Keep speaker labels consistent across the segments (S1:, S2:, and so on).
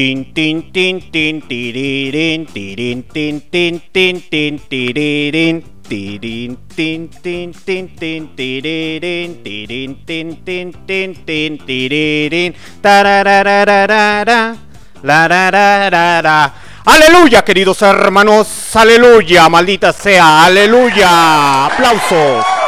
S1: tin tin tin tin tiririn tirin tin tin tin tin tiririn tirin tin tin tin tin tiririn tirin tin tin tin tin tiririn Aleluya, queridos hermanos, aleluya, maldita sea, aleluya, aplausos.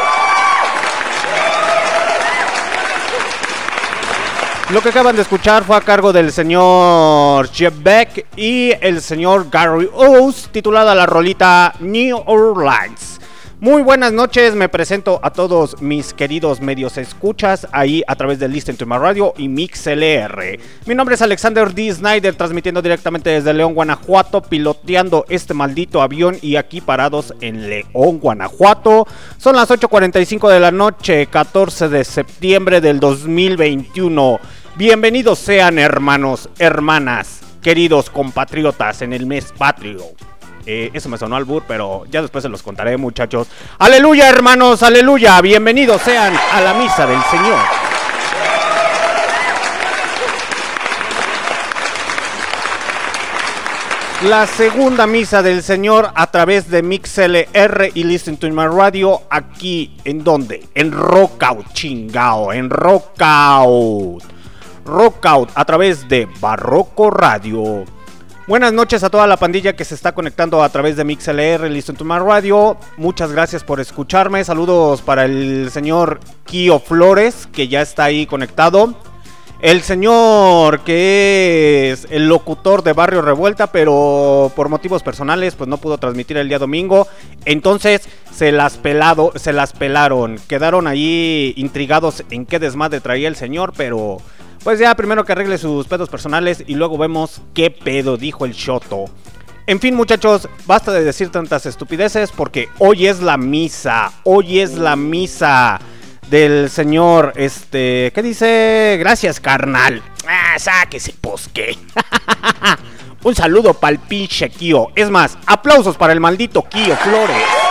S1: Lo que acaban de escuchar fue a cargo del señor Jeff Beck y el señor Gary O's, titulada la rolita New Orleans. Muy buenas noches, me presento a todos mis queridos medios escuchas ahí a través de Listen to My Radio y MixLR. Mi nombre es Alexander D. Snyder, transmitiendo directamente desde León, Guanajuato, piloteando este maldito avión y aquí parados en León, Guanajuato. Son las 8.45 de la noche, 14 de septiembre del 2021. Bienvenidos sean hermanos, hermanas, queridos compatriotas en el mes patrio. Eh, eso me sonó al bur, pero ya después se los contaré, muchachos. Aleluya, hermanos, aleluya. Bienvenidos sean a la misa del Señor. La segunda misa del Señor a través de MixLR y Listen to My Radio. Aquí, ¿en dónde? En Rockout, chingao, en Rockout. Rockout a través de Barroco Radio. Buenas noches a toda la pandilla que se está conectando a través de MixLR, Listen to My Radio. Muchas gracias por escucharme. Saludos para el señor Kio Flores, que ya está ahí conectado. El señor que es el locutor de Barrio Revuelta, pero por motivos personales, pues no pudo transmitir el día domingo. Entonces se las pelado, se las pelaron. Quedaron ahí intrigados en qué desmadre traía el señor, pero pues ya primero que arregle sus pedos personales y luego vemos qué pedo dijo el Shoto. En fin, muchachos, basta de decir tantas estupideces porque hoy es la misa. Hoy es la misa del señor, este, ¿qué dice? Gracias, carnal. Ah, sáquese, posque. Un saludo para el pinche Kio. Es más, aplausos para el maldito Kio Flores.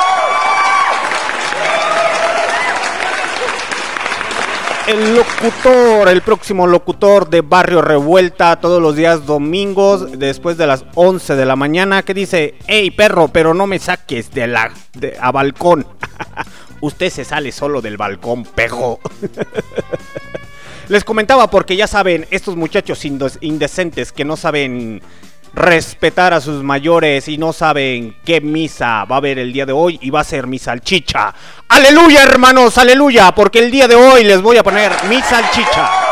S1: El locutor, el próximo locutor de Barrio Revuelta todos los días domingos después de las 11 de la mañana que dice, hey perro, pero no me saques de la de, a balcón. Usted se sale solo del balcón, pejo. Les comentaba porque ya saben, estos muchachos indecentes que no saben respetar a sus mayores y no saben qué misa va a haber el día de hoy y va a ser mi salchicha. Aleluya hermanos, aleluya, porque el día de hoy les voy a poner mi salchicha.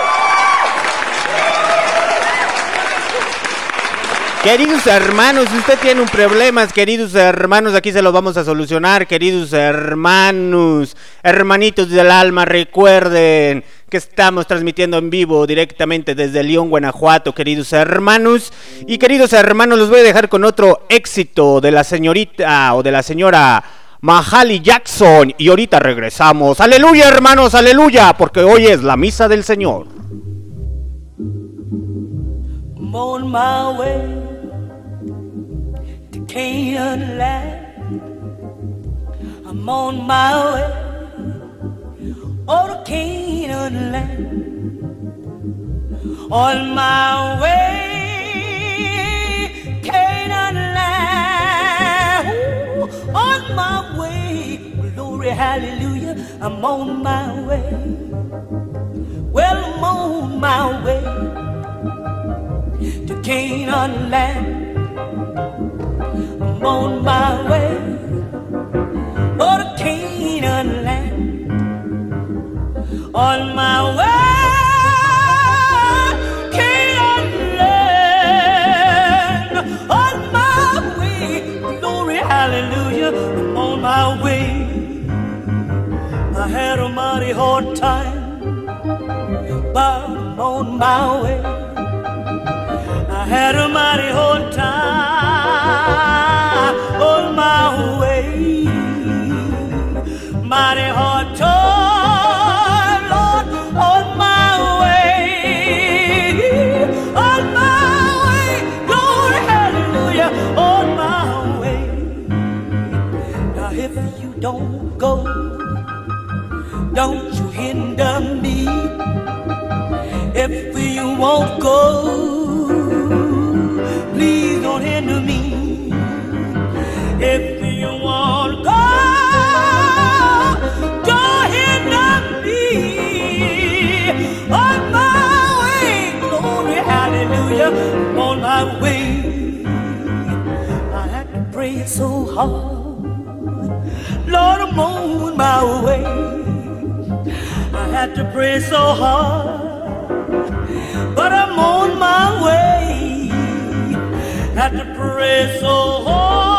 S1: Queridos hermanos, si usted tiene un problema, queridos hermanos, aquí se los vamos a solucionar, queridos hermanos, hermanitos del alma, recuerden que estamos transmitiendo en vivo directamente desde León, Guanajuato, queridos hermanos. Y queridos hermanos, los voy a dejar con otro éxito de la señorita o de la señora Mahali Jackson. Y ahorita regresamos. Aleluya, hermanos, aleluya, porque hoy es la misa del Señor.
S2: Canaan land. I'm on my way, oh to Canaan land. On my way, Canaan land. Ooh, on my way, glory, hallelujah. I'm on my way. Well, I'm on my way to Canaan land. I'm on my way for the Canaan land. On my way, Canaan land. On my way, glory, hallelujah. I'm on my way. I had a mighty hard time, but I'm on my way. Had a mighty hard time on my way. Mighty hard time, Lord, on my way. On my way, glory, hallelujah, on my way. Now, if you don't go, don't you hinder me. If you won't go, If you want to go. On my way, glory, hallelujah, on my way. I had to pray so hard, Lord, I'm on my way. I had to pray so hard but I'm on my way. Had to pray so hard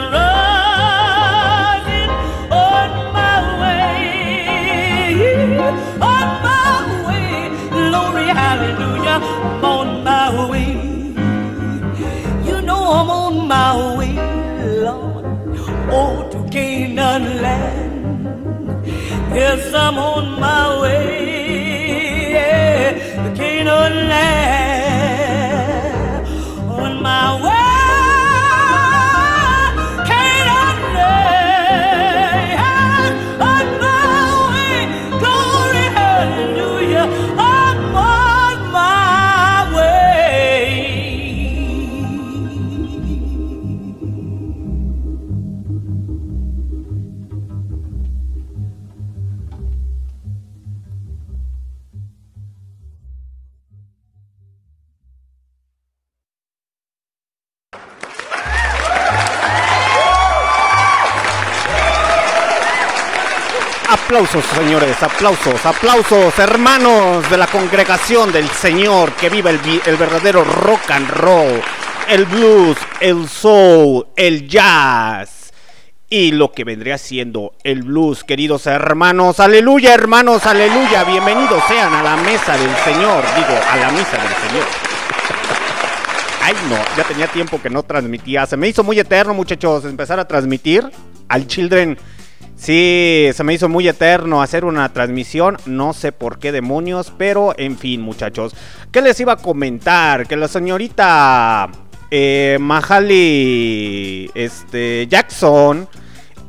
S2: distant land. Yes, I'm on my way. Yeah, the Canaan land.
S1: Señores, aplausos, aplausos, hermanos de la congregación del Señor, que viva el, el verdadero rock and roll, el blues, el soul, el jazz y lo que vendría siendo el blues, queridos hermanos. Aleluya, hermanos, aleluya. Bienvenidos sean a la mesa del Señor, digo, a la misa del Señor. Ay, no, ya tenía tiempo que no transmitía. Se me hizo muy eterno, muchachos, empezar a transmitir al Children. Sí, se me hizo muy eterno hacer una transmisión, no sé por qué demonios, pero en fin, muchachos. ¿Qué les iba a comentar? Que la señorita eh, Mahali este, Jackson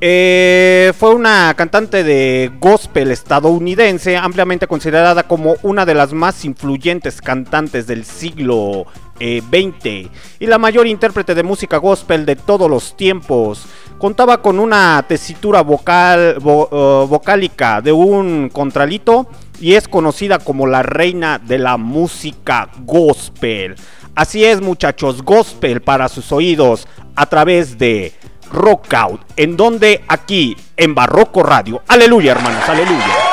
S1: eh, fue una cantante de gospel estadounidense, ampliamente considerada como una de las más influyentes cantantes del siglo eh, XX y la mayor intérprete de música gospel de todos los tiempos. Contaba con una tesitura vocal, vo- eh, vocálica de un contralito y es conocida como la reina de la música gospel. Así es, muchachos, gospel para sus oídos a través de Rockout, en donde aquí en Barroco Radio. Aleluya, hermanos, aleluya.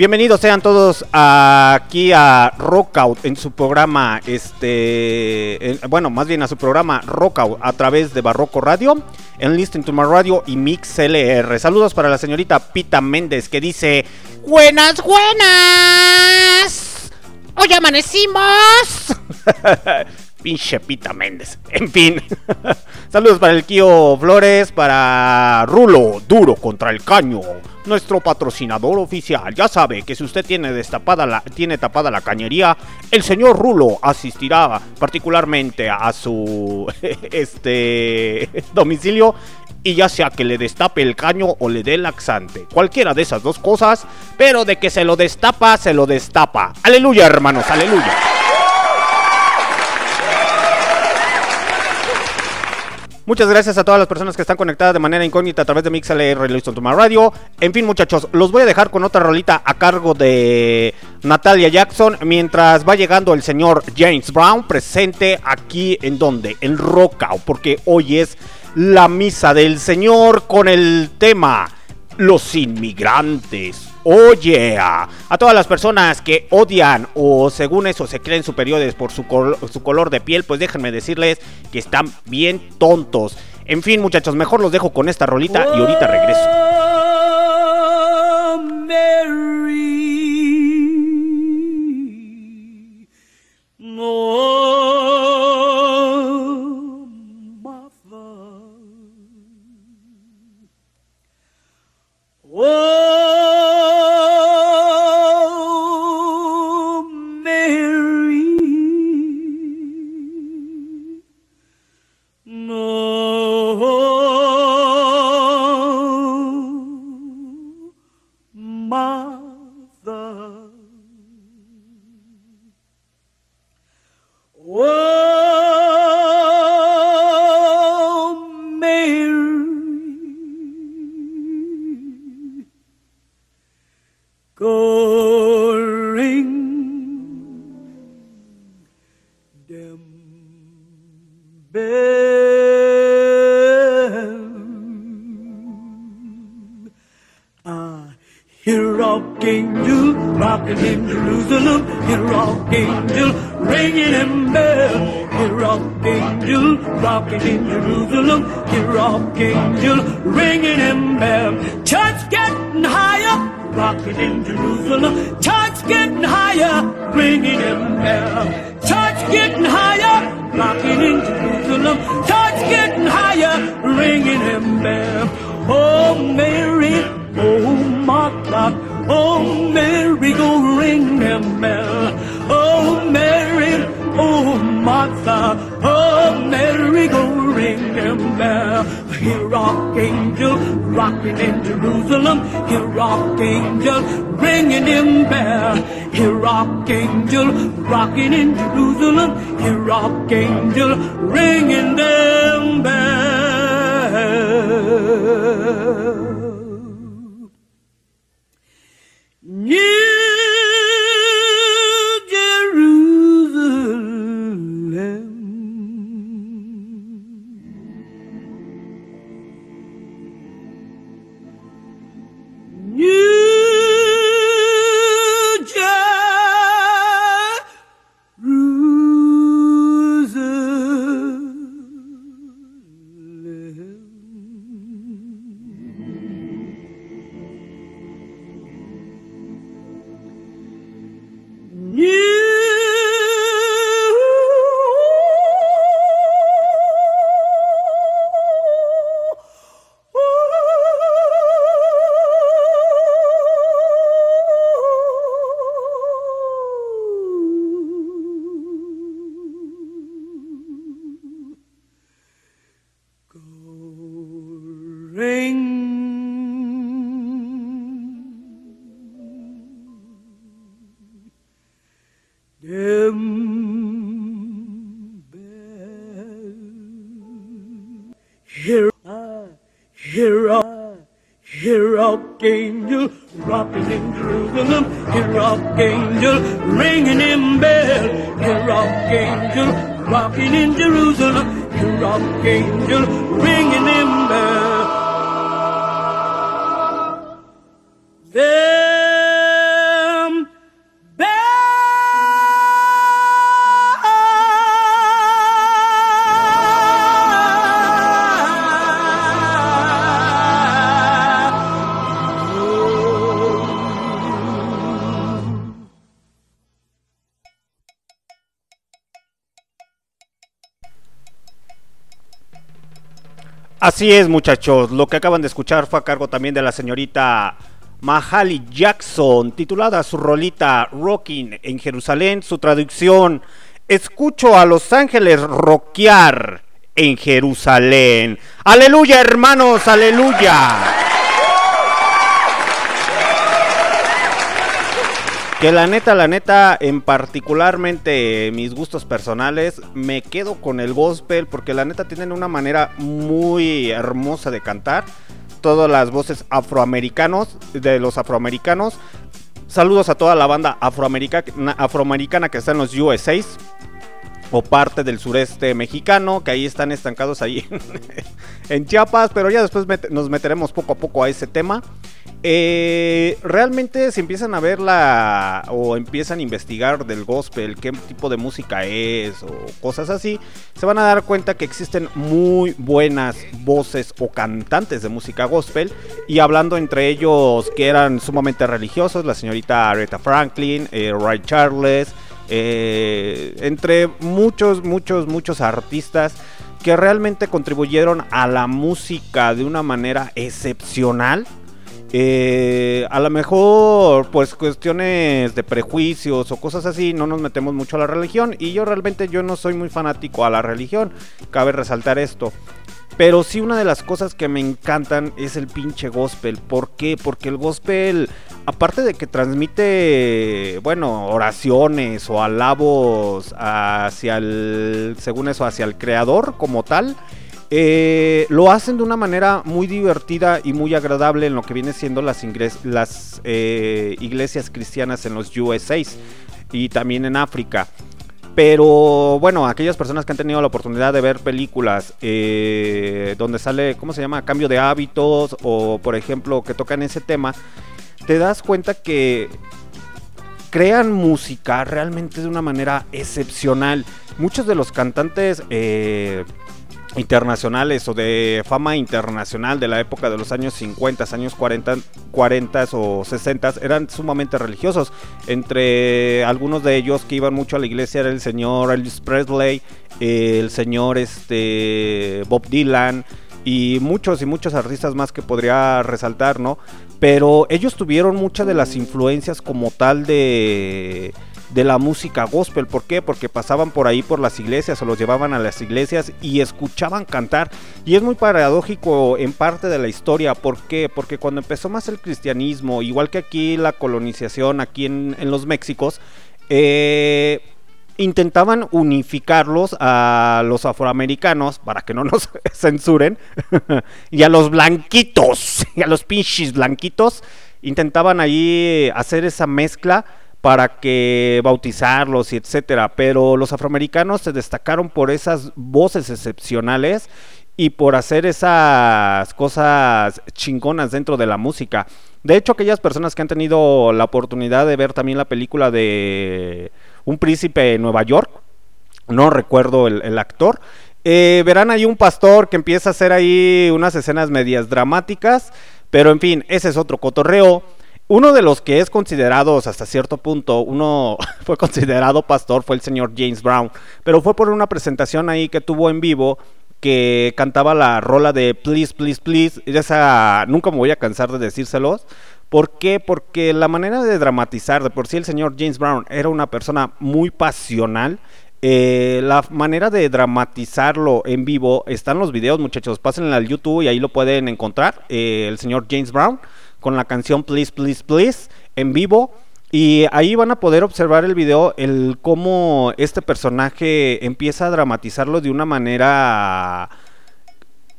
S1: Bienvenidos sean todos aquí a Rockout en su programa, este, en- bueno, más bien a su programa Rockout a través de Barroco Radio, en Listen to My Radio y Mix LR. Saludos para la señorita Pita Méndez que dice, buenas, buenas. Hoy amanecimos. Pinche Pita Méndez. En fin. Saludos para el Kio Flores, para Rulo, duro contra el caño. Nuestro patrocinador oficial. Ya sabe que si usted tiene destapada tiene tapada la cañería, el señor Rulo asistirá particularmente a su este domicilio y ya sea que le destape el caño o le dé laxante. Cualquiera de esas dos cosas, pero de que se lo destapa, se lo destapa. Aleluya, hermanos, aleluya. Muchas gracias a todas las personas que están conectadas de manera incógnita a través de MixLR Listen to My Radio. En fin, muchachos, los voy a dejar con otra rolita a cargo de Natalia Jackson mientras va llegando el señor James Brown presente aquí en donde, en Rockout, porque hoy es la misa del Señor con el tema los inmigrantes. Oye, a todas las personas que odian o según eso se creen superiores por su, su color de piel, pues déjenme decirles que están bien tontos. En fin, muchachos, mejor los dejo con esta rolita y ahorita regreso. Así es, muchachos. Lo que acaban de escuchar fue a cargo también de la señorita Mahali Jackson, titulada su rolita Rocking en Jerusalén. Su traducción: Escucho a los ángeles rockear en Jerusalén. Aleluya, hermanos, aleluya. Que la neta, la neta, en particularmente mis gustos personales, me quedo con el gospel porque la neta tienen una manera muy hermosa de cantar. Todas las voces afroamericanos, de los afroamericanos. Saludos a toda la banda afroamericana, que está en los USAs o parte del sureste mexicano, que ahí están estancados ahí en Chiapas, pero ya después nos meteremos poco a poco a ese tema. Eh, realmente si empiezan a ver la o empiezan a investigar del gospel, qué tipo de música es o cosas así, se van a dar cuenta que existen muy buenas voces o cantantes de música gospel y hablando entre ellos que eran sumamente religiosos, la señorita Aretha Franklin, eh, Ray Charles, eh, entre muchos, muchos, muchos artistas que realmente contribuyeron a la música de una manera excepcional. Eh, a lo mejor, pues cuestiones de prejuicios o cosas así, no nos metemos mucho a la religión. Y yo realmente yo no soy muy fanático a la religión. Cabe resaltar esto. Pero sí una de las cosas que me encantan es el pinche gospel. ¿Por qué? Porque el gospel, aparte de que transmite, bueno, oraciones o alabos hacia el, según eso, hacia el creador como tal, eh, lo hacen de una manera muy divertida y muy agradable en lo que viene siendo las, eh, iglesias cristianas en los USAs y también en África. Pero bueno, aquellas personas que han tenido la oportunidad de ver películas eh, donde sale, ¿cómo se llama? Cambio de hábitos o por ejemplo que tocan ese tema, te das cuenta que crean música realmente de una manera excepcional. Muchos de los cantantes eh, internacionales o de fama internacional de la época de los años 50, años 40, 40 o 60 eran sumamente religiosos. Entre algunos de ellos que iban mucho a la iglesia era el señor Elvis Presley, el señor este, Bob Dylan y muchos y muchos artistas más que podría resaltar, ¿no? Pero ellos tuvieron muchas de las influencias como tal de de la música gospel. ¿Por qué? Porque pasaban por ahí por las iglesias o los llevaban a las iglesias y escuchaban cantar. Y es muy paradójico en parte de la historia. ¿Por qué? Porque cuando empezó más el cristianismo, igual que aquí la colonización, aquí en, en los Méxicos, eh, intentaban unificarlos a los afroamericanos para que no nos censuren y a los blanquitos y a los pinches blanquitos intentaban ahí hacer esa mezcla para que bautizarlos y etcétera, pero los afroamericanos se destacaron por esas voces excepcionales y por hacer esas cosas chingonas dentro de la música. De hecho, aquellas personas que han tenido la oportunidad de ver también la película de Un príncipe en Nueva York, no recuerdo el, actor, eh, verán ahí un pastor que empieza a hacer ahí unas escenas medias dramáticas, pero en fin, ese es otro cotorreo. Uno de los que es considerados hasta cierto punto, uno fue considerado pastor, fue el señor James Brown, pero fue por una presentación ahí que tuvo en vivo que cantaba la rola de Please, Please, Please. Y esa nunca me voy a cansar de decírselos. ¿Por qué? Porque la manera de dramatizar, de por sí el señor James Brown era una persona muy pasional. Eh, la manera de dramatizarlo en vivo están los videos, muchachos. Pásenle al YouTube y ahí lo pueden encontrar. Eh, el señor James Brown con la canción Please, Please, Please en vivo. Y ahí van a poder observar el video, el cómo este personaje empieza a dramatizarlo de una manera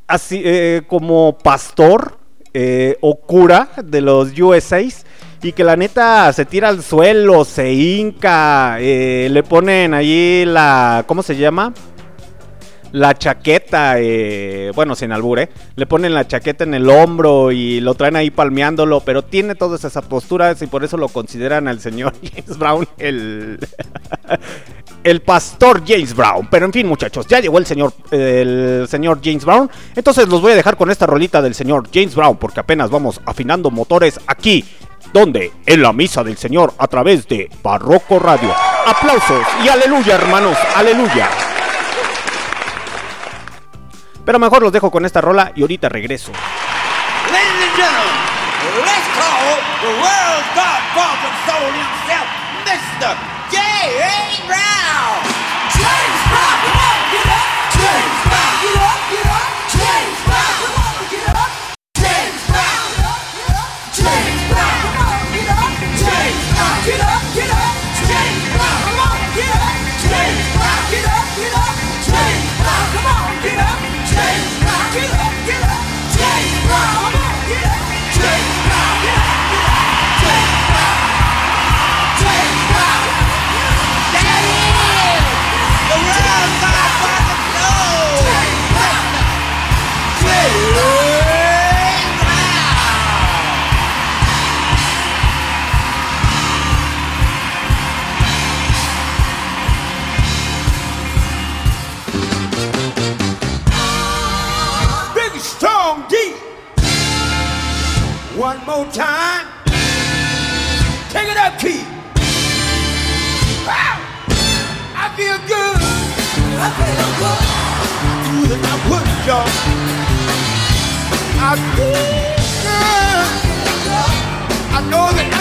S1: así eh, como pastor eh, o cura de los USAs y que la neta se tira al suelo, se hinca, eh, le ponen allí la, ¿cómo se llama? La chaqueta, eh, bueno, sin albure, le ponen la chaqueta en el hombro y lo traen ahí palmeándolo, pero tiene todas esas posturas y por eso lo consideran al señor James Brown el, el pastor James Brown. Pero en fin, muchachos, ya llegó el señor, el señor James Brown. Entonces los voy a dejar con esta rolita del señor James Brown, porque apenas vamos afinando motores aquí. donde En la misa del Señor a través de Barroco Radio. Aplausos y aleluya, hermanos, aleluya. Pero mejor los dejo con esta rola y ahorita regreso.
S3: Let's call the world's soul. J.A. Brown.
S4: James
S3: more time. Take it up, Keith. Wow. I feel good. I feel good. Doing my work, y'all. I feel good. I know that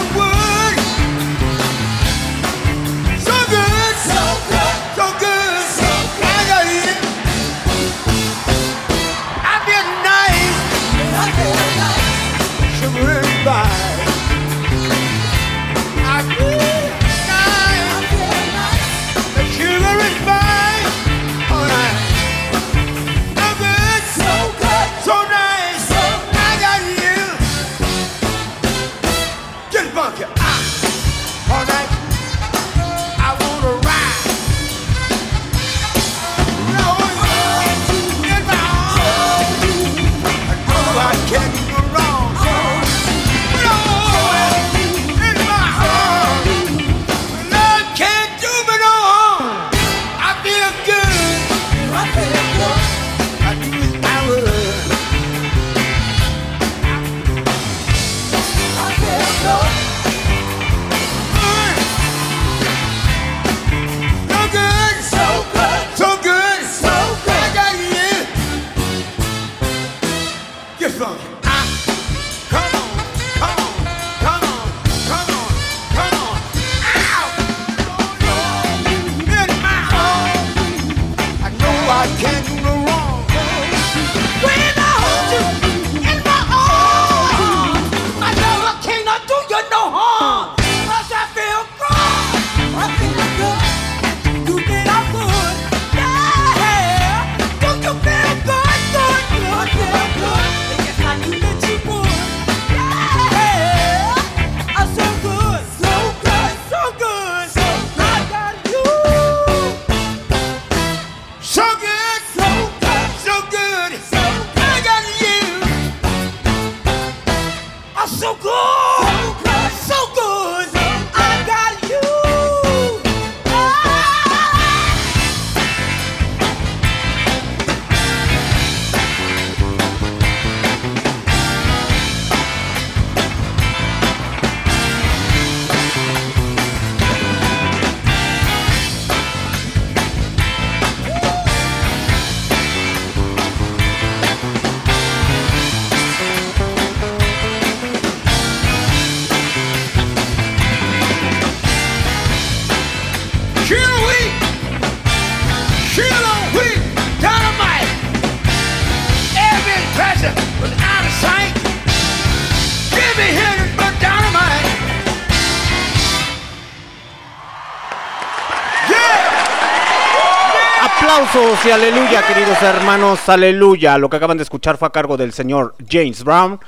S1: Aleluya, queridos hermanos, aleluya. Lo que acaban de escuchar fue a cargo del señor James Brown.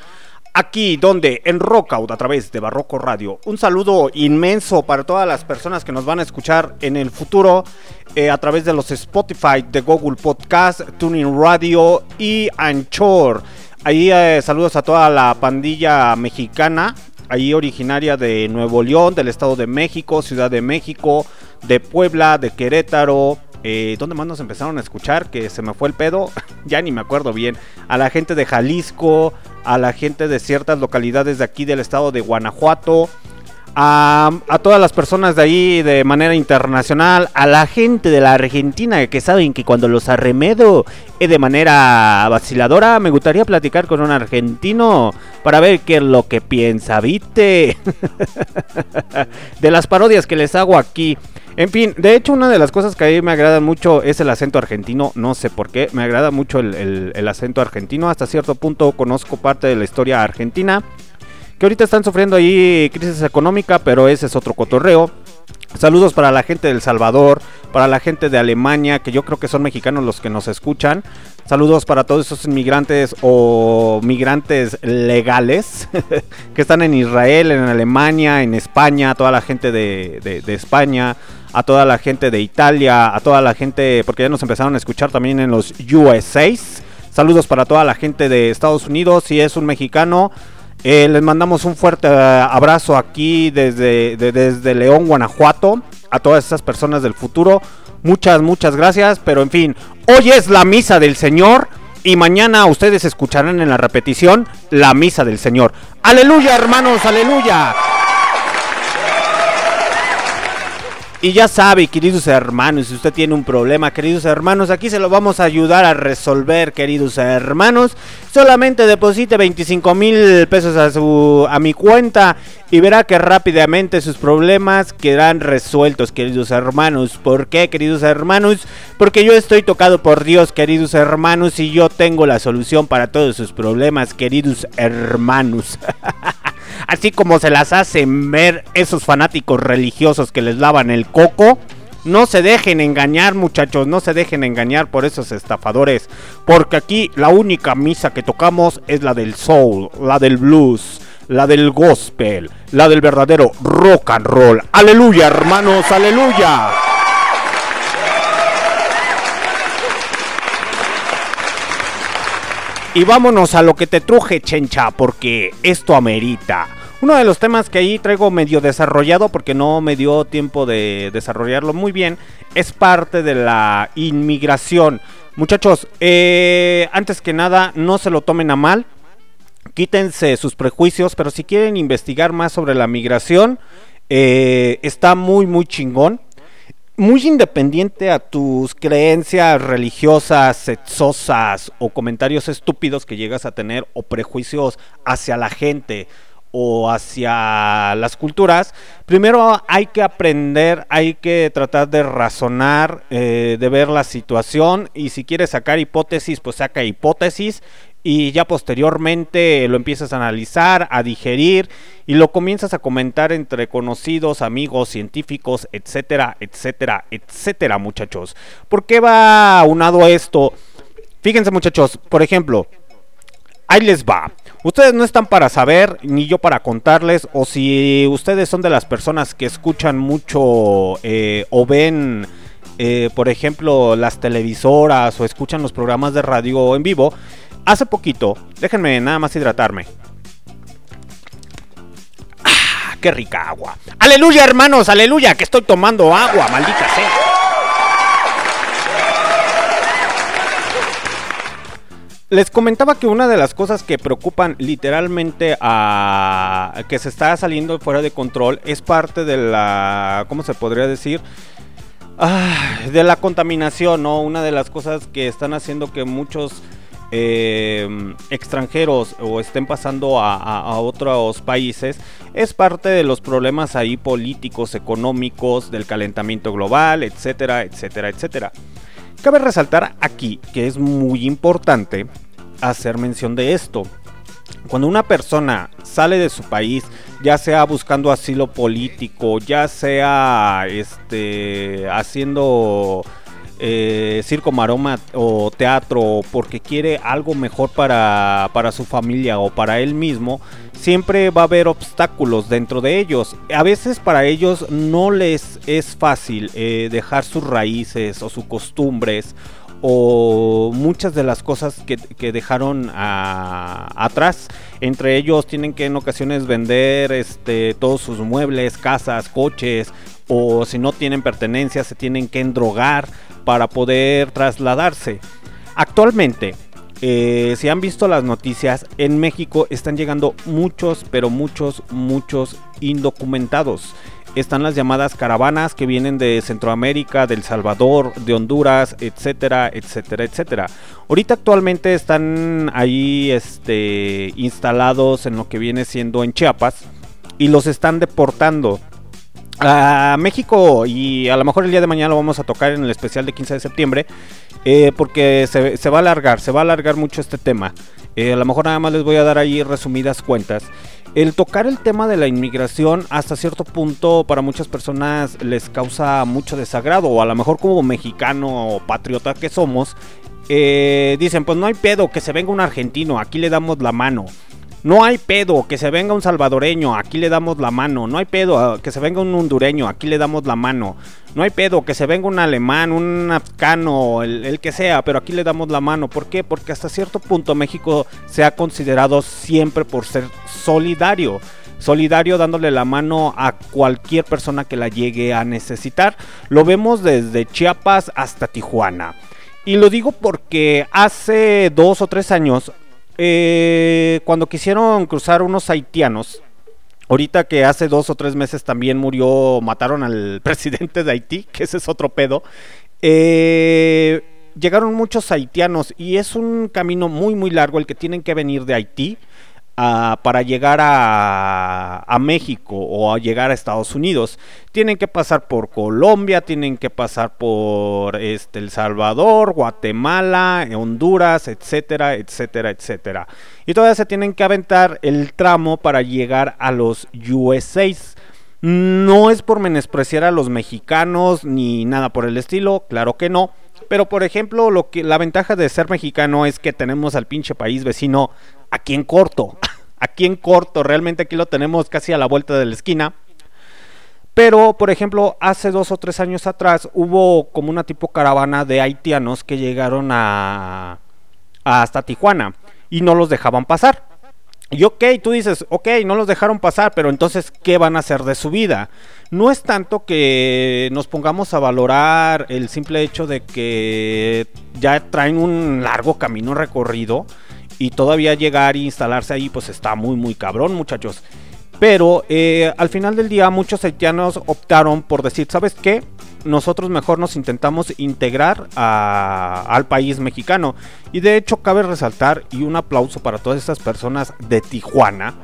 S1: Aquí donde en Rockout a través de Barroco Radio. Un saludo inmenso para todas las personas que nos van a escuchar en el futuro eh, a través de los Spotify, de Google Podcast, Tuning Radio y Anchor. Ahí eh, saludos a toda la pandilla mexicana, ahí originaria de Nuevo León, del Estado de México, Ciudad de México, de Puebla, de Querétaro. Eh, ¿Dónde más nos empezaron a escuchar? Que se me fue el pedo. ya ni me acuerdo bien. A la gente de Jalisco, a la gente de ciertas localidades de aquí del estado de Guanajuato. A, a, todas las personas de ahí de manera internacional, a la gente de la Argentina que saben que cuando los arremedo es de manera vaciladora, me gustaría platicar con un argentino para ver qué es lo que piensa, ¿viste? de las parodias que les hago aquí. En fin, de hecho una de las cosas que a mí me agrada mucho es el acento argentino, no sé por qué, me agrada mucho el, el acento argentino, hasta cierto punto conozco parte de la historia argentina que ahorita están sufriendo ahí crisis económica, pero ese es otro cotorreo. Saludos para la gente del Salvador, para la gente de Alemania, que yo creo que son mexicanos los que nos escuchan. Saludos para todos esos inmigrantes o migrantes legales que están en Israel, en Alemania, en España, a toda la gente de, de, de España, a toda la gente de Italia, a toda la gente, porque ya nos empezaron a escuchar también en los USA. Saludos para toda la gente de Estados Unidos, si es un mexicano. Eh, les mandamos un fuerte uh, abrazo aquí desde, de, desde León, Guanajuato, a todas esas personas del futuro. Muchas, muchas gracias, pero en fin, hoy es la misa del Señor y mañana ustedes escucharán en la repetición la misa del Señor. Aleluya, hermanos, aleluya. Y ya sabe, queridos hermanos, si usted tiene un problema, queridos hermanos, aquí se lo vamos a ayudar a resolver, queridos hermanos. Solamente deposite 25 mil pesos a, su, a mi cuenta y verá que rápidamente sus problemas quedarán resueltos, queridos hermanos. ¿Por qué, queridos hermanos? Porque yo estoy tocado por Dios, queridos hermanos, y yo tengo la solución para todos sus problemas, queridos hermanos. Así como se las hacen ver esos fanáticos religiosos que les lavan el coco. No se dejen engañar muchachos, no se dejen engañar por esos estafadores. Porque aquí la única misa que tocamos es la del soul, la del blues, la del gospel, la del verdadero rock and roll. Aleluya hermanos, aleluya. Y vámonos a lo que te truje, chencha, porque esto amerita. Uno de los temas que ahí traigo medio desarrollado, porque no me dio tiempo de desarrollarlo muy bien, es parte de la inmigración. Muchachos, eh, antes que nada, no se lo tomen a mal. Quítense sus prejuicios, pero si quieren investigar más sobre la migración, eh, está muy, muy chingón muy independiente a tus creencias religiosas, sexosas o comentarios estúpidos que llegas a tener o prejuicios hacia la gente o hacia las culturas, primero hay que aprender, hay que tratar de razonar, eh, de ver la situación y si quieres sacar hipótesis, pues saca hipótesis y ya posteriormente lo empiezas a analizar, a digerir y lo comienzas a comentar entre conocidos, amigos, científicos, etcétera, etcétera, etcétera, muchachos. ¿Por qué va unado esto? Fíjense, muchachos, por ejemplo, ahí les va. Ustedes no están para saber, ni yo para contarles, o si ustedes son de las personas que escuchan mucho eh, o ven, eh, por ejemplo, las televisoras o escuchan los programas de radio en vivo, hace poquito, déjenme nada más hidratarme. ¡Ah, qué rica agua! ¡Aleluya, hermanos! ¡Aleluya! Que estoy tomando agua, maldita sea. Les comentaba que una de las cosas que preocupan literalmente a que se está saliendo fuera de control es parte de la, ¿cómo se podría decir? Ah, de la contaminación, ¿no? Una de las cosas que están haciendo que muchos eh, extranjeros o estén pasando a, a, otros países es parte de los problemas ahí políticos, económicos, del calentamiento global, etcétera, etcétera, etcétera. Cabe resaltar aquí que es muy importante hacer mención de esto. Cuando una persona sale de su país, ya sea buscando asilo político, ya sea este haciendo eh, circo, maroma o teatro, porque quiere algo mejor para, para su familia o para él mismo, siempre va a haber obstáculos dentro de ellos. A veces para ellos no les es fácil eh, dejar sus raíces o sus costumbres o muchas de las cosas que, dejaron atrás. Entre ellos tienen que en ocasiones vender este, todos sus muebles, casas, coches, o si no tienen pertenencias se tienen que endrogar para poder trasladarse. Actualmente, eh, si han visto las noticias, en México están llegando muchos, pero muchos, muchos indocumentados. Están las llamadas caravanas que vienen de Centroamérica, de El Salvador, de Honduras, etcétera, etcétera, etcétera. Ahorita actualmente están ahí este, instalados en lo que viene siendo en Chiapas y los están deportando a México y a lo mejor el día de mañana lo vamos a tocar en el especial de 15 de septiembre eh, porque se, se va a alargar, se va a alargar mucho este tema. Eh, a lo mejor nada más les voy a dar ahí resumidas cuentas. El tocar el tema de la inmigración hasta cierto punto para muchas personas les causa mucho desagrado o a lo mejor como mexicano o patriota que somos eh, dicen pues no hay pedo que se venga un argentino, aquí le damos la mano. No hay pedo que se venga un salvadoreño, aquí le damos la mano. No hay pedo ah, que se venga un hondureño, aquí le damos la mano. No hay pedo que se venga un alemán, un afgano, el, el que sea, pero aquí le damos la mano. ¿Por qué? Porque hasta cierto punto México se ha considerado siempre por ser solidario. Solidario dándole la mano a cualquier persona que la llegue a necesitar. Lo vemos desde Chiapas hasta Tijuana. Y lo digo porque hace dos o tres años eh, cuando quisieron cruzar unos haitianos, ahorita que hace dos o tres meses también murió, mataron al presidente de Haití, que ese es otro pedo, eh, llegaron muchos haitianos y es un camino muy muy largo el que tienen que venir de Haití para llegar a, México o a llegar a Estados Unidos. Tienen que pasar por Colombia, tienen que pasar por este, El Salvador, Guatemala, Honduras, etcétera, etcétera, etcétera. Y todavía se tienen que aventar el tramo para llegar a los USAs. No es por menospreciar a los mexicanos ni nada por el estilo, claro que no. Pero por ejemplo, lo que la ventaja de ser mexicano es que tenemos al pinche país vecino aquí en corto. Aquí en corto, realmente aquí lo tenemos casi a la vuelta de la esquina. Pero, por ejemplo, hace dos o tres años atrás hubo como una tipo caravana de haitianos que llegaron a, hasta Tijuana y no los dejaban pasar. Y ok, tú dices, ok, no los dejaron pasar, pero entonces, ¿qué van a hacer de su vida? No es tanto que nos pongamos a valorar el simple hecho de que ya traen un largo camino recorrido y todavía llegar e instalarse ahí, pues está muy, muy cabrón, muchachos. Pero eh, al final del día muchos haitianos optaron por decir, ¿sabes qué? Nosotros mejor nos intentamos integrar a- al país mexicano. Y de hecho cabe resaltar y un aplauso para todas estas personas de Tijuana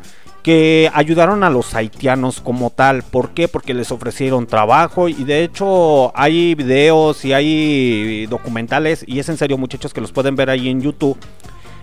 S1: que ayudaron a los haitianos como tal. ¿Por qué? Porque les ofrecieron trabajo y de hecho hay videos y hay documentales y es en serio muchachos que los pueden ver ahí en YouTube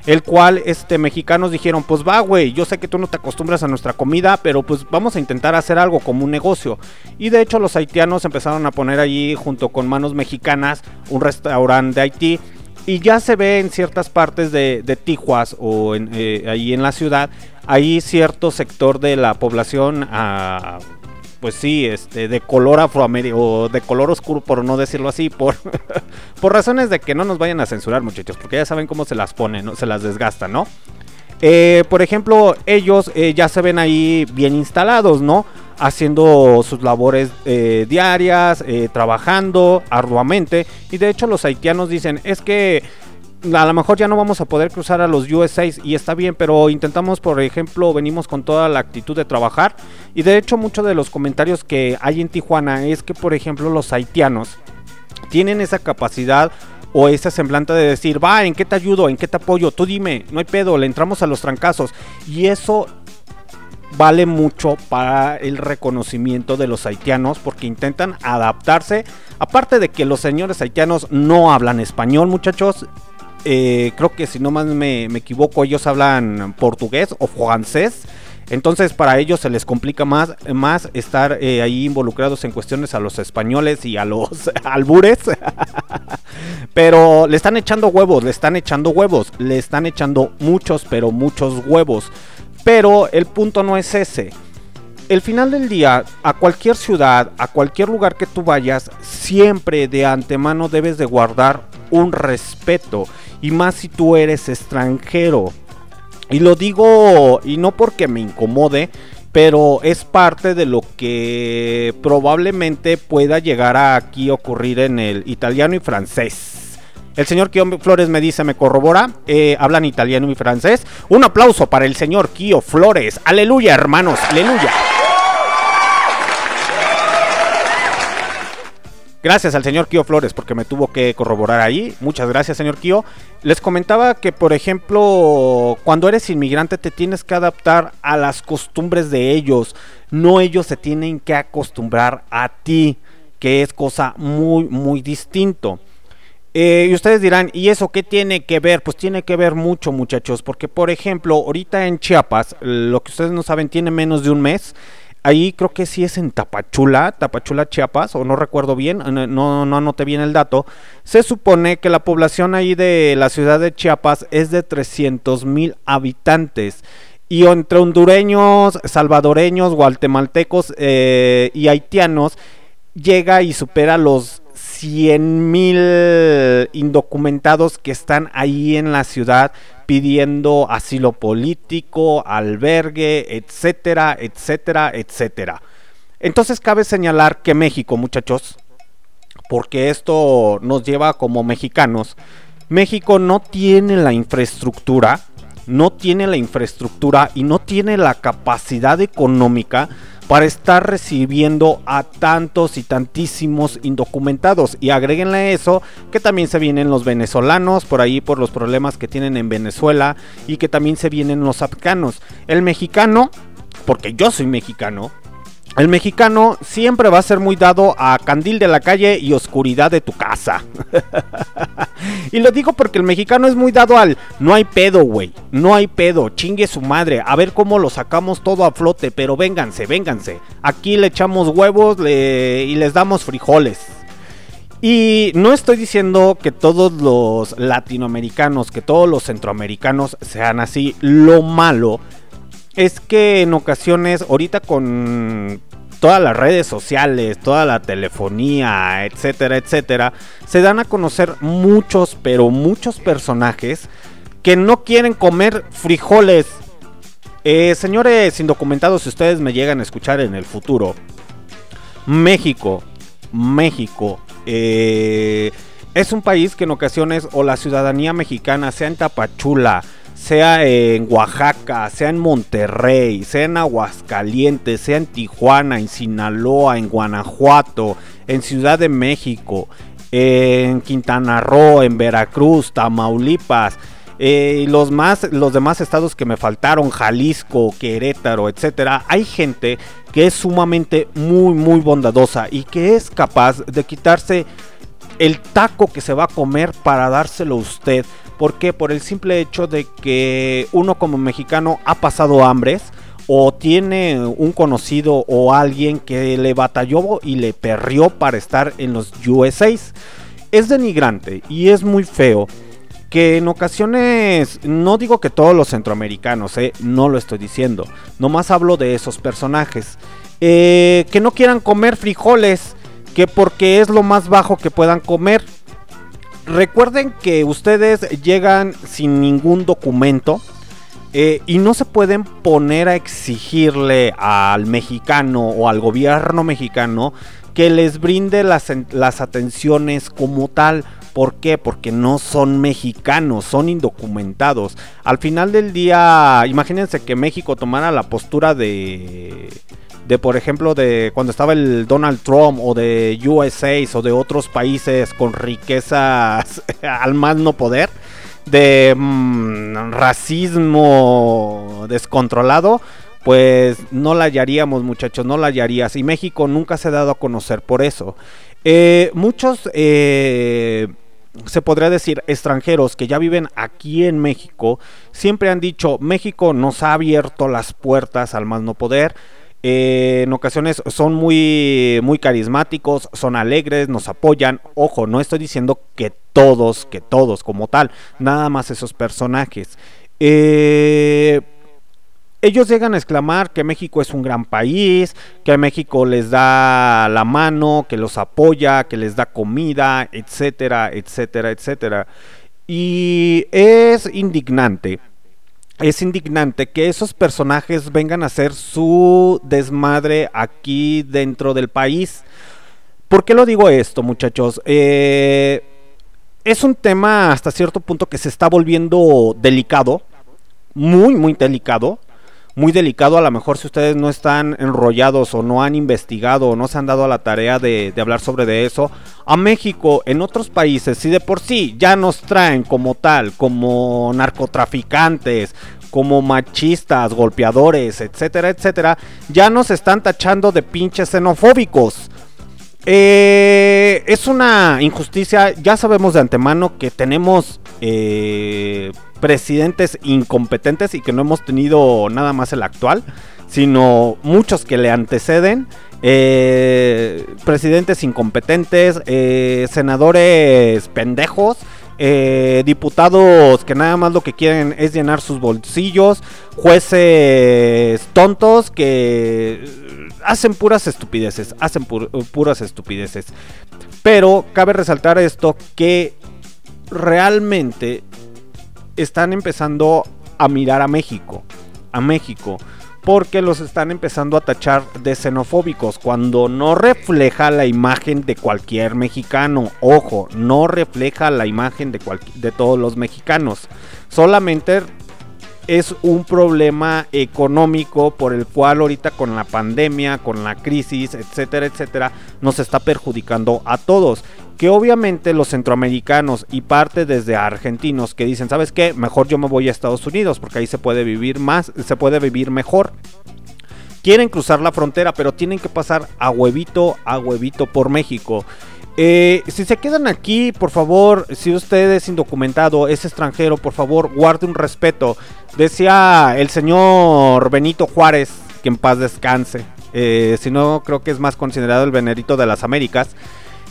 S1: el cual este mexicanos dijeron, pues va, güey, yo sé que tú no te acostumbras a nuestra comida, pero pues vamos a intentar hacer algo como un negocio. Y de hecho los haitianos empezaron a poner allí junto con manos mexicanas un restaurante de Haití y ya se ve en ciertas partes de, Tijuas o en, eh, ahí en la ciudad, hay cierto sector de la población ah, pues sí, este, de color afroamericano, o de color oscuro, por no decirlo así, por, por razones de que no nos vayan a censurar, muchachos, porque ya saben cómo se las ponen, ¿no? se las desgastan, ¿no? Eh, por ejemplo, ellos eh, ya se ven ahí bien instalados, ¿no? Haciendo sus labores eh, diarias, trabajando arduamente. Y de hecho los haitianos dicen, es que a lo mejor ya no vamos a poder cruzar a los USA y está bien, pero intentamos, por ejemplo, venimos con toda la actitud de trabajar. Y de hecho, muchos de los comentarios que hay en Tijuana es que, por ejemplo, los haitianos tienen esa capacidad o esa semblante de decir, va, ¿en qué te ayudo? ¿En qué te apoyo? Tú dime, no hay pedo, le entramos a los trancazos. Y eso vale mucho para el reconocimiento de los haitianos porque intentan adaptarse. Aparte de que los señores haitianos no hablan español, muchachos. Eh, creo que si no más me, equivoco, ellos hablan portugués o francés. Entonces para ellos se les complica más, más estar eh, ahí involucrados en cuestiones a los españoles y a los albures. pero le están echando huevos, le están echando huevos, le están echando muchos, pero muchos huevos. Pero el punto no es ese. El final del día, a cualquier ciudad, a cualquier lugar que tú vayas, siempre de antemano debes de guardar un respeto. Y más si tú eres extranjero. Y lo digo, y no porque me incomode, pero es parte de lo que probablemente pueda llegar a aquí ocurrir en el italiano y francés. El señor Kio Flores me dice, me corrobora, eh, hablan italiano y francés. Un aplauso para el señor Kio Flores. Aleluya, hermanos, aleluya. Gracias al señor Kio Flores porque me tuvo que corroborar ahí. Muchas gracias, señor Kio. Les comentaba que, por ejemplo, cuando eres inmigrante te tienes que adaptar a las costumbres de ellos. No ellos se tienen que acostumbrar a ti, que es cosa muy, muy distinto. Eh, y ustedes dirán, ¿y eso qué tiene que ver? Pues tiene que ver mucho, muchachos, porque por ejemplo, ahorita en Chiapas, lo que ustedes no saben, tiene menos de un mes ahí creo que sí es en Tapachula, Tapachula, Chiapas, o no recuerdo bien, no, no anoté bien el dato. Se supone que la población ahí de la ciudad de Chiapas es de 300 mil habitantes. Y entre hondureños, salvadoreños, guatemaltecos eh, y haitianos, llega y supera los 100 mil indocumentados que están ahí en la ciudad pidiendo asilo político, albergue, etcétera, etcétera, etcétera. Entonces cabe señalar que México, muchachos, porque esto nos lleva como mexicanos, México no tiene la infraestructura, no tiene la infraestructura y no tiene la capacidad económica para estar recibiendo a tantos y tantísimos indocumentados. Y agréguenle eso que también se vienen los venezolanos por ahí por los problemas que tienen en Venezuela y que también se vienen los afganos. El mexicano, porque yo soy mexicano, el mexicano siempre va a ser muy dado a candil de la calle y oscuridad de tu casa. y lo digo porque el mexicano es muy dado al no hay pedo, güey. No hay pedo, chingue su madre. A ver cómo lo sacamos todo a flote, pero vénganse, vénganse. Aquí le echamos huevos y les damos frijoles. Y no estoy diciendo que todos los latinoamericanos, que todos los centroamericanos sean así. Lo malo es que en ocasiones, ahorita con todas las redes sociales, toda la telefonía, etcétera, etcétera, se dan a conocer muchos, pero muchos personajes que no quieren comer frijoles. Eh, señores indocumentados, si ustedes me llegan a escuchar en el futuro, México, México, eh, es un país que en ocasiones o la ciudadanía mexicana, sea en Tapachula, sea en Oaxaca, sea en Monterrey, sea en Aguascalientes, sea en Tijuana, en Sinaloa, en Guanajuato, en Ciudad de México, en Quintana Roo, en Veracruz, Tamaulipas, eh, y los más, los demás estados que me faltaron, Jalisco, Querétaro, etcétera, hay gente que es sumamente muy, muy bondadosa y que es capaz de quitarse el taco que se va a comer para dárselo a usted. ¿Por qué? Por el simple hecho de que uno como mexicano ha pasado hambres o tiene un conocido o alguien que le batalló y le perrió para estar en los USA. Es denigrante y es muy feo que en ocasiones, no digo que todos los centroamericanos, eh, no lo estoy diciendo, nomás hablo de esos personajes, eh, que no quieran comer frijoles, que porque es lo más bajo que puedan comer, recuerden que ustedes llegan sin ningún documento eh, y no se pueden poner a exigirle al mexicano o al gobierno mexicano que les brinde las, las atenciones como tal. ¿Por qué? Porque no son mexicanos, son indocumentados. Al final del día, imagínense que México tomara la postura de de por ejemplo de cuando estaba el Donald Trump o de USA o de otros países con riquezas al más no poder de mm, racismo descontrolado pues no la hallaríamos muchachos no la hallarías y México nunca se ha dado a conocer por eso eh, muchos eh, se podría decir, extranjeros que ya viven aquí en México, siempre han dicho, México nos ha abierto las puertas al más no poder. Eh, en ocasiones son muy, muy carismáticos, son alegres, nos apoyan. Ojo, no estoy diciendo que todos, que todos como tal, nada más esos personajes. Eh, ellos llegan a exclamar que México es un gran país, que México les da la mano, que los apoya, que les da comida, etcétera, etcétera, etcétera. Y es indignante, es indignante que esos personajes vengan a hacer su desmadre aquí dentro del país. ¿Por qué lo digo esto, muchachos? Eh, es un tema hasta cierto punto que se está volviendo delicado, muy, muy delicado muy delicado. A lo mejor si ustedes no están enrollados o no han investigado o no se han dado a la tarea de, hablar sobre de eso, a México en otros países, si de por sí ya nos traen como tal, como narcotraficantes, como machistas, golpeadores, etcétera, etcétera, ya nos están tachando de pinches xenofóbicos. Eh, es una injusticia, ya sabemos de antemano que tenemos eh, presidentes incompetentes y que no hemos tenido nada más el actual, sino muchos que le anteceden. Eh, presidentes incompetentes, eh, senadores pendejos, eh, diputados que nada más lo que quieren es llenar sus bolsillos, jueces tontos que hacen puras estupideces, hacen puras estupideces. Pero cabe resaltar esto que realmente están empezando a mirar a México, a México, porque los están empezando a tachar de xenofóbicos cuando no refleja la imagen de cualquier mexicano. Ojo, no refleja la imagen de, de todos los mexicanos. Solamente es un problema económico por el cual ahorita con la pandemia, con la crisis, etcétera, etcétera, nos está perjudicando a todos que obviamente los centroamericanos y parte desde argentinos que dicen, ¿sabes qué? Mejor yo me voy a Estados Unidos porque ahí se puede vivir más, se puede vivir mejor. Quieren cruzar la frontera, pero tienen que pasar a huevito, a huevito por México. Eh, si se quedan aquí, por favor, si usted es indocumentado, es extranjero, por favor, guarde un respeto. Decía el señor Benito Juárez, que en paz descanse. Eh, si no, creo que es más considerado el venerito de las Américas.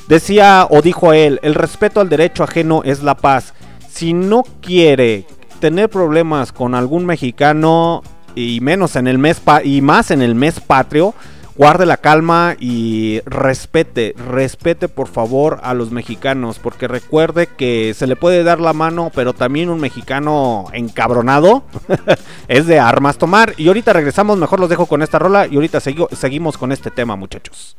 S1: Decía o dijo él, el respeto al derecho ajeno es la paz. Si no quiere tener problemas con algún mexicano y menos en el mes y más en el mes patrio, guarde la calma y respete, respete por favor a los mexicanos, porque recuerde que se le puede dar la mano, pero también un mexicano encabronado es de armas tomar. Y ahorita regresamos, mejor los dejo con esta rola y ahorita seguimos con este tema, muchachos.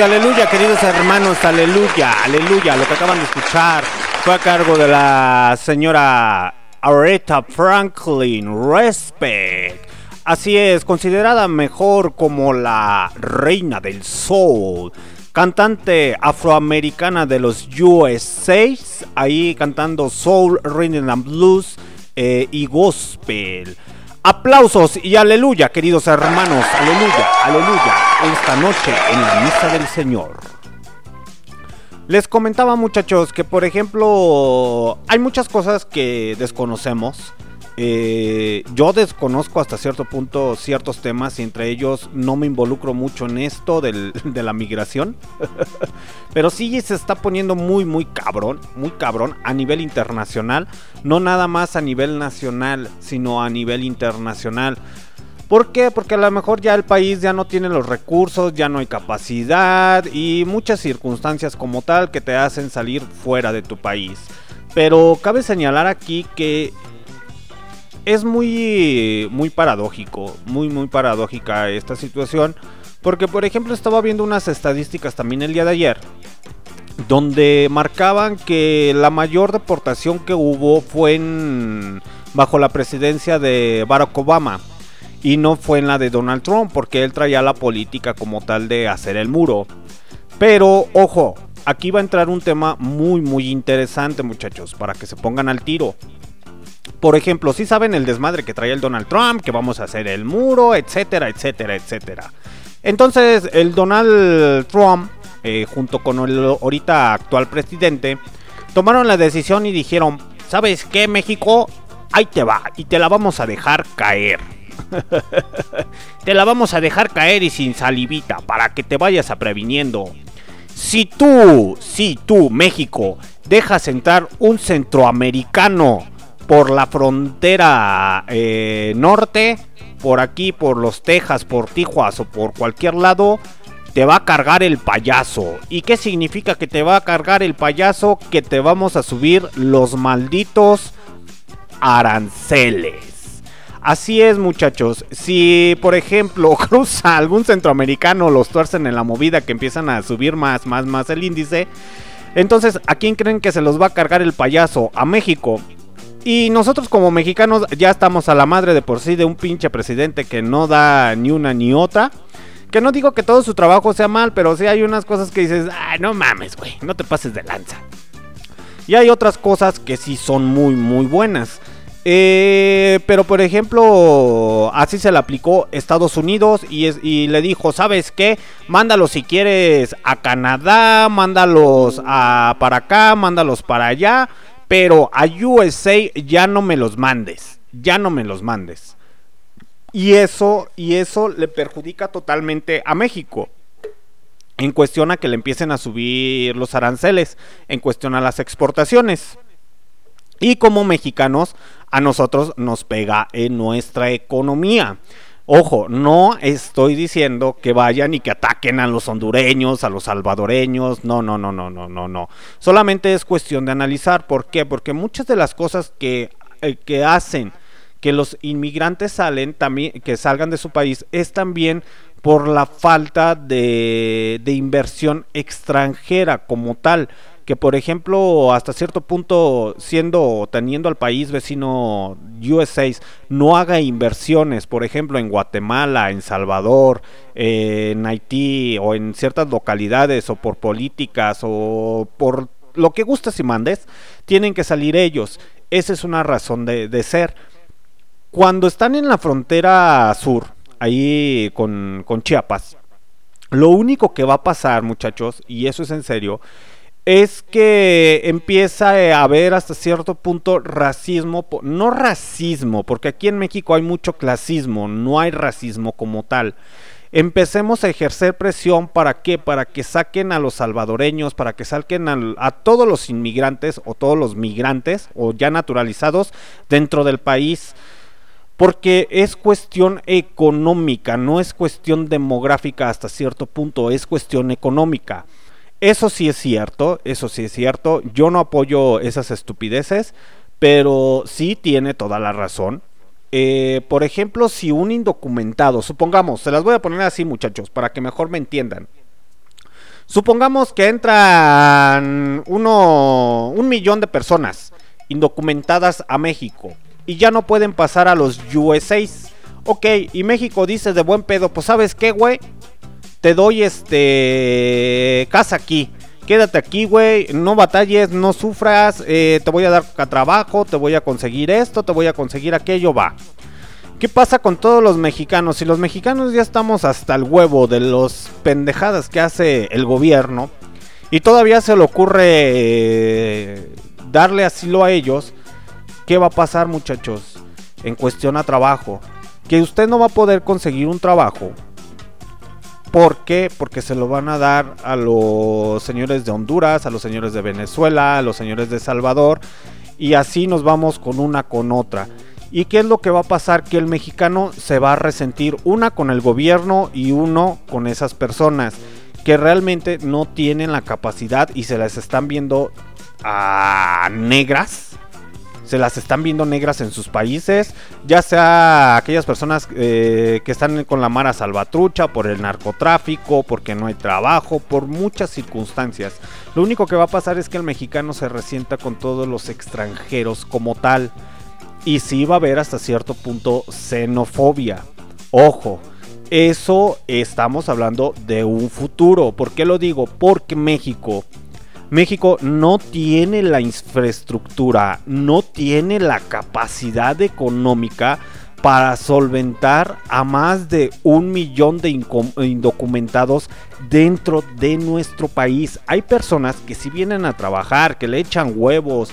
S1: Aleluya, queridos hermanos, aleluya, aleluya. Lo que acaban de escuchar fue a cargo de la señora Aretha Franklin. Respect. Así es, considerada mejor como la reina del soul. Cantante afroamericana de los USA, ahí cantando soul, rhythm and blues eh, y gospel. Aplausos y aleluya, queridos hermanos, aleluya, aleluya, esta noche en la misa del Señor. Les comentaba muchachos que por ejemplo hay muchas cosas que desconocemos. Eh, yo desconozco hasta cierto punto ciertos temas y entre ellos no me involucro mucho en esto del- de la migración. Pero sí se está poniendo muy, muy cabrón, muy cabrón a nivel internacional. No nada más a nivel nacional, sino a nivel internacional. ¿Por qué? Porque a lo mejor ya el país ya no tiene los recursos, ya no hay capacidad y muchas circunstancias como tal que te hacen salir fuera de tu país. Pero cabe señalar aquí que es muy muy paradójico, muy muy paradójica esta situación, porque por ejemplo estaba viendo unas estadísticas también el día de ayer donde marcaban que la mayor deportación que hubo fue en bajo la presidencia de Barack Obama y no fue en la de Donald Trump porque él traía la política como tal de hacer el muro. Pero ojo, aquí va a entrar un tema muy muy interesante, muchachos, para que se pongan al tiro. Por ejemplo, si saben el desmadre que traía el Donald Trump, que vamos a hacer el muro, etcétera, etcétera, etcétera. Entonces, el Donald Trump, eh, junto con el ahorita actual presidente, tomaron la decisión y dijeron, ¿sabes qué, México? Ahí te va, y te la vamos a dejar caer. te la vamos a dejar caer y sin salivita, para que te vayas a previniendo. Si tú, si tú, México, dejas entrar un centroamericano por la frontera eh, norte, por aquí, por los Texas, por Tijuas o por cualquier lado, te va a cargar el payaso. ¿Y qué significa que te va a cargar el payaso? Que te vamos a subir los malditos aranceles. Así es, muchachos. Si, por ejemplo, cruza algún centroamericano, los tuercen en la movida que empiezan a subir más, más, más el índice. Entonces, ¿a quién creen que se los va a cargar el payaso? A México. Y nosotros como mexicanos ya estamos a la madre de por sí de un pinche presidente que no da ni una ni otra. Que no digo que todo su trabajo sea mal, pero sí hay unas cosas que dices, ah, no mames, güey, no te pases de lanza. Y hay otras cosas que sí son muy, muy buenas. Eh, pero por ejemplo, así se le aplicó Estados Unidos y, y le dijo, ¿sabes qué? Mándalos si quieres a Canadá, mándalos a, para acá, mándalos para allá, pero a USA ya no me los mandes, ya no me los mandes. Y eso, y eso le perjudica totalmente a México. En cuestión a que le empiecen a subir los aranceles, en cuestión a las exportaciones. Y como mexicanos, a nosotros nos pega en nuestra economía. Ojo, no estoy diciendo que vayan y que ataquen a los hondureños, a los salvadoreños. No, no, no, no, no, no, no. Solamente es cuestión de analizar. ¿Por qué? Porque muchas de las cosas que, eh, que hacen que los inmigrantes salen también, que salgan de su país, es también por la falta de, de inversión extranjera como tal que por ejemplo hasta cierto punto siendo teniendo al país vecino USA no haga inversiones por ejemplo en Guatemala en Salvador en Haití o en ciertas localidades o por políticas o por lo que gustas y mandes tienen que salir ellos. Esa es una razón de, de ser. Cuando están en la frontera sur ahí con, con Chiapas lo único que va a pasar muchachos y eso es en serio es que empieza a haber hasta cierto punto racismo, no racismo, porque aquí en México hay mucho clasismo, no hay racismo como tal. Empecemos a ejercer presión para qué, para que saquen a los salvadoreños, para que saquen a todos los inmigrantes o todos los migrantes o ya naturalizados dentro del país. Porque es cuestión económica, no es cuestión demográfica hasta cierto punto, es cuestión económica. Eso sí es cierto, eso sí es cierto. Yo no apoyo esas estupideces, pero sí tiene toda la razón. Eh, por ejemplo, si un indocumentado, supongamos, se las voy a poner así muchachos, para que mejor me entiendan. Supongamos que entran uno, un millón de personas indocumentadas a México y ya no pueden pasar a los USAs. Ok, y México dice de buen pedo, pues sabes qué, güey, te doy este casa aquí. Quédate aquí, güey, no batalles, no sufras, eh, te voy a dar trabajo, te voy a conseguir esto, te voy a conseguir aquello, va. ¿Qué pasa con todos los mexicanos? Si los mexicanos ya estamos hasta el huevo de los pendejadas que hace el gobierno y todavía se le ocurre eh, darle asilo a ellos, ¿qué va a pasar muchachos? En cuestión a trabajo. Que usted no va a poder conseguir un trabajo. ¿Por qué? Porque se lo van a dar a los señores de Honduras, a los señores de Venezuela, a los señores de Salvador. Y así nos vamos con una con otra. ¿Y qué es lo que va a pasar? Que el mexicano se va a resentir una con el gobierno y uno con esas personas que realmente no tienen la capacidad y se las están viendo a negras. Se las están viendo negras en sus países, ya sea aquellas personas eh, que están con la mara salvatrucha por el narcotráfico, porque no hay trabajo, por muchas circunstancias. Lo único que va a pasar es que el mexicano se resienta con todos los extranjeros como tal. Y sí va a haber hasta cierto punto xenofobia. Ojo, eso estamos hablando de un futuro. ¿Por qué lo digo? Porque México, México no tiene la infraestructura, no tiene la capacidad económica para solventar a más de un millón de indocumentados dentro de nuestro país. Hay personas que si vienen a trabajar, que le echan huevos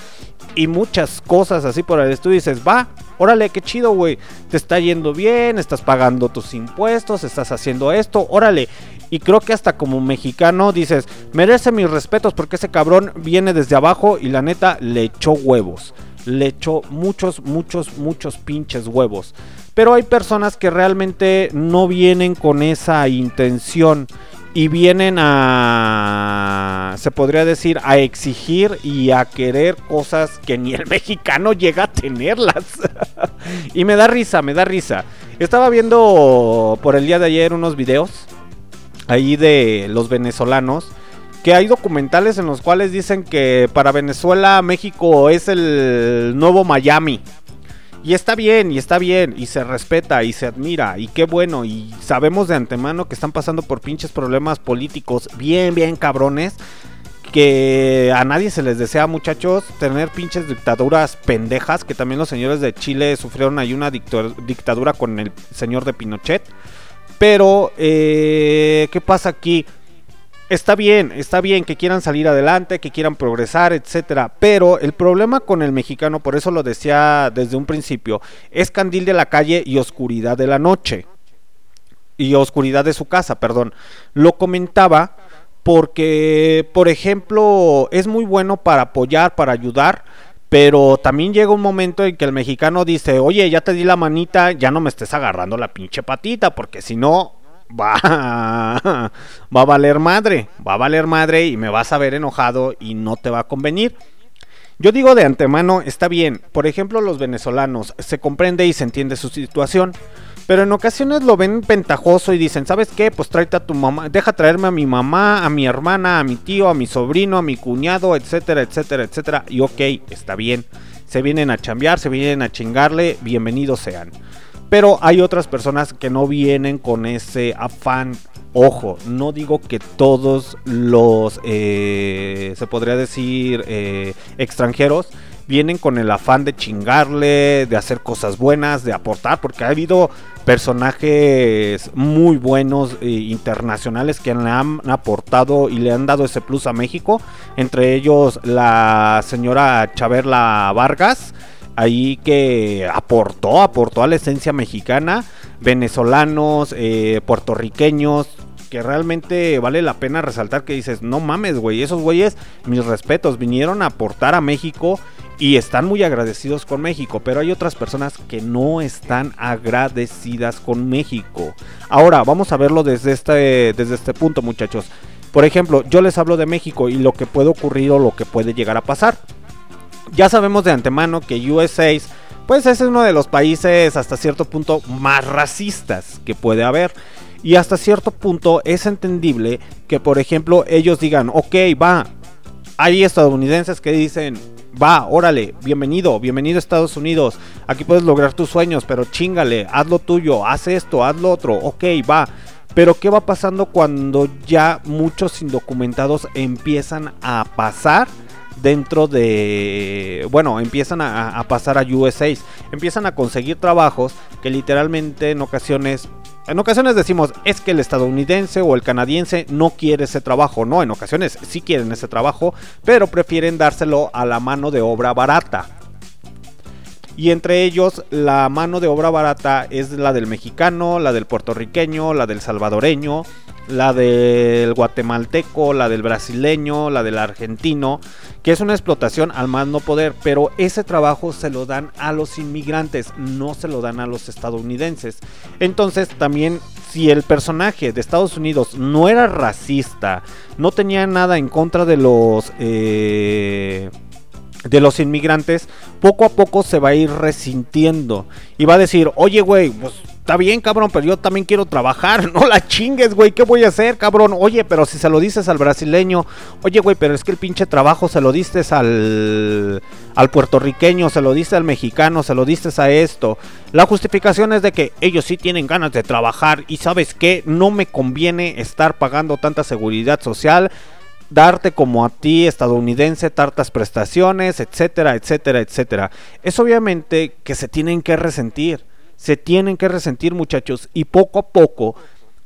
S1: y muchas cosas así por el estudio. dices, va, órale, qué chido, güey. Te está yendo bien, estás pagando tus impuestos, estás haciendo esto, órale. Y creo que hasta como mexicano dices, merece mis respetos porque ese cabrón viene desde abajo y la neta le echó huevos. Le echó muchos, muchos, muchos pinches huevos. Pero hay personas que realmente no vienen con esa intención y vienen a, se podría decir, a exigir y a querer cosas que ni el mexicano llega a tenerlas. y me da risa, me da risa. Estaba viendo por el día de ayer unos videos ahí de los venezolanos. Que hay documentales en los cuales dicen que para Venezuela México es el nuevo Miami. Y está bien, y está bien, y se respeta, y se admira, y qué bueno, y sabemos de antemano que están pasando por pinches problemas políticos bien, bien cabrones, que a nadie se les desea, muchachos, tener pinches dictaduras pendejas, que también los señores de Chile sufrieron ahí una dictadura con el señor de Pinochet. Pero, eh, ¿qué pasa aquí? está bien, está bien que quieran salir adelante, que quieran progresar, etcétera. Pero el problema con el mexicano, por eso lo decía desde un principio, es candil de la calle y oscuridad de la noche. Y oscuridad de su casa, perdón. Lo comentaba porque, por ejemplo, es muy bueno para apoyar, para ayudar. Pero también llega un momento en que el mexicano dice, oye, ya te di la manita, ya no me estés agarrando la pinche patita, porque si no, va, va a valer madre, va a valer madre y me vas a ver enojado y no te va a convenir. Yo digo de antemano, está bien, por ejemplo los venezolanos, se comprende y se entiende su situación, pero en ocasiones lo ven pentajoso y dicen, ¿sabes qué? Pues tráete a tu mamá, deja traerme a mi mamá, a mi hermana, a mi tío, a mi sobrino, a mi cuñado, etcétera, etcétera, etcétera. Y ok, está bien, se vienen a chambear, se vienen a chingarle, bienvenidos sean. Pero hay otras personas que no vienen con ese afán. Ojo, no digo que todos los, eh, se podría decir, eh, extranjeros vienen con el afán de chingarle, de hacer cosas buenas, de aportar, porque ha habido personajes muy buenos e internacionales que le han aportado y le han dado ese plus a México, entre ellos la señora Chaverla Vargas, ahí que aportó, aportó a la esencia mexicana, venezolanos, eh, puertorriqueños, que realmente vale la pena resaltar que dices, no mames, güey, esos güeyes, mis respetos, vinieron a aportar a México y están muy agradecidos con México, pero hay otras personas que no están agradecidas con México. Ahora, vamos a verlo desde este, desde este punto, muchachos. Por ejemplo, yo les hablo de México y lo que puede ocurrir o lo que puede llegar a pasar. Ya sabemos de antemano que USA pues es uno de los países hasta cierto punto más racistas que puede haber. Y hasta cierto punto es entendible que, por ejemplo, ellos digan, ok, va, hay estadounidenses que dicen, va, órale, bienvenido, bienvenido a Estados Unidos, aquí puedes lograr tus sueños, pero chingale, haz lo tuyo, haz esto, haz lo otro, ok, va. Pero ¿qué va pasando cuando ya muchos indocumentados empiezan a pasar? Dentro de, bueno, empiezan a, a pasar a USA, empiezan a conseguir trabajos que literalmente en ocasiones en ocasiones decimos, es que el estadounidense o el canadiense no quiere ese trabajo. No, en ocasiones sí quieren ese trabajo, pero prefieren dárselo a la mano de obra barata. Y entre ellos, la mano de obra barata es la del mexicano, la del puertorriqueño, la del salvadoreño, la del guatemalteco, la del brasileño, la del argentino, que es una explotación al más no poder, pero ese trabajo se lo dan a los inmigrantes, no se lo dan a los estadounidenses. Entonces también si el personaje de Estados Unidos no era racista, no tenía nada en contra de los... Eh, de los inmigrantes, poco a poco se va a ir resintiendo. Y va a decir, oye, güey, pues está bien, cabrón, pero yo también quiero trabajar. No la chingues, güey, ¿qué voy a hacer, cabrón? Oye, pero si se lo dices al brasileño, oye, güey, pero es que el pinche trabajo se lo diste al, al puertorriqueño, se lo diste al mexicano, se lo diste a esto. La justificación es de que ellos sí tienen ganas de trabajar y sabes que no me conviene estar pagando tanta seguridad social darte como a ti estadounidense tantas prestaciones, etcétera, etcétera, etcétera. Es obviamente que se tienen que resentir, se tienen que resentir muchachos y poco a poco,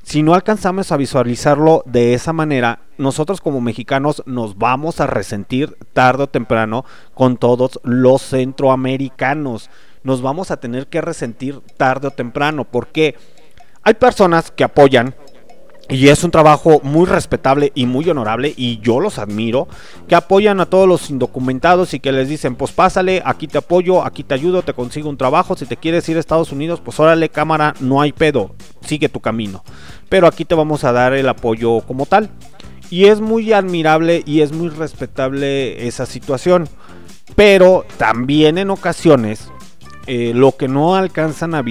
S1: si no alcanzamos a visualizarlo de esa manera, nosotros como mexicanos nos vamos a resentir tarde o temprano con todos los centroamericanos. Nos vamos a tener que resentir tarde o temprano porque hay personas que apoyan y es un trabajo muy respetable y muy honorable y yo los admiro, que apoyan a todos los indocumentados y que les dicen, pues pásale, aquí te apoyo, aquí te ayudo, te consigo un trabajo, si te quieres ir a Estados Unidos, pues órale cámara, no hay pedo, sigue tu camino. Pero aquí te vamos a dar el apoyo como tal. Y es muy admirable y es muy respetable esa situación. Pero también en ocasiones eh, lo que no alcanzan a,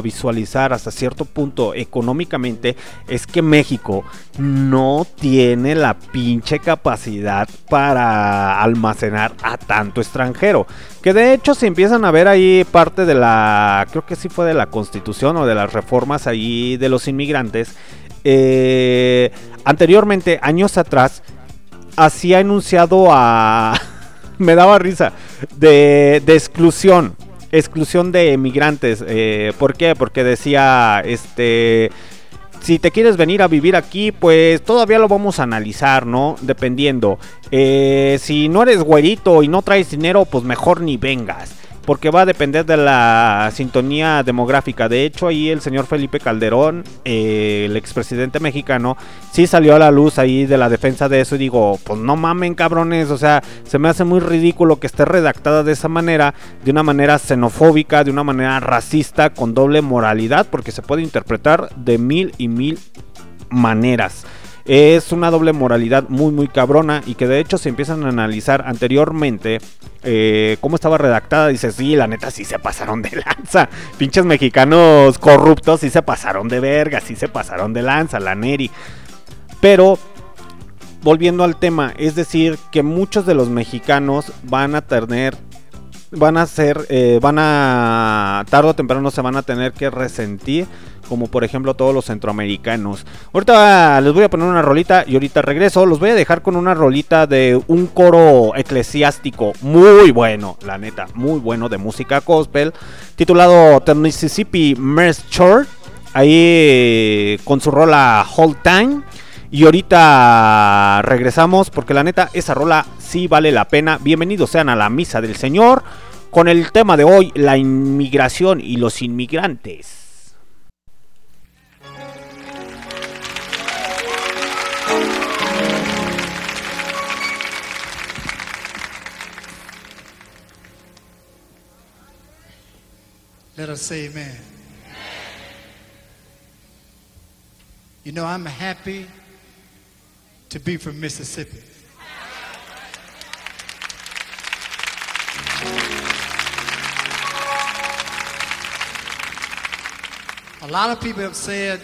S1: visualizar hasta cierto punto económicamente es que México no tiene la pinche capacidad para almacenar a tanto extranjero. Que de hecho se empiezan a ver ahí parte de la, creo que sí fue de la constitución o de las reformas ahí de los inmigrantes. Eh, anteriormente, años atrás, hacía enunciado a... me daba risa, de, de exclusión exclusión de emigrantes. Eh, ¿Por qué? Porque decía, este, si te quieres venir a vivir aquí, pues todavía lo vamos a analizar, ¿no? Dependiendo. Eh, si no eres güerito y no traes dinero, pues mejor ni vengas porque va a depender de la sintonía demográfica. De hecho, ahí el señor Felipe Calderón, eh, el expresidente mexicano, sí salió a la luz ahí de la defensa de eso y digo, pues no mamen cabrones, o sea, se me hace muy ridículo que esté redactada de esa manera, de una manera xenofóbica, de una manera racista, con doble moralidad, porque se puede interpretar de mil y mil maneras. Es una doble moralidad muy muy cabrona y que de hecho se empiezan a analizar anteriormente eh, cómo estaba redactada. Dice, sí, la neta sí se pasaron de lanza. Pinches mexicanos corruptos sí se pasaron de verga, sí se pasaron de lanza, la Neri. Pero volviendo al tema, es decir, que muchos de los mexicanos van a tener van a ser, eh, van a, tarde o temprano se van a tener que resentir, como por ejemplo todos los centroamericanos. Ahorita les voy a poner una rolita y ahorita regreso. Los voy a dejar con una rolita de un coro eclesiástico muy bueno, la neta, muy bueno de música gospel, titulado The Mississippi Merce Church, ahí con su rola Hold Time. Y ahorita regresamos porque la neta esa rola sí vale la pena. Bienvenidos sean a la misa del Señor con el tema de hoy, la inmigración y los inmigrantes.
S5: Let us say amen. You know, I'm happy to be from Mississippi. A lot of people have said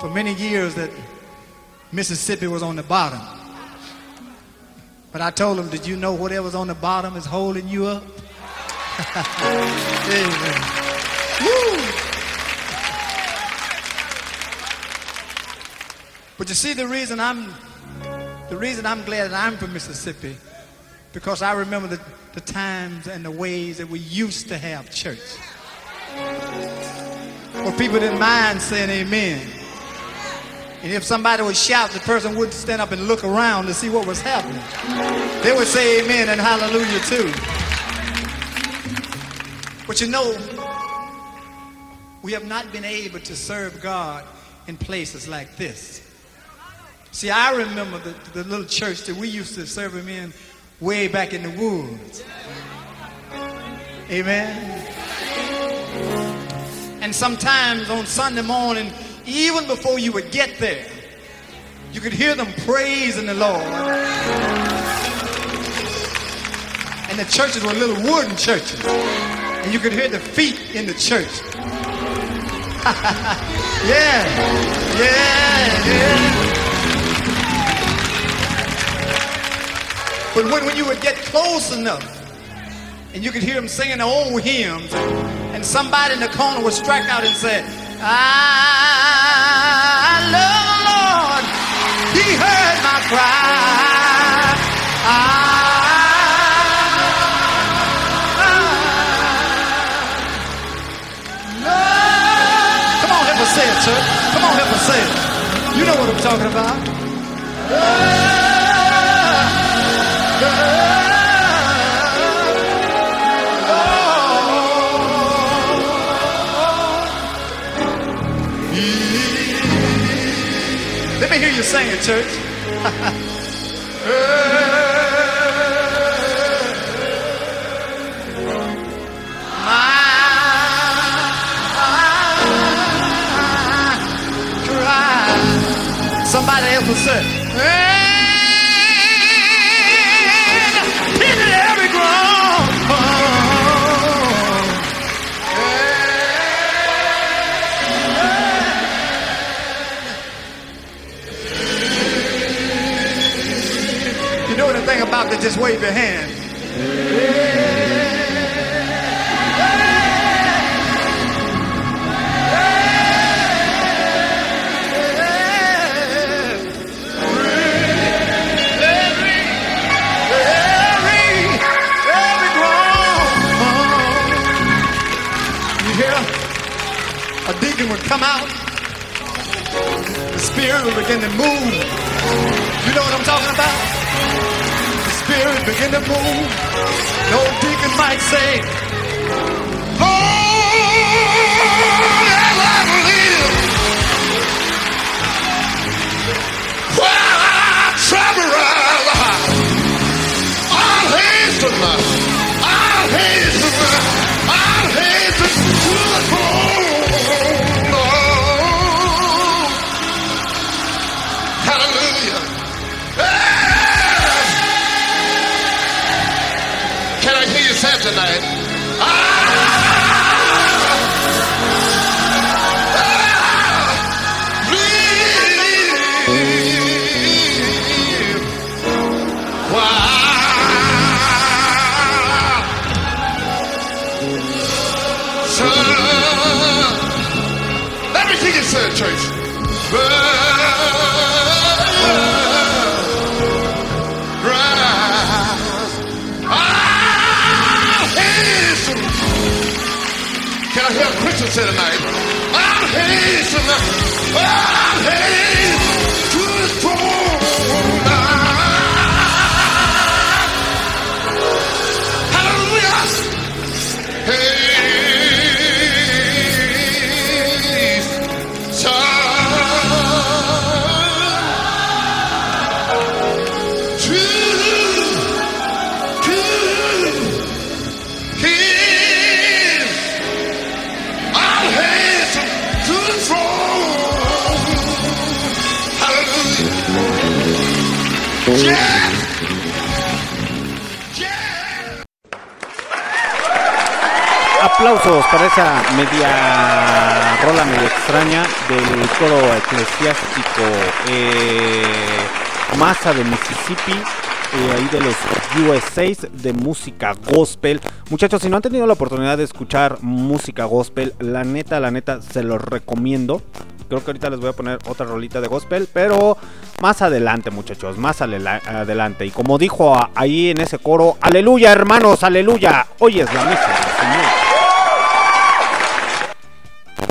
S5: for many years that Mississippi was on the bottom. But I told them, did you know whatever's on the bottom is holding you up? Amen. Woo! But you see the reason I'm the reason I'm glad that I'm from Mississippi, because I remember the, the times and the ways that we used to have church. Where people didn't mind saying amen. And if somebody would shout, the person would stand up and look around to see what was happening. They would say amen and hallelujah too. But you know, we have not been able to serve God in places like this. See, I remember the, the little church that we used to serve him in way back in the woods. Amen. And sometimes on Sunday morning, even before you would get there, you could hear them praising the Lord. And the churches were little wooden churches. And you could hear the feet in the church. yeah, yeah, yeah. But when, when you would get close enough, and you could hear them singing the old hymns, and, somebody in the corner would strike out and say, I love the Lord. He heard my cry. I love. Come on, help us say it, church. Come on, help us say it. You know what I'm talking about. Hear you sing it, church. Somebody else will say, "And that, just wave your hand. A deacon would come out. The spirit would begin to move. You know what I'm talking about? Begin to move. The old deacon might say, Lord, as I live, while I travel I'll hasten, I'll tonight? Ah! Ah! Live while Son. Let me hear you say it, church. Tonight? I'm hasten, I'm hasten
S1: Aplausos para esa media rola media extraña del coro eclesiástico eh, Masa de Mississippi, eh, ahí de los USA de música gospel. Muchachos, si no han tenido la oportunidad de escuchar música gospel, la neta, la neta, se los recomiendo. Creo que ahorita les voy a poner otra rolita de gospel, pero más adelante, muchachos, más adelante. Y como dijo ahí en ese coro, aleluya, hermanos, aleluya. Hoy es la misa Señor.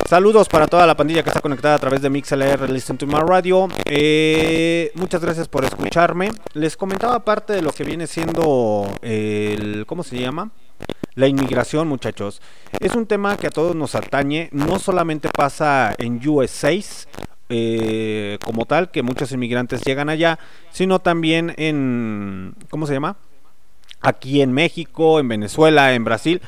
S1: Saludos para toda la pandilla que está conectada a través de MixLR Listen to My Radio. Eh, muchas gracias por escucharme. Les comentaba parte de lo que viene siendo el. ¿Cómo se llama? La inmigración, muchachos. Es un tema que a todos nos atañe. No solamente pasa en USA eh, como tal, que muchos inmigrantes llegan allá, sino también en. ¿Cómo se llama? Aquí en México, en Venezuela, en Brasil.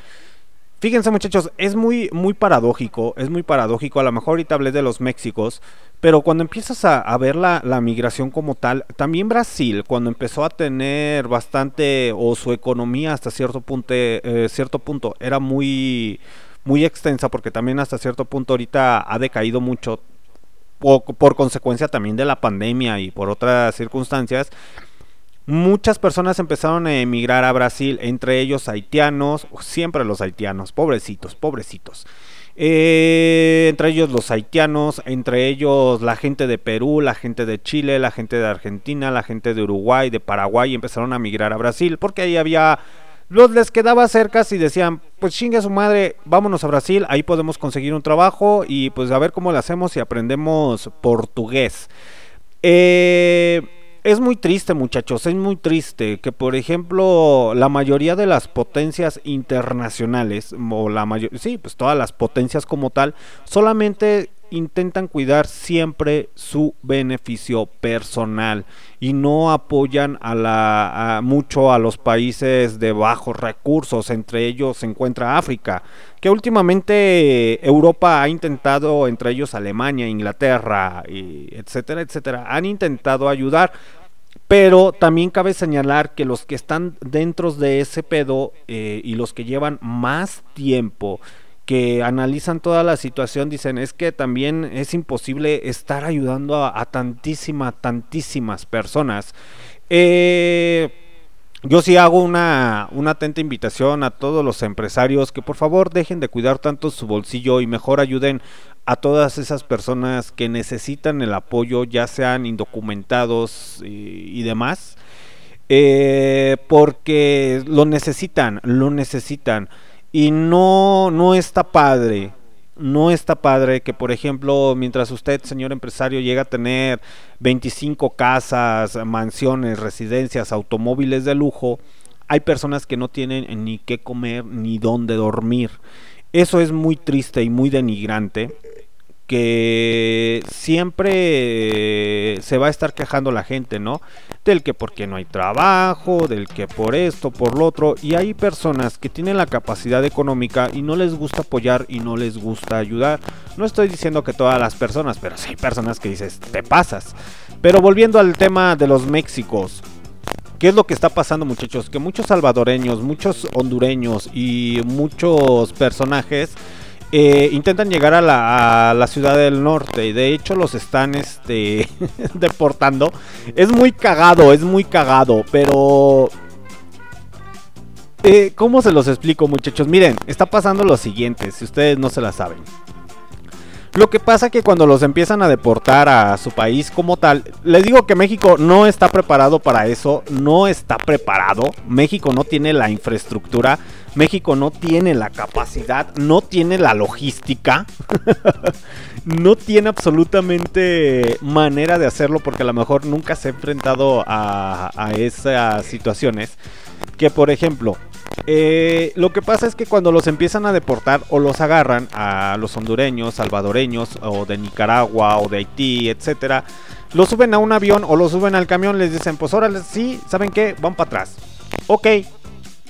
S1: Fíjense muchachos, es muy, muy paradójico, es muy paradójico, a lo mejor ahorita hablé de los Méxicos, pero cuando empiezas a, ver la, la migración como tal, también Brasil, cuando empezó a tener bastante, o su economía hasta cierto punto, eh, cierto punto era muy, muy extensa, porque también hasta cierto punto ahorita ha decaído mucho, o por consecuencia también de la pandemia y por otras circunstancias, Muchas personas empezaron a emigrar a Brasil, entre ellos haitianos, siempre los haitianos, pobrecitos, pobrecitos. Eh, entre ellos los haitianos, entre ellos la gente de Perú, la gente de Chile, la gente de Argentina, la gente de Uruguay, de Paraguay, empezaron a migrar a Brasil porque ahí había los les quedaba cerca y decían, pues chingue a su madre, vámonos a Brasil, ahí podemos conseguir un trabajo y pues a ver cómo lo hacemos y aprendemos portugués. Eh, es muy triste, muchachos, es muy triste que, por ejemplo, la mayoría de las potencias internacionales, o la mayor, sí, pues todas las potencias como tal, solamente intentan cuidar siempre su beneficio personal y no apoyan a la a mucho a los países de bajos recursos, entre ellos se encuentra África, que últimamente Europa ha intentado, entre ellos Alemania, Inglaterra, etcétera, etcétera, han intentado ayudar, pero también cabe señalar que los que están dentro de ese pedo eh, y los que llevan más tiempo, que analizan toda la situación, dicen es que también es imposible estar ayudando a, a tantísimas, tantísimas personas. Eh, yo sí hago una, una atenta invitación a todos los empresarios que por favor dejen de cuidar tanto su bolsillo y mejor ayuden a todas esas personas que necesitan el apoyo, ya sean indocumentados y, demás, eh, porque lo necesitan, lo necesitan. Y no, no está padre, no está padre que, por ejemplo, mientras usted, señor empresario, llega a tener 25 casas, mansiones, residencias, automóviles de lujo, hay personas que no tienen ni qué comer ni dónde dormir. Eso es muy triste y muy denigrante que siempre se va a estar quejando la gente, ¿no? Del que porque no hay trabajo, del que por esto, por lo otro, y hay personas que tienen la capacidad económica y no les gusta apoyar y no les gusta ayudar. No estoy diciendo que todas las personas, pero sí hay personas que dices, te pasas. Pero volviendo al tema de los Méxicos, ¿Qué es lo que está pasando muchachos? Que muchos salvadoreños, muchos hondureños y muchos personajes eh, intentan llegar a la, ciudad del norte y de hecho los están este, deportando. Es muy cagado, es muy cagado, pero... Eh, ¿Cómo se los explico muchachos? Miren, está pasando lo siguiente, si ustedes no se la saben. Lo que pasa que cuando los empiezan a deportar a su país como tal, les digo que México no está preparado para eso, no está preparado. México no tiene la infraestructura, México no tiene la capacidad, no tiene la logística, no tiene absolutamente manera de hacerlo porque a lo mejor nunca se ha enfrentado a, esas situaciones. Que por ejemplo, eh, lo que pasa es que cuando los empiezan a deportar o los agarran a los hondureños, salvadoreños o de Nicaragua o de Haití, etcétera, los suben a un avión o los suben al camión, les dicen, pues órale, sí, ¿saben qué? Van para atrás. Ok,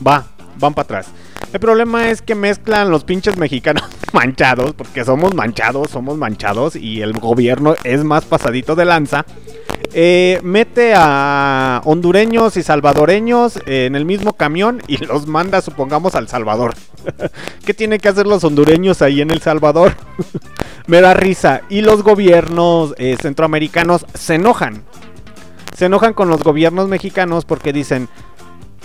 S1: va, van para atrás. El problema es que mezclan los pinches mexicanos manchados, porque somos manchados, somos manchados y el gobierno es más pasadito de lanza. eh, mete a hondureños y salvadoreños en el mismo camión y los manda, supongamos, al Salvador. ¿Qué tienen que hacer los hondureños ahí en El Salvador? Me da risa. Y los gobiernos eh, centroamericanos se enojan. Se enojan con los gobiernos mexicanos porque dicen,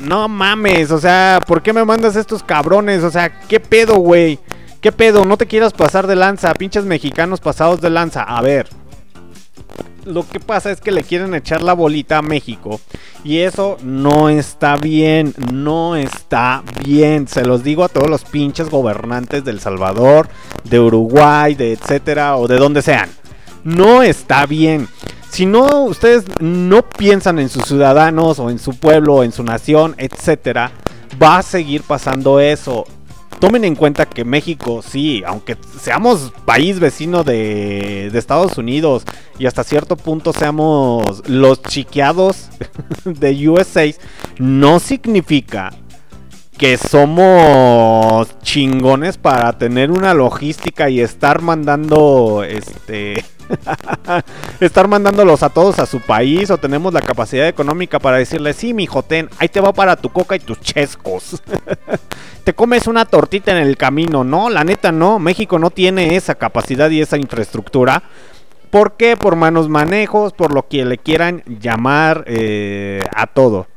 S1: no mames, o sea, ¿por qué me mandas estos cabrones? O sea, ¿qué pedo, güey? ¿Qué pedo? No te quieras pasar de lanza, pinches mexicanos pasados de lanza. A ver, lo que pasa es que le quieren echar la bolita a México. Y eso no está bien, no está bien. Se los digo a todos los pinches gobernantes del Salvador, de Uruguay, de etcétera, o de donde sean. No está bien. Si no, ustedes no piensan en sus ciudadanos o en su pueblo, en su nación, etcétera, va a seguir pasando eso. Tomen en cuenta que México, sí, aunque seamos país vecino de, de, Estados Unidos y hasta cierto punto seamos los chiqueados de USA, no significa que somos chingones para tener una logística y estar mandando este estar mandándolos a todos a su país o tenemos la capacidad económica para decirle, sí, mi jotén, ahí te va para tu coca y tus chescos. te comes una tortita en el camino, no, la neta no, México no tiene esa capacidad y esa infraestructura. ¿Por qué? Por manos manejos, por lo que le quieran llamar eh, a todo.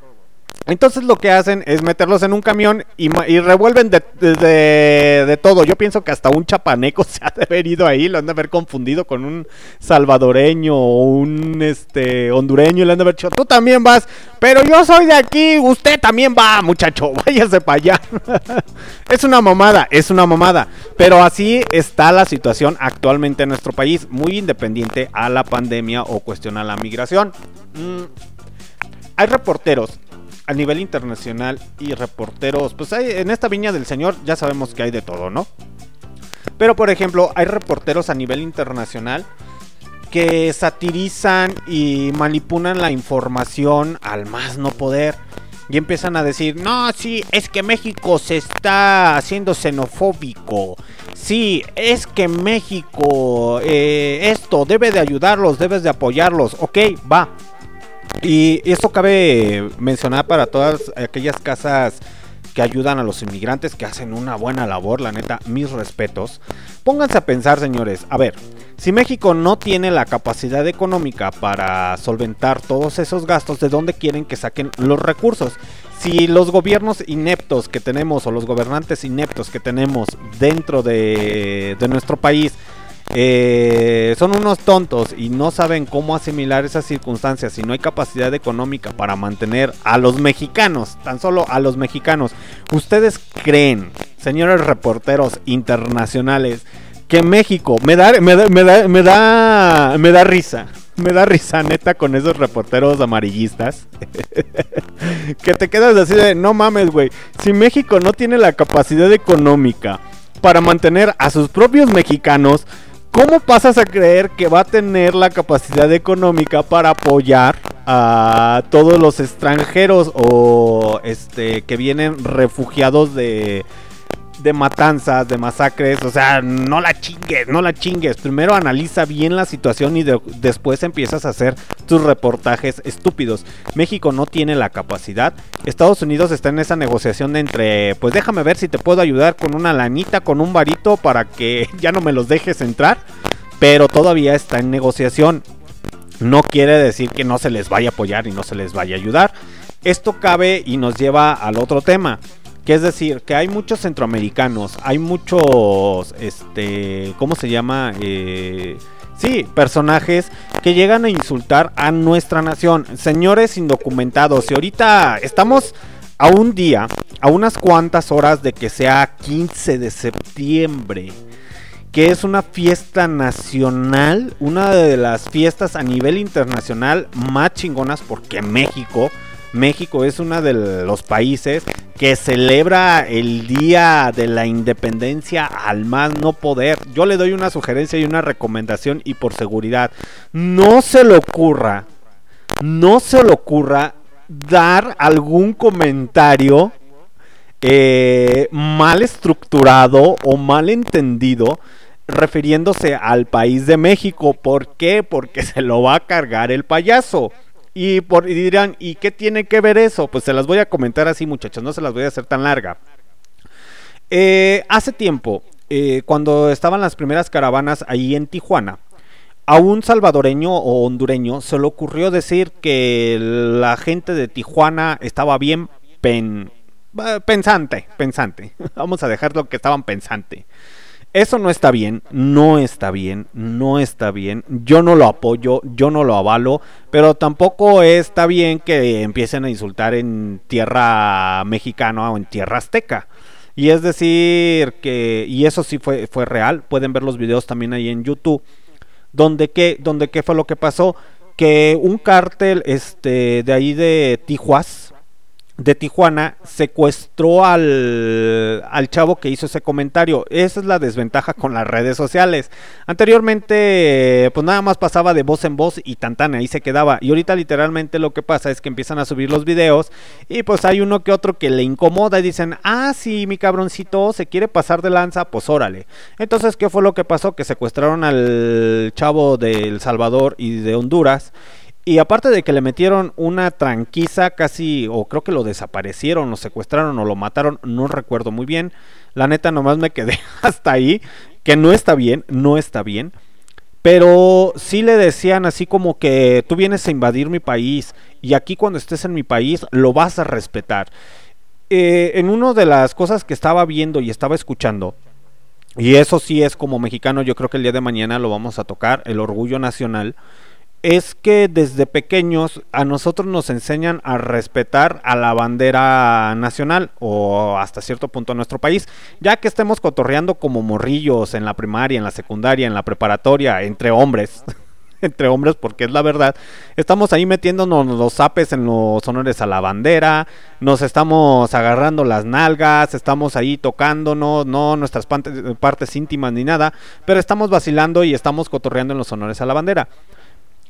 S1: Entonces lo que hacen es meterlos en un camión y, revuelven de, todo. Yo pienso que hasta un chapaneco se ha de haber ido ahí, lo han de haber confundido con un salvadoreño o un este hondureño y le han de haber dicho, tú también vas, pero yo soy de aquí, usted también va, muchacho, váyase para allá. es una mamada, es una mamada. Pero así está la situación actualmente en nuestro país, muy independiente a la pandemia o cuestión a la migración. Mm, hay reporteros a nivel internacional y reporteros, pues hay, en esta viña del señor ya sabemos que hay de todo, ¿no? Pero por ejemplo, hay reporteros a nivel internacional que satirizan y manipulan la información al más no poder. Y empiezan a decir, no, sí, es que México se está haciendo xenofóbico. Sí, es que México, eh, esto, debe de ayudarlos, debes de apoyarlos. Ok, va, y esto cabe mencionar para todas aquellas casas que ayudan a los inmigrantes, que hacen una buena labor, la neta, mis respetos. Pónganse a pensar, señores, a ver, si México no tiene la capacidad económica para solventar todos esos gastos, ¿de dónde quieren que saquen los recursos? Si los gobiernos ineptos que tenemos o los gobernantes ineptos que tenemos dentro de, de nuestro país eh, son unos tontos y no saben cómo asimilar esas circunstancias y no hay capacidad económica para mantener a los mexicanos, tan solo a los mexicanos. ¿Ustedes creen, señores reporteros internacionales, que México me da, me da, me da, me da, me da risa? Me da risa neta con esos reporteros amarillistas. que te quedas así de, no mames, güey. Si México no tiene la capacidad económica para mantener a sus propios mexicanos, ¿Cómo pasas a creer que va a tener la capacidad económica para apoyar a todos los extranjeros o este que vienen refugiados de de matanzas, de masacres, o sea, no la chingues, no la chingues. Primero analiza bien la situación y después empiezas a hacer tus reportajes estúpidos. México no tiene la capacidad. Estados Unidos está en esa negociación de entre, pues déjame ver si te puedo ayudar con una lanita, con un varito para que ya no me los dejes entrar. Pero todavía está en negociación. No quiere decir que no se les vaya a apoyar y no se les vaya a ayudar. Esto cabe y nos lleva al otro tema. Que es decir, que hay muchos centroamericanos, hay muchos, este, ¿cómo se llama? Eh, sí, personajes que llegan a insultar a nuestra nación. Señores indocumentados, y ahorita estamos a un día, a unas cuantas horas de que sea 15 de septiembre que es una fiesta nacional, una de las fiestas a nivel internacional más chingonas porque México México es uno de los países que celebra el Día de la Independencia al más no poder. Yo le doy una sugerencia y una recomendación y por seguridad, no se le ocurra, no se le ocurra dar algún comentario eh, mal estructurado o mal entendido refiriéndose al país de México. ¿Por qué? Porque se lo va a cargar el payaso. Y, por, dirán, ¿y qué tiene que ver eso? Pues se las voy a comentar así, muchachos, no se las voy a hacer tan larga. Eh, hace tiempo, eh, cuando estaban las primeras caravanas ahí en Tijuana, a un salvadoreño o hondureño se le ocurrió decir que la gente de Tijuana estaba bien pen, eh, pensante, pensante. Vamos a dejarlo que estaban pensante. Eso no está bien, no está bien, no está bien. Yo no lo apoyo, yo no lo avalo, pero tampoco está bien que empiecen a insultar en tierra mexicana o en tierra azteca. Y es decir que, y eso sí fue, fue real, pueden ver los videos también ahí en YouTube, donde qué, donde qué fue lo que pasó, que un cártel este, de ahí de Tijuas, de Tijuana secuestró al, al, chavo que hizo ese comentario. Esa es la desventaja con las redes sociales. Anteriormente, pues nada más pasaba de voz en voz y tantana, ahí se quedaba. Y ahorita literalmente lo que pasa es que empiezan a subir los videos y pues hay uno que otro que le incomoda y dicen, ah, sí, mi cabroncito se quiere pasar de lanza, pues órale. Entonces, ¿qué fue lo que pasó? Que secuestraron al chavo de El Salvador y de Honduras. Y aparte de que le metieron una tranquiza casi, o creo que lo desaparecieron, lo secuestraron o lo mataron, no recuerdo muy bien. La neta nomás me quedé hasta ahí, que no está bien, no está bien. Pero sí le decían así como que tú vienes a invadir mi país y aquí cuando estés en mi país lo vas a respetar. Eh, en una de las cosas que estaba viendo y estaba escuchando, y eso sí es como mexicano, yo creo que el día de mañana lo vamos a tocar, el orgullo nacional es que desde pequeños a nosotros nos enseñan a respetar a la bandera nacional o hasta cierto punto a nuestro país, ya que estemos cotorreando como morrillos en la primaria, en la secundaria, en la preparatoria, entre hombres. entre hombres, porque es la verdad. Estamos ahí metiéndonos los zapes en los honores a la bandera, nos estamos agarrando las nalgas, estamos ahí tocándonos, no nuestras partes íntimas ni nada, pero estamos vacilando y estamos cotorreando en los honores a la bandera.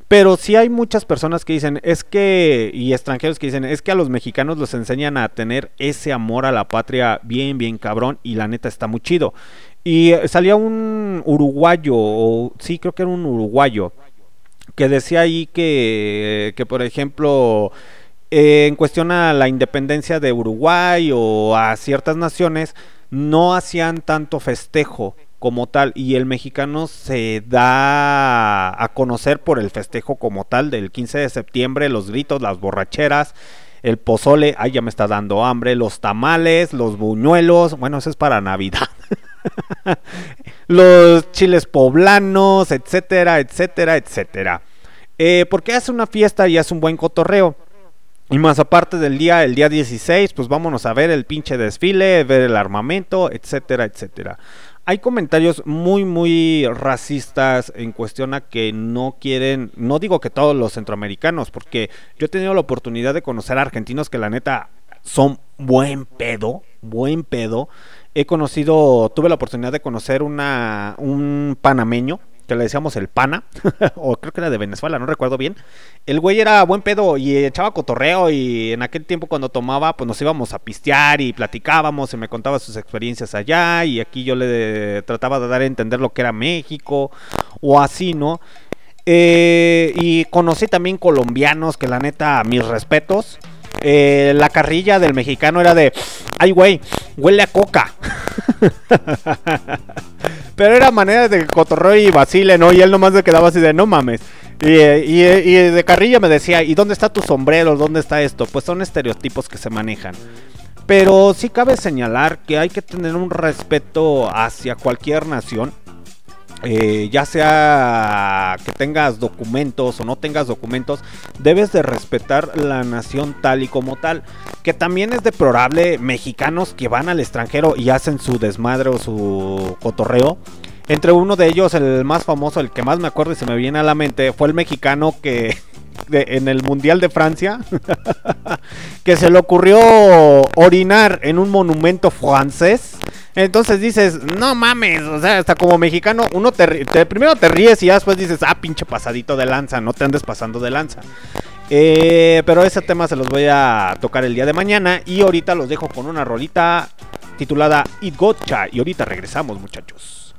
S1: Pero sí hay muchas personas que dicen, es que, y extranjeros que dicen, es que a los mexicanos los enseñan a tener ese amor a la patria bien, bien cabrón, y la neta está muy chido. Y eh, salía un uruguayo, o sí, creo que era un uruguayo, que decía ahí que, que por ejemplo, eh, en cuestión a la independencia de Uruguay o a ciertas naciones, no hacían tanto festejo como tal y el mexicano se da a conocer por el festejo como tal del 15 de septiembre, los gritos, las borracheras, el pozole, ay ya me está dando hambre, los tamales, los buñuelos, bueno, eso es para Navidad. los chiles poblanos, etcétera, etcétera, etcétera. Eh, porque hace una fiesta y hace un buen cotorreo. Y más aparte del día, el día 16, pues vámonos a ver el pinche desfile, ver el armamento, etcétera, etcétera hay comentarios muy, muy racistas en cuestión a que no quieren, no digo que todos los centroamericanos, porque yo he tenido la oportunidad de conocer a argentinos que la neta son buen pedo, buen pedo. He conocido, tuve la oportunidad de conocer una, un panameño que le decíamos el pana, o creo que era de Venezuela, no recuerdo bien. El güey era buen pedo y echaba cotorreo y en aquel tiempo cuando tomaba, pues nos íbamos a pistear y platicábamos y me contaba sus experiencias allá y aquí yo le trataba de dar a entender lo que era México o así, ¿no? Eh, y conocí también colombianos que la neta, mis respetos. Eh, la carrilla del mexicano era de, ay güey, huele a coca. Pero era manera de cotorreo y vacile, ¿no? Y él nomás se quedaba así de, no mames. Y, de carrilla me decía, ¿y dónde está tu sombrero? ¿Dónde está esto? Pues son estereotipos que se manejan. Pero sí cabe señalar que hay que tener un respeto hacia cualquier nación. Eh, ya sea que tengas documentos o no tengas documentos, debes de respetar la nación tal y como tal. Que también es deplorable mexicanos que van al extranjero y hacen su desmadre o su cotorreo. Entre uno de ellos, el más famoso, el que más me acuerdo y se me viene a la mente, fue el mexicano que en el Mundial de Francia, que se le ocurrió orinar en un monumento francés. Entonces dices, no mames, o sea, hasta como mexicano, uno te, primero te ríes y ya después dices, ah, pinche pasadito de lanza, no te andes pasando de lanza. Eh, pero ese tema se los voy a tocar el día de mañana y ahorita los dejo con una rolita titulada It Gotcha y ahorita regresamos muchachos.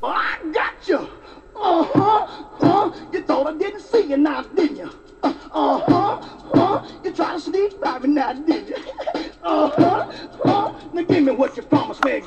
S6: Oh, I got you. Uh-huh. Uh, you thought I didn't see you now, didn't you? Uh, uh-huh. Uh, you tried to sneak by me now, did you? Uh, now give me what you promised me.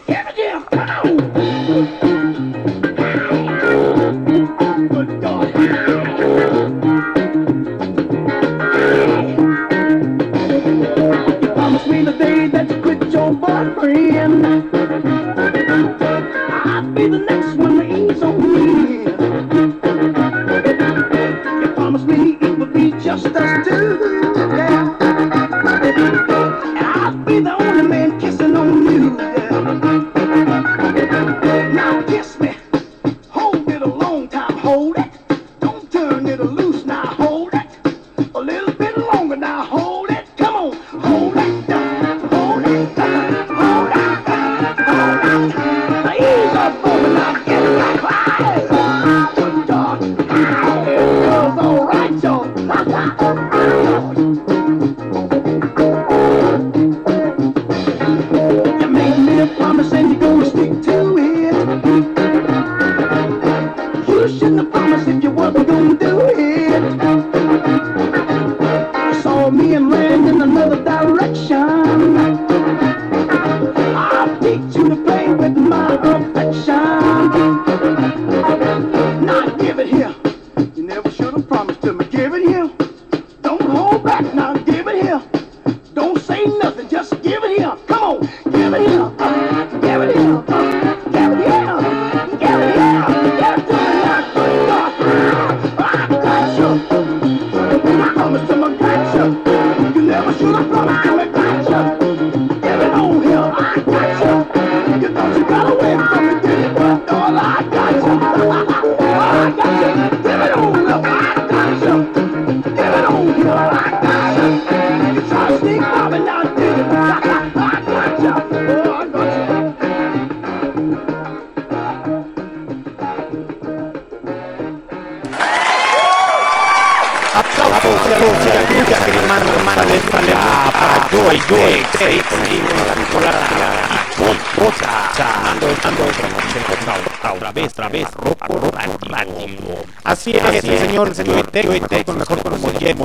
S1: Señor, Tech, con mejor como el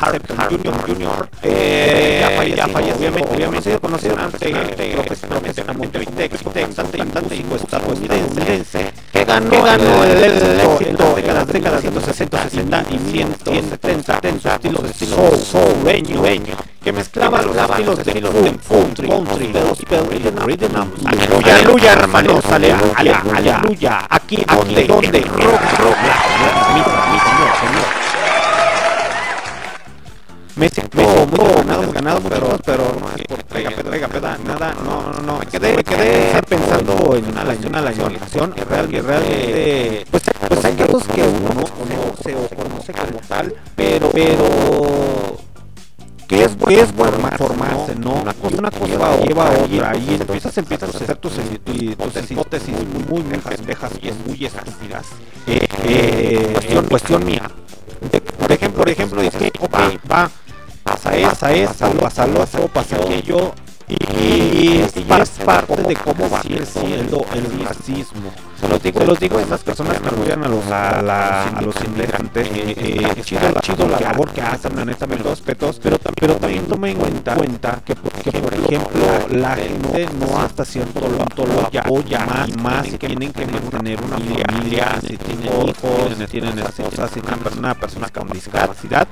S1: Harper Junior, Junior, eh, ya falleció, obviamente, obviamente, conocido profesionalmente como cantante, y estadounidense, que ganó, el éxito de las décadas 160, 60 y 170 en su estilo soul, souleño, que mezclaba los estilos de country, country, rhythm, aleluya, aleluya, hermanos, aleluya, aleluya, aquí, donde, donde, rock, rock, muy ganado, ganado, pero, pero no es por pega, pega, pega, nada, no, no, no, me quedé, me quedé pensando en una lección, una lección, y real, y realmente, pues, pues hay casos que uno no conoce o conoce como tal, pero, pero, que es, que es bueno formarse, ¿no? Una cosa, una cosa lleva a otra y empiezas, empiezas a hacer tus, tus hipótesis muy, muy pendejas y muy estúpidas. Eh, eh, cuestión, cuestión mía. Pasa eso, pasa lo otro, pasa aquello, y, y es parte de cómo va creciendo el racismo. Se los digo, se los digo a esas personas que apoyan a los, a, la- a los inmigrantes, eh, eh, es chido, chido la labor que hacen, honestamente, los respetos, pero, pero también tomen en cuenta, cuenta que, que, por ejemplo, la gente no hasta cierto punto lo apoya más, y más si tienen que mantener una familia, si tienen hijos, si tienen esas cosas, si tienen una persona con discapacidad,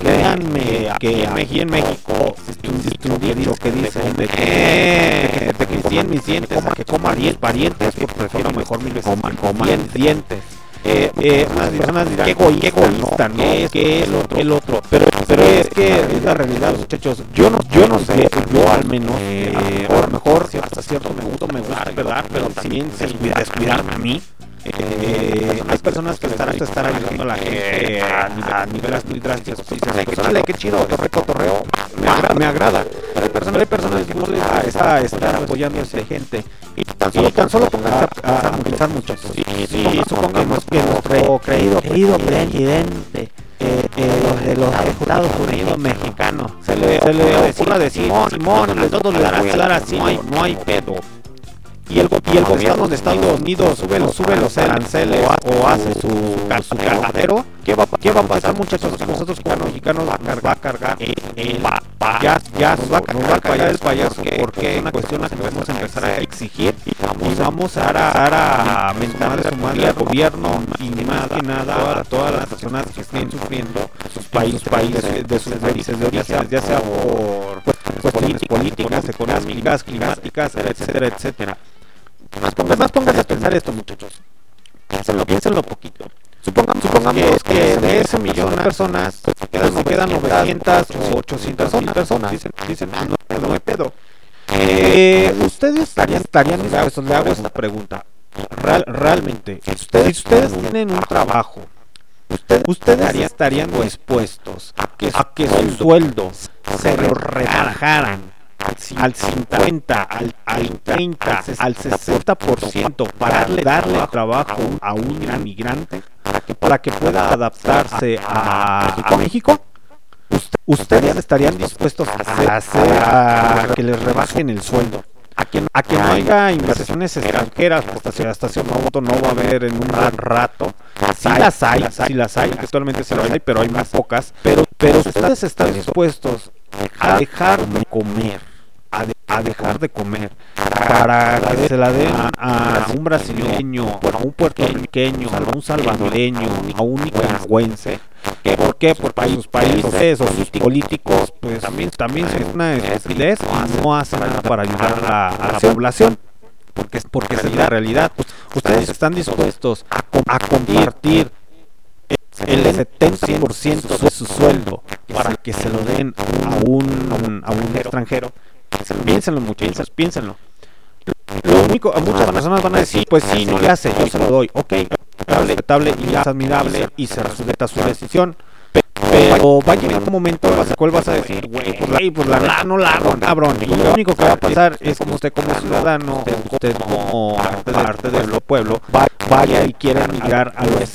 S1: créanme que aquí en México existe un dicho que dice de que, de que 100 mis dientes, que coma 10 parientes, pues prefiero mejor mil veces coman, coman dientes. Eh, eh, unas personas dirán que egoísta, egoísta, no, es que el otro, el otro, pero, pero es que es la realidad, muchachos. Yo no, yo no sé, yo al menos, eh, a lo mejor hasta cierto punto me gusta, ¿verdad? Pero también descuidar, descuidarme a mí. Eh, hay personas que están, están ayudando a la gente a, a niveles muy drásticos. Y dices, pues, órale, qué chido, qué cotorreo, me agrada. Me agrada. Hay personas, hay personas que no les da esa estar apoyando a esa gente. Y tan solo, tan solo pónganse a, a pensar, muchachos. Y si supongamos que nuestro creído, querido presidente eh, eh, de los Estados Unidos mexicanos se le, se le ocurra decir, Simón, Simón, a todos le voy a dar así, no hay, no hay pedo. Y de el, y el gobierno de Estados Unidos sube los, sube los aranceles o hace su, su ¿qué va, ¿qué va a pasar muchachos? Que nosotros como mexicanos va a cargar, va a cargar el, ya, ya va, a- a callar el payaso porque es una cuestión a que a empezar a exigir y vamos a empezar a mentarle su madre al gobierno y más que nada a todas las personas que estén sufriendo sus países, países de sus países de origen, ya sea por cuestiones políticas, económicas, climáticas, etcétera, etcétera. Más pongas, más pongas a pensar esto, muchachos. Piénsenlo, piénsenlo poquito. Supongamos, supongamos que de ese millón de personas pues, se quedan, se quedan 900 o 800 mil personas. Dicen, dicen no, no, no hay pedo. Eh, ustedes estarían, estarían dispuestos, le hago esta pregunta. Real- realmente, ustedes, si ustedes tienen un trabajo, ustedes, ustedes estarían dispuestos a que, a que su sueldo se lo rebajaran al 50, al, al 30, al 60% para darle, trabajo a un inmigrante para que pueda adaptarse a, a México? Ust- ¿Ustedes estarían dispuestos a hacer, a que les rebajen el sueldo? A que, a que no haya inversiones extranjeras, hasta, hasta cierto punto no va a haber en un rato. Sí las hay, sí las hay, actualmente sí las hay, pero hay más pocas. Pero, pero ustedes están dispuestos a dejar de comer, a, de- a dejar de comer, para que se la den a un brasileño, a un puertorriqueño, a un salvadoreño, a un nicaragüense. ¿Por qué? Porque sus países o sus políticos pues también, también son una estupidez y no hacen nada para ayudar a la, a la población. Porque, porque esa es la realidad. Ustedes están dispuestos a compartir el 70% de su sueldo para que se lo den a un, a un extranjero. Piénsenlo muchachos, piénsenlo. Lo único, muchas personas van a decir, pues sí, no le hace, yo se lo doy, ok, respetable y es admirable y se respeta su decisión. Pero va a llegar un momento en el cual vas a decir, güey, pues, la, pues no la hago, cabrón. Y lo único que va a pasar es que usted como ciudadano, usted como parte, de, parte del pueblo, va- vaya y quiera migrar a los.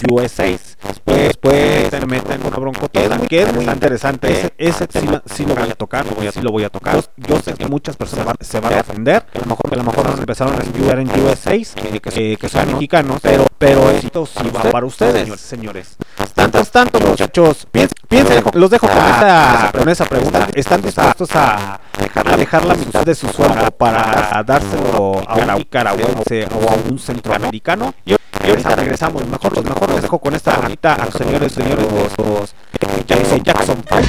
S1: Pues después se meten en una broncotona, que es muy interesante. Ese, ese tema sí lo voy a tocar, sí lo voy a tocar. Yo sé que muchas personas se van a defender, que a lo mejor, a lo mejor nos empezaron a estudiar en USAs, que, que, son mexicanos, pero, pero esto sí va para ustedes, señores. Tantos, tanto, muchachos, piensen, piensen, los dejo con esa, con esa pregunta. ¿Están dispuestos a dejar, a dejar la mitad de su sueldo para dárselo a un nicaragüense o a un centroamericano? Y ahorita regresamos. Mejor, los mejor los dejo con esta bonita a los señores, señores de los Jackson, Jackson, Five,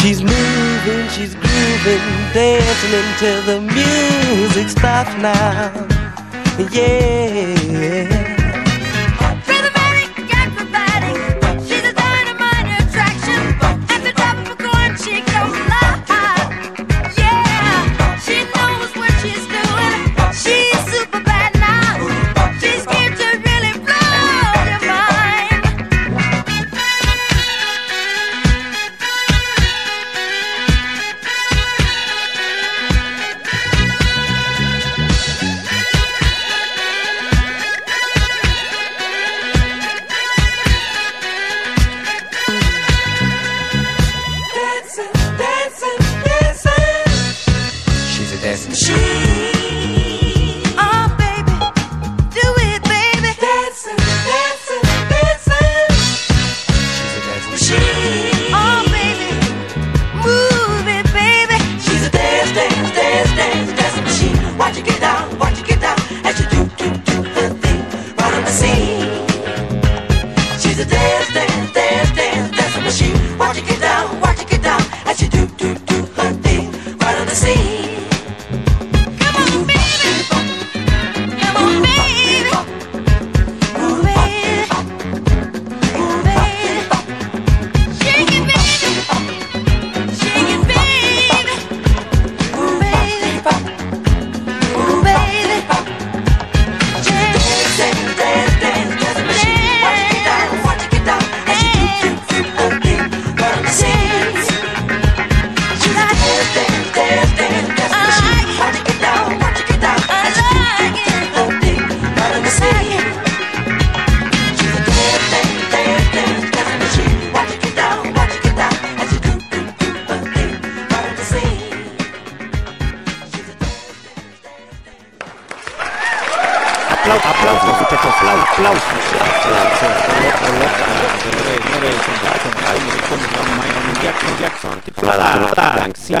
S7: She's
S8: moving, she's grooving, dancing until the music stops now. Yeah.
S1: Death. El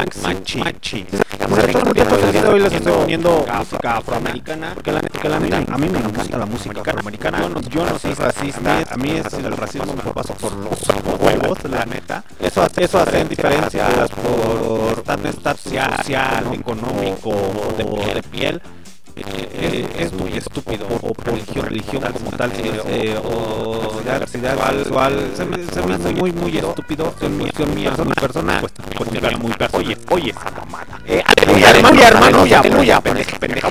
S1: día de hoy les estoy poniendo música afroamericana, porque la neta, la neta, a mí me encanta la música afroamericana. Yo no, soy racista, a mí es el racismo me pasa por los huevos, la neta. Eso, eso hace diferencias por estatus social, económico, de piel. Eh, es muy estúpido o por religión, religión como tal eh, o se me, se me hace muy muy estúpido son mía son mi persona pues, pues muy, oye oye esa mamada. Eh, aleluya hermano hermano ya pendeja pendeja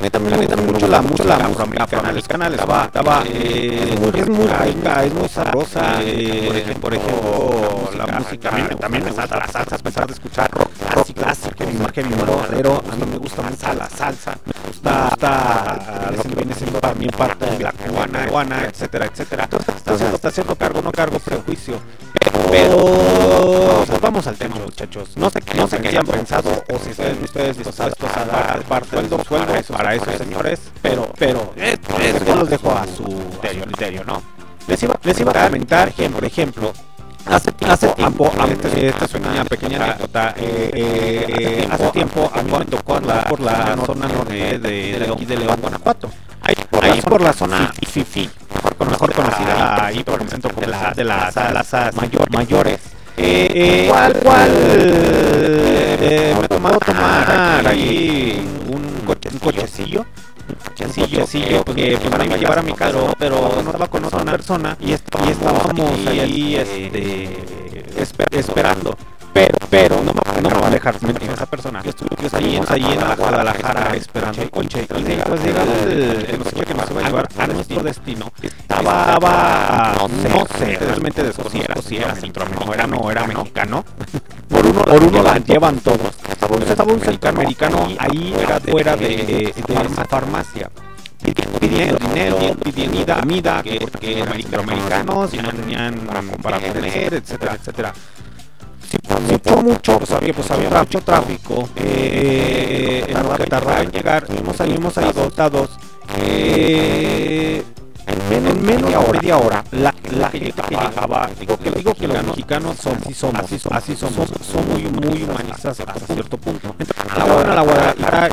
S1: la neta, la neta, mucho la música afroamericana estaba, estaba, eh, es muy, es muy rica, es muy sabrosa, eh, por ejemplo, la música, también, también me salta la salsa, a pesar de escuchar rock, rock clásico, heavy metalero, a mí me gusta mucho la salsa, me gusta, gusta lo que viene siendo también parte de la cubana, cubana, etcétera, etcétera, entonces está haciendo, cargo, no cargo prejuicio, pero pues vamos al tema muchachos, no sé, no sé qué hayan pensado o si estén ustedes dispuestos a dar parte del sueldo para esos señores, pero, pero, esto, los dejo a su criterio, ¿no? Les iba, les iba a comentar, por ejemplo, Hace, hace tiempo, este, esta es una pequeña anécdota, eh, eh, hace tiempo a mí me tocó andar por la zona norte de, de, aquí de León, Guanajuato. Ahí, ahí por la zona Fifi, mejor conocida ahí por el centro de, la, de las mayor, mayores. Eh, eh, ¿Cuál, cuál? Eh, me he tomado tomar ahí un, coche, un cochecillo cochecillo que pues, para llevar a mi casa, pero no estaba con otra persona y, estábamos ahí este, esperando. Pero, pero no me, no me va a dejar mentir esa persona. Yo estuve ahí, ahí en la Guadalajara esperando el coche. Y después llega el, el coche que nos iba a llevar a nuestro destino. Estaba, no sé, realmente de si era, si era centroamericano o era mexicano. Por uno, por uno la llevan todos. Estaba un centroamericano ahí fuera de, de farmacia pidiendo dinero, pidiendo comida, que porque eran centroamericanos y no tenían para comer, etcétera, etcétera si por mucho, había, pues había mucho tráfico, eh, en lo que tardaba en llegar, salimos, ahí dotados, eh, en menos de media hora, la, la gente que llegaba, digo que, digo que los mexicanos son, así somos, así somos, así somos, son muy, muy humanizados hasta cierto punto. A la hora, a la Guadalajara,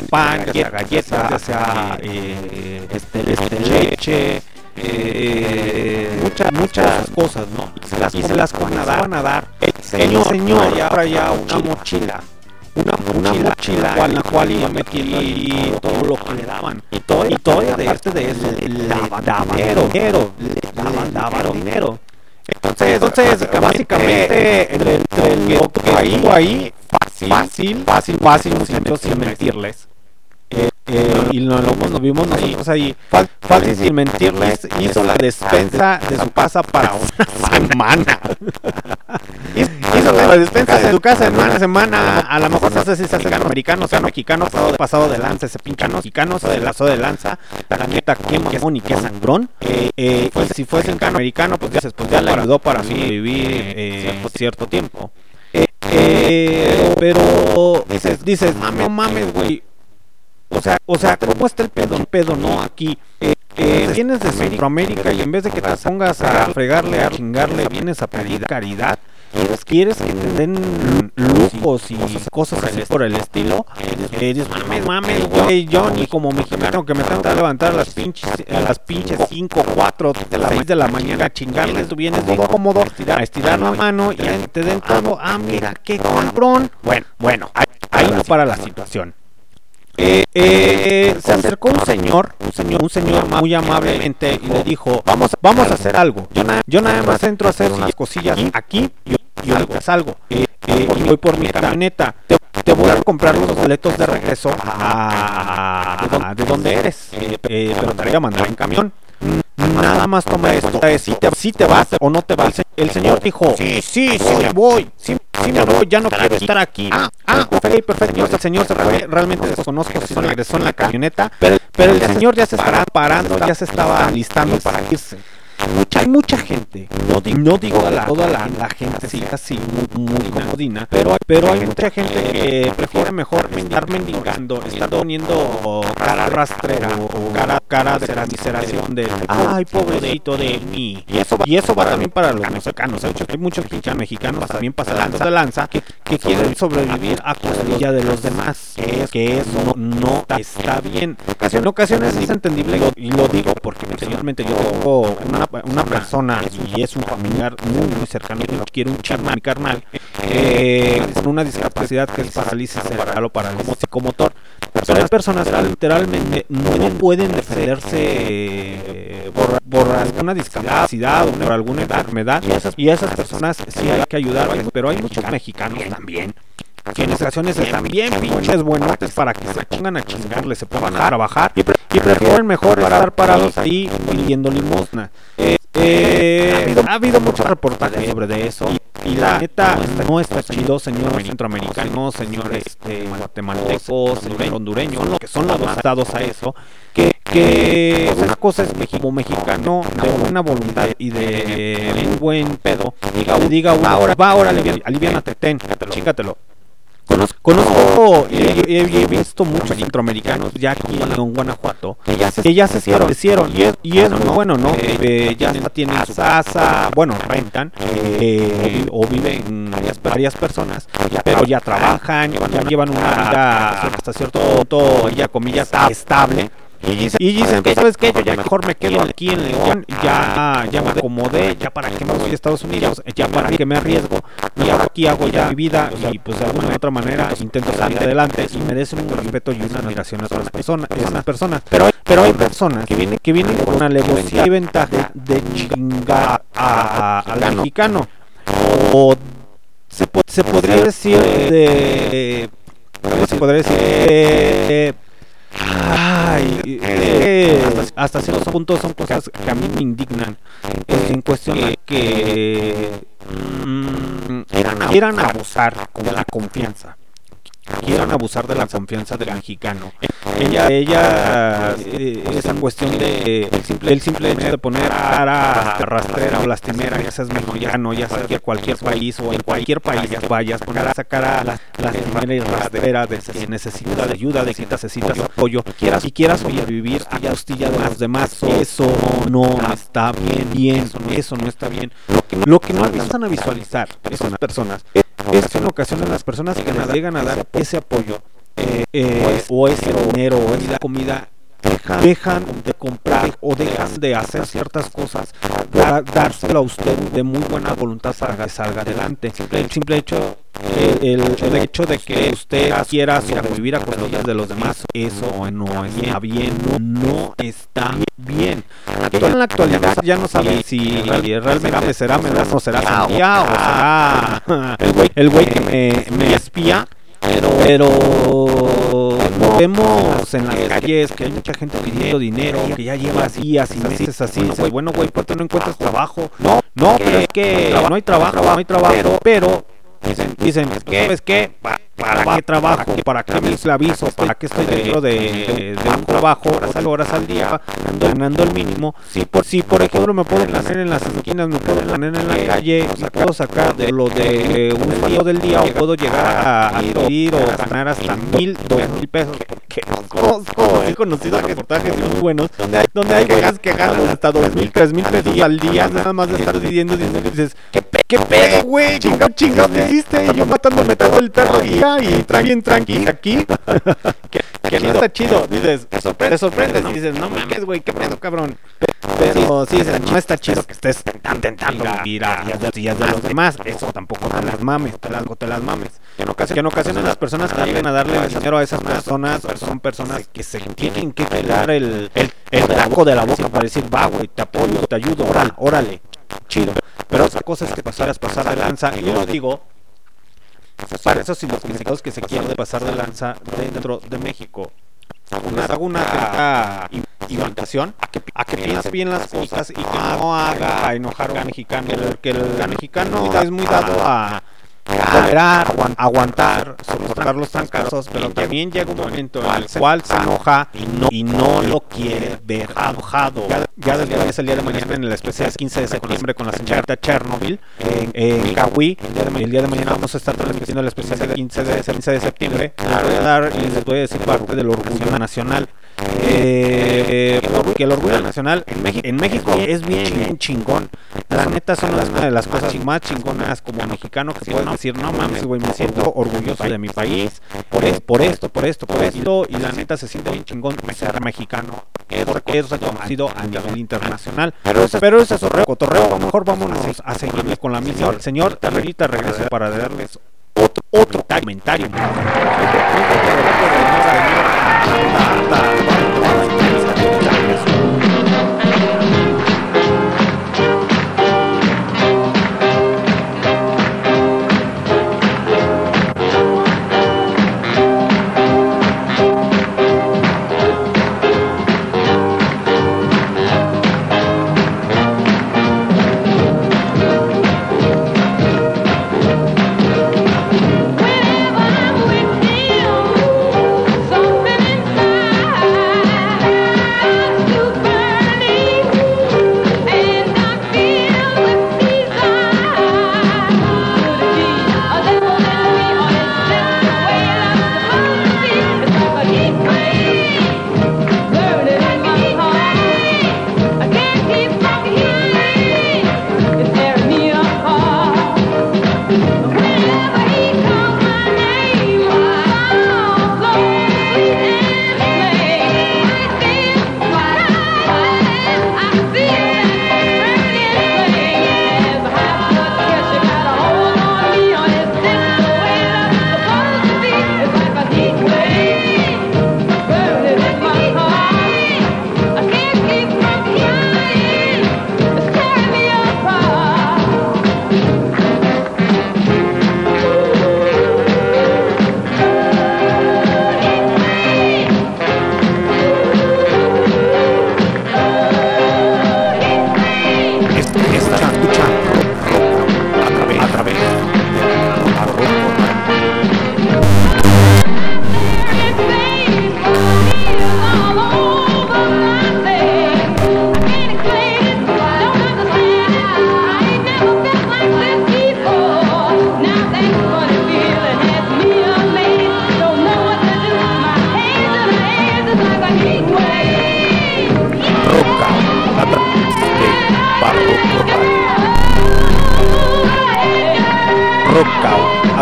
S1: y pan, ya sea galletas, ya sea eh, este, este leche, eh, muchas muchas cosas, ¿no? Y se las, y se las van a dar, van a dar. El señor, señor ahora ya una mochila, una, una mochila en la cual iba metiendo todo lo que le daban. Y todo, y todo de este de eso le daban dinero, dinero, le daban, daban dinero. Entonces, entonces básicamente entre, entre lo que ahí, ahí fácil, fácil, fácil, fácil, sin mentirles. Eh, y nos, lo, nos vimos nosotros ahí. Fácil sin mentirles, hizo la despensa de su casa para una semana. hizo la despensa de su casa en una semana. A lo mejor no sé si se hace americano, sea mexicano, pasado, pasado de lanza, ese pinche mexicano se lazo de lanza. La neta, qué mamón y qué sangrón. Eh, eh, pues si fuese americano, pues ya, pues ya le ayudó para sobrevivir eh, cierto tiempo. Eh, eh, pero dices, dices, no mames, güey o sea, o sea, ¿cómo está el pedo? El pedo, no aquí. Eh, eh, vienes de Centroamérica y en vez de que te pongas a fregarle, a chingarle, vienes a pedir caridad. ¿Quieres, que te den lujos y cosas así por el estilo? Dices, mames, mames, güey, yo ni como mexicano que me tengo que levantar a las pinches, a las pinches 5, 4, de la, 6 de la mañana a chingarle, tú vienes bien cómodo a estirar la mano y te den todo. Ah, mira, qué cabrón. Bueno, bueno, ahí no para la situación. Eh, eh, se acercó un señor, un señor, un señor muy amablemente y le dijo, vamos, vamos a hacer algo. Yo, na yo nada más entro a hacer unas cosillas aquí y yo, yo salgo. Eh, eh, y voy por mi camioneta. Te, te, voy a comprar unos boletos de regreso a, a de donde eres, eh, pero te voy a mandar en camión. Nada más toma esto, si te, si te vas o no te vas. El señor dijo, sí, sí, sí me voy, sí, sí me voy, ya no quiero estar aquí. Ah, ah, ok, perfecto. El señor se realmente desconozco si regresó en la camioneta, pero, pero el señor ya se estaba parando, ya se estaba listando para irse. Hay mucha gente, no digo, no digo toda la, toda la, la gente sí, así muy, muy comodina, pero, pero hay mucha gente que prefiere mejor estar mendigando, estar poniendo cara rastrera o cara, cara de miseración de ay pobrecito de mí. Y eso va, y eso va también para los mexicanos. Hay muchos pinches mexicanos también pasados de lanza que, que quieren sobrevivir a costilla de los demás. Que, que eso no está bien. En ocasiones es entendible y lo digo porque personalmente yo tengo una, una persona y es un familiar muy muy cercano que quiero un charma, mi carnal, eh, con una discapacidad que es parálisis cerebral o parálisis psicomotor. Pero hay personas que literalmente no pueden defenderse eh, por, por alguna discapacidad o por alguna enfermedad y esas, esas personas sí hay que ayudarles, pero hay muchos mexicanos también que en ocasiones están bien pinches buenotes para que se pongan a chingarle, se pongan a trabajar y, pre y prefieren mejor estar parados ahí pidiendo limosna. Eh, eh, ha habido muchos reportajes sobre de eso y, y la neta no está chido, señor centroamericano, señor este, guatemalteco, señor hondureño, que son los estados a eso, que, que una cosa es como mexicano de buena voluntad y de buen pedo, diga, diga ahora, va ahora, aliviánate, ten, chícatelo. Conozco, conozco y he, he, he, visto muchos centroamericanos ya aquí en Guanajuato, que ya se, que ya se hicieron, hicieron y es, y es muy bueno, ¿no? Eh, ya tienen su casa, bueno, rentan eh, o viven varias, varias personas, pero ya trabajan, ya llevan una vida hasta cierto punto, ya comillas, estable. Y dicen, y dicen que, ¿sabes qué? Yo ya mejor me quedo aquí en León, ya, ya me acomodé, ya para qué me voy a Estados Unidos, ya para qué me arriesgo, y aquí hago ya mi vida, y pues de alguna u otra manera intento salir adelante, y merecen un respeto y una admiración a otras personas, esas personas. Pero hay, pero hay personas que vienen, que vienen con una alevosía y ventaja de chingar a, al mexicano, o se, se podría decir de... Se podría decir de... Ay, eh, hasta ciertos puntos son cosas que a mí me indignan. Eh, en cuestión de que mm, quieran abusar de la confianza. Quieran abusar de la confianza del mexicano. Ella, ella, eh, esa cuestión de el simple, el simple hecho de poner cara rastrera o lastimera, ya seas mexicano, ya sea de cualquier país o en cualquier país vayas, poner esa cara lastimera y rastrera de que necesitas ayuda, de que necesitas apoyo y quieras sobrevivir a costilla de los demás, eso no está bien, bien, eso no está bien. Lo que no alcanzan a visualizar esas personas es que en ocasiones las personas que nos llegan a dar ese apoyo eh, eh, o ese dinero o esa comida dejan de comprar o dejan de hacer ciertas cosas para dárselo a usted de muy buena voluntad para que salga adelante. El simple hecho, el, el hecho de que usted quiera sobrevivir a costillas de los demás, eso no está bien, no está bien. En la actualidad ya no saben si realmente será Medrano o será Sandía o será el güey que me, me espía. Pero vemos en las calles que hay mucha gente pidiendo dinero, que ya lleva días y meses así. Dice, bueno, güey, ¿por qué no encuentras trabajo? No, no, pero es que no hay trabajo, no hay trabajo, pero dicen, dicen, ¿sabes qué? ¿Para qué trabajo? ¿Para qué me aviso? ¿Para qué estoy dentro de, un trabajo horas, horas al día ganando el mínimo? Si por, si por ejemplo me puedo poner en las esquinas, me puedo poner en la calle, y puedo sacar de lo de un sueldo del día o puedo llegar a, a pedir o ganar hasta mil, dos mil pesos. Que conozco, he conocido reportajes muy buenos donde hay, donde hay güeyes que ganan hasta dos mil, tres mil pesos al día, nada más de estar pidiendo dinero y dices, ¿qué, qué pedo, güey? Chinga, chinga, ¿qué hiciste? Y yo matándome todo el perro y y tra bien tranqui aquí. que, que no está chido. Dices, te sorprendes, sorprendes y dices, no mames, güey, qué pedo, cabrón. Pero sí, dices, no está chido que estés intentando vivir a las sillas de los demás. Eso tampoco te las mames, te las, te las mames. Que en ocasiones, que en ocasiones las personas que llegan a darle dinero a esas personas son personas que se tienen que pegar el, el, el taco de la boca para decir, va, güey, te apoyo, te ayudo, órale, órale. Chido. Pero otra cosa es que pasaras pasar de lanza. Y yo lo digo, para esos criticados que se quieren pasar de lanza dentro de México. Les hago una invitación a que, a que piense bien las cosas y que no haga enojar a un mexicano, porque el mexicano es muy dado a tolerar, aguan- aguantar, soportar los trancazos, pero también llega un momento en el cual se enoja y no, lo quiere ver enojado. Ya, ya desde es el día de mañana en el especial 15 de septiembre con la señorita Chernobyl en, en Kawi. El día de mañana vamos a estar transmitiendo el especial del 15 de, 15 de septiembre. Y les voy a decir parte del orgullo nacional. Eh, porque el orgullo nacional en México, en México es bien, bien chingón. La neta son una de las cosas más chingonas como mexicano que puedo decir, no mames, güey, me siento orgulloso de mi país por, es- por esto, por esto, por esto. Y la neta se siente bien chingón ser mexicano porque es reconocido a nivel internacional. Pero ese, pero ese es otro cotorreo. A lo mejor vámonos a seguir con la misión. Señor, ahorita regrese para darles otro, otro comentario.
S7: ta, ta, ta.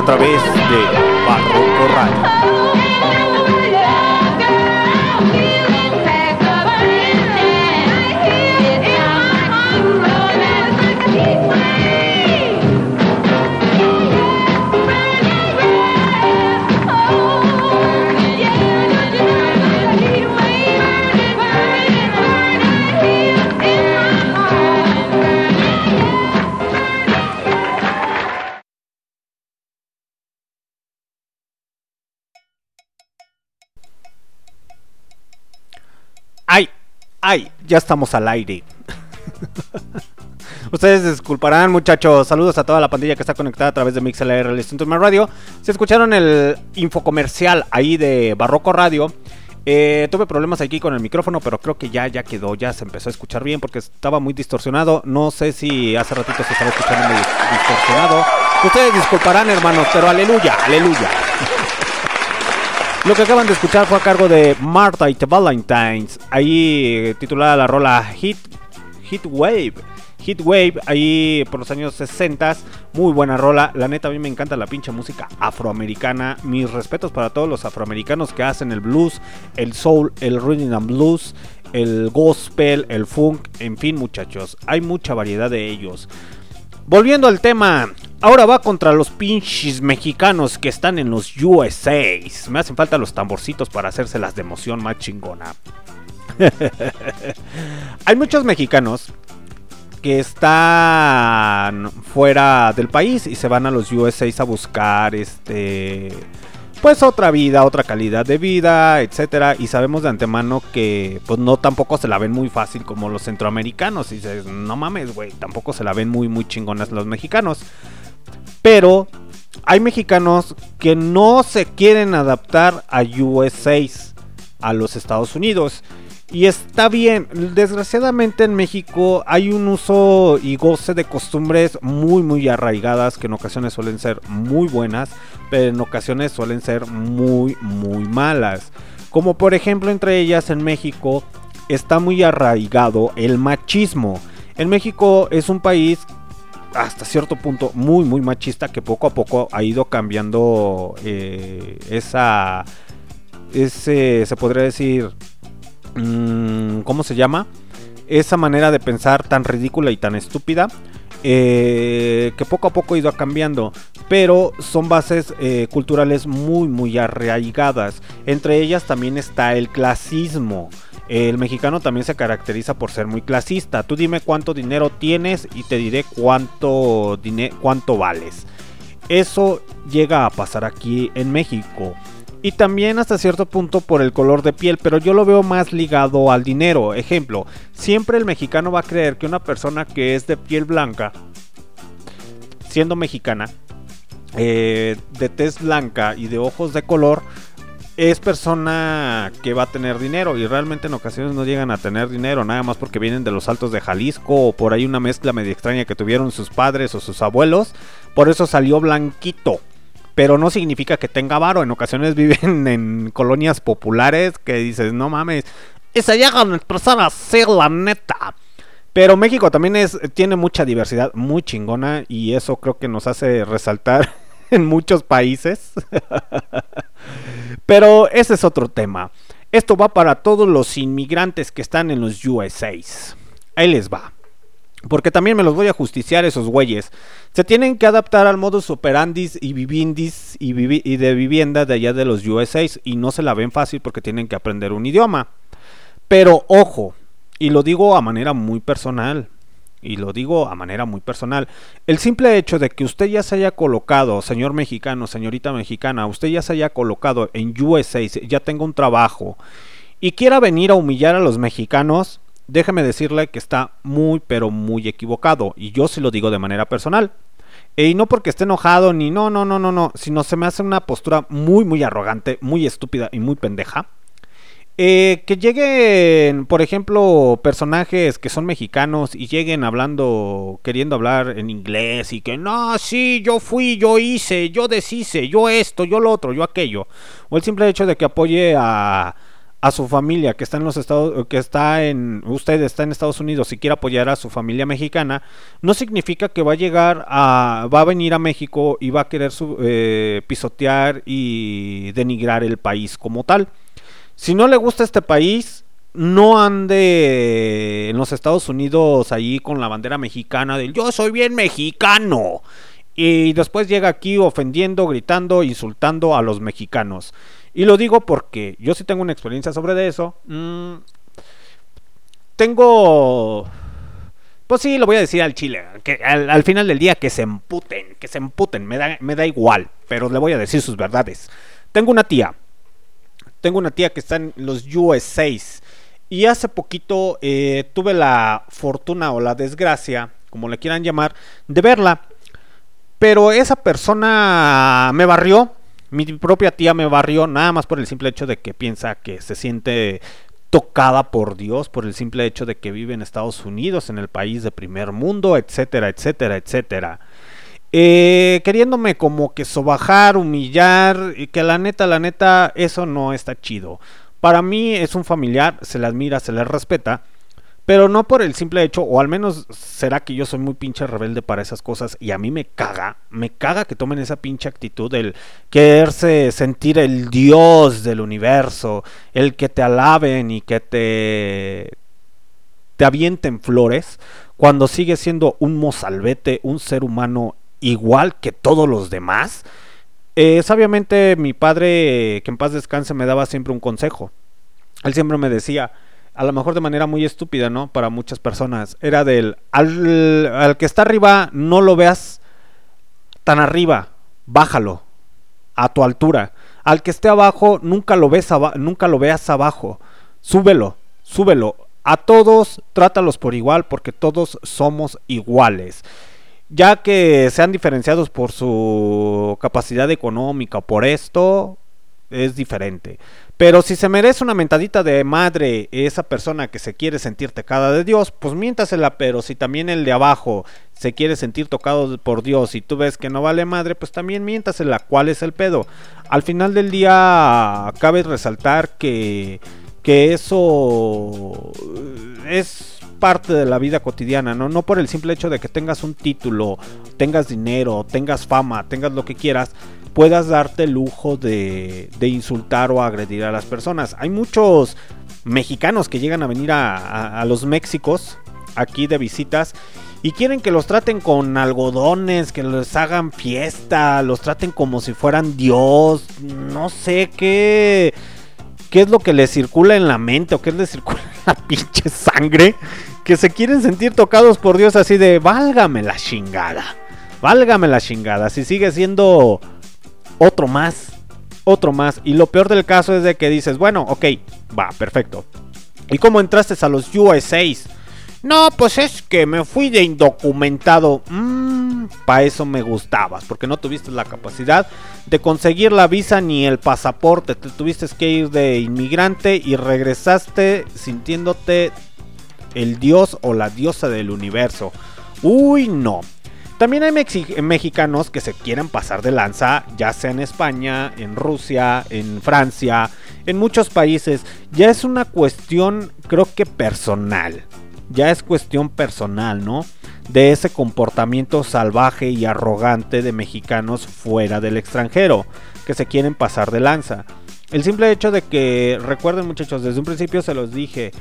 S1: A través de ¡Ay! ¡Ay! Ya estamos al aire. Ustedes disculparán, muchachos. Saludos a toda la pandilla que está conectada a través de MixLR el Instituto Radio. Si escucharon el infocomercial ahí de Barroco Radio, eh, tuve problemas aquí con el micrófono, pero creo que ya, ya quedó, ya se empezó a escuchar bien porque estaba muy distorsionado. No sé si hace ratito se estaba escuchando muy distorsionado. Ustedes disculparán, hermanos, pero aleluya, aleluya. Lo que acaban de escuchar fue a cargo de Martha y Valentines, ahí titulada la rola Hit, Hit Wave. Hit Wave, ahí por los años 60, muy buena rola. La neta, a mí me encanta la pinche música afroamericana. Mis respetos para todos los afroamericanos que hacen el blues, el soul, el rhythm and blues, el gospel, el funk, en fin, muchachos. Hay mucha variedad de ellos. Volviendo al tema, ahora va contra los pinches mexicanos que están en los USA. Me hacen falta los tamborcitos para hacérselas de emoción más chingona. Hay muchos mexicanos que están fuera del país y se van a los USA a buscar este pues otra vida, otra calidad de vida, etcétera, y sabemos de antemano que pues no tampoco se la ven muy fácil como los centroamericanos y dices, no mames, güey, tampoco se la ven muy muy chingonas los mexicanos. Pero hay mexicanos que no se quieren adaptar a USA, a los Estados Unidos. Y está bien, desgraciadamente en México hay un uso y goce de costumbres muy muy arraigadas que en ocasiones suelen ser muy buenas, pero en ocasiones suelen ser muy muy malas. Como por ejemplo entre ellas en México está muy arraigado el machismo. En México es un país hasta cierto punto muy muy machista que poco a poco ha ido cambiando eh, esa ese se podría decir mm, cómo se llama esa manera de pensar tan ridícula y tan estúpida eh, que poco a poco ha ido cambiando pero son bases eh, culturales muy muy arraigadas. Entre ellas también está el clasismo el mexicano también se caracteriza por ser muy clasista. Tú dime cuánto dinero tienes y te diré cuánto, cuánto vales. Eso llega a pasar aquí en México. Y también hasta cierto punto por el color de piel, pero yo lo veo más ligado al dinero. Ejemplo, siempre el mexicano va a creer que una persona que es de piel blanca, siendo mexicana, eh, de tez blanca y de ojos de color, es persona que va a tener dinero y realmente en ocasiones no llegan a tener dinero, nada más porque vienen de los altos de Jalisco o por ahí una mezcla medio extraña que tuvieron sus padres o sus abuelos, por eso salió blanquito. Pero no significa que tenga varo, en ocasiones viven en colonias populares que dices, no mames, y se llegan a expresar así la neta. Pero México también es, tiene mucha diversidad muy chingona y eso creo que nos hace resaltar en muchos países. Pero ese es otro tema. Esto va para todos los inmigrantes que están en los USAs. Ahí les va. Porque también me los voy a justiciar esos güeyes. Se tienen que adaptar al modus operandis y vivindis y, y de vivienda de allá de los USAs. Y no se la ven fácil porque tienen que aprender un idioma. Pero ojo, y lo digo a manera muy personal. Y lo digo a manera muy personal. El simple hecho de que usted ya se haya colocado, señor mexicano, señorita mexicana, usted ya se haya colocado en USA, ya tenga un trabajo y quiera venir a humillar a los mexicanos, déjeme decirle que está muy pero muy equivocado. Y yo se lo digo de manera personal. Y no porque esté enojado ni no, no, no, no, no, sino se me hace una postura muy, muy arrogante, muy estúpida y muy pendeja. Eh, que lleguen, por ejemplo, personajes que son mexicanos y lleguen hablando, queriendo hablar en inglés y que no, sí, yo fui, yo hice, yo deshice, yo esto, yo lo otro, yo aquello. O el simple hecho de que apoye a, a su familia que está en los Estados, que está en, usted está en Estados Unidos y quiere apoyar a su familia mexicana, no significa que va a llegar a, va a venir a México y va a querer su- eh, pisotear y denigrar el país como tal. Si no le gusta este país, no ande en los Estados Unidos allí con la bandera mexicana del yo soy bien mexicano. Y después llega aquí ofendiendo, gritando, insultando a los mexicanos. Y lo digo porque yo sí tengo una experiencia sobre eso. Mm, tengo... Pues sí, lo voy a decir al chile. Que al, al final del día que se emputen, que se emputen. Me da, me da igual. Pero le voy a decir sus verdades. Tengo una tía tengo una tía que está en los USAs y hace poquito eh, tuve la fortuna o la desgracia, como le quieran llamar, de verla. Pero esa persona me barrió, mi propia tía me barrió, nada más por el simple hecho de que piensa que se siente tocada por Dios, por el simple hecho de que vive en Estados Unidos, en el país de primer mundo, etcétera, etcétera, etcétera. Eh, queriéndome como que sobajar, humillar, y que la neta, la neta, eso no está chido. Para mí es un familiar, se le admira, se le respeta, pero no por el simple hecho, o al menos será que yo soy muy pinche rebelde para esas cosas y a mí me caga, me caga que tomen esa pinche actitud del quererse sentir el dios del universo, el que te alaben y que te te avienten flores cuando sigue siendo un mozalbete, un ser humano igual que todos los demás. Eh, sabiamente mi padre, que en paz descanse, me daba siempre un consejo. Él siempre me decía, a lo mejor de manera muy estúpida, ¿no? Para muchas personas, era del, al, al que está arriba, no lo veas tan arriba, bájalo a tu altura. Al que esté abajo, nunca lo, nunca lo veas abajo. Súbelo, súbelo. A todos, trátalos por igual porque todos somos iguales. Ya que sean diferenciados por su capacidad económica por esto, es diferente. Pero si se merece una mentadita de madre esa persona que se quiere sentir tocada de Dios, pues miéntasela, pero si también el de abajo se quiere sentir tocado por Dios y tú ves que no vale madre, pues también miéntasela. ¿Cuál es el pedo? Al final del día cabe resaltar que, que eso es parte de la vida cotidiana, ¿no? No por el simple hecho de que tengas un título, tengas dinero, tengas fama, tengas lo que quieras, puedas darte el lujo de, de insultar o agredir a las personas. Hay muchos mexicanos que llegan a venir a, a- los Méxicos aquí de visitas y quieren que los traten con algodones, que les hagan fiesta, los traten como si fueran Dios, no sé qué qué es lo que les circula en la mente o qué les circula en la pinche sangre que se quieren sentir tocados por Dios así de válgame la chingada. Válgame la chingada. Si sigue siendo otro más, otro más. Y lo peor del caso es de que dices, bueno, ok, va, perfecto. ¿Y cómo entraste a los USAs? No, pues es que me fui de indocumentado. Mmm, para eso me gustabas, porque no tuviste la capacidad de conseguir la visa ni el pasaporte. Te tuviste que ir de inmigrante y regresaste sintiéndote el dios o la diosa del universo. Uy, no. También hay mexi- mexicanos que se quieren pasar de lanza, ya sea en España, en Rusia, en Francia, en muchos países. Ya es una cuestión, creo que personal. Ya es cuestión personal, ¿no? De ese comportamiento salvaje y arrogante de mexicanos fuera del extranjero, que se quieren pasar de lanza. El simple hecho de que, recuerden muchachos, desde un principio se los dije,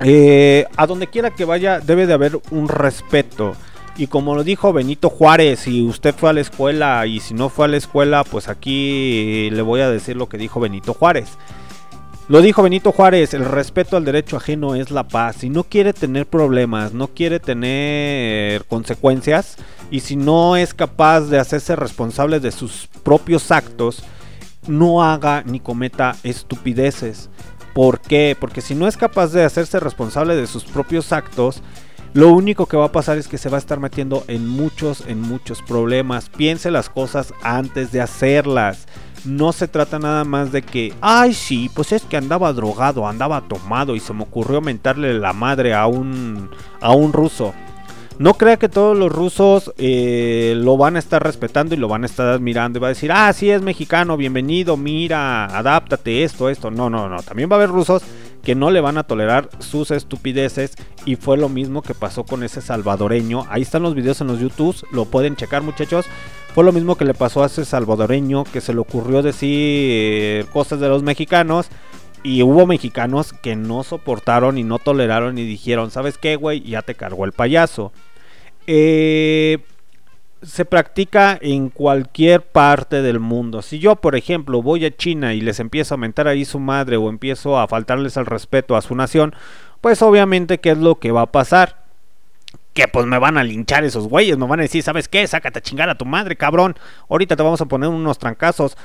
S1: eh, a donde quiera que vaya debe de haber un respeto. Y como lo dijo Benito Juárez, si usted fue a la escuela y si no fue a la escuela, pues aquí le voy a decir lo que dijo Benito Juárez. Lo dijo Benito Juárez, el respeto al derecho ajeno es la paz. Si no quiere tener problemas, no quiere tener consecuencias y si no es capaz de hacerse responsable de sus propios actos, no haga ni cometa estupideces. ¿Por qué? Porque si no es capaz de hacerse responsable de sus propios actos, lo único que va a pasar es que se va a estar metiendo en muchos, en muchos problemas. Piense las cosas antes de hacerlas. No se trata nada más de que, ay sí, pues es que andaba drogado, andaba tomado y se me ocurrió mentarle la madre a un, a un ruso. No crea que todos los rusos eh, lo van a estar respetando y lo van a estar admirando y va a decir, ah, sí es mexicano, bienvenido, mira, adáptate, esto, esto. No, no, no. También va a haber rusos que no le van a tolerar sus estupideces y fue lo mismo que pasó con ese salvadoreño. Ahí están los videos en los YouTube, lo pueden checar muchachos. Fue lo mismo que le pasó a ese salvadoreño que se le ocurrió decir cosas de los mexicanos. Y hubo mexicanos que no soportaron y no toleraron y dijeron, ¿sabes qué, güey? Ya te cargó el payaso. Eh, se practica en cualquier parte del mundo. Si yo, por ejemplo, voy a China y les empiezo a mentar ahí su madre o empiezo a faltarles al respeto a su nación, pues obviamente, ¿qué es lo que va a pasar? Que pues me van a linchar esos güeyes, me van a decir, ¿sabes qué? Sácate a chingar a tu madre, cabrón. Ahorita te vamos a poner unos trancazos.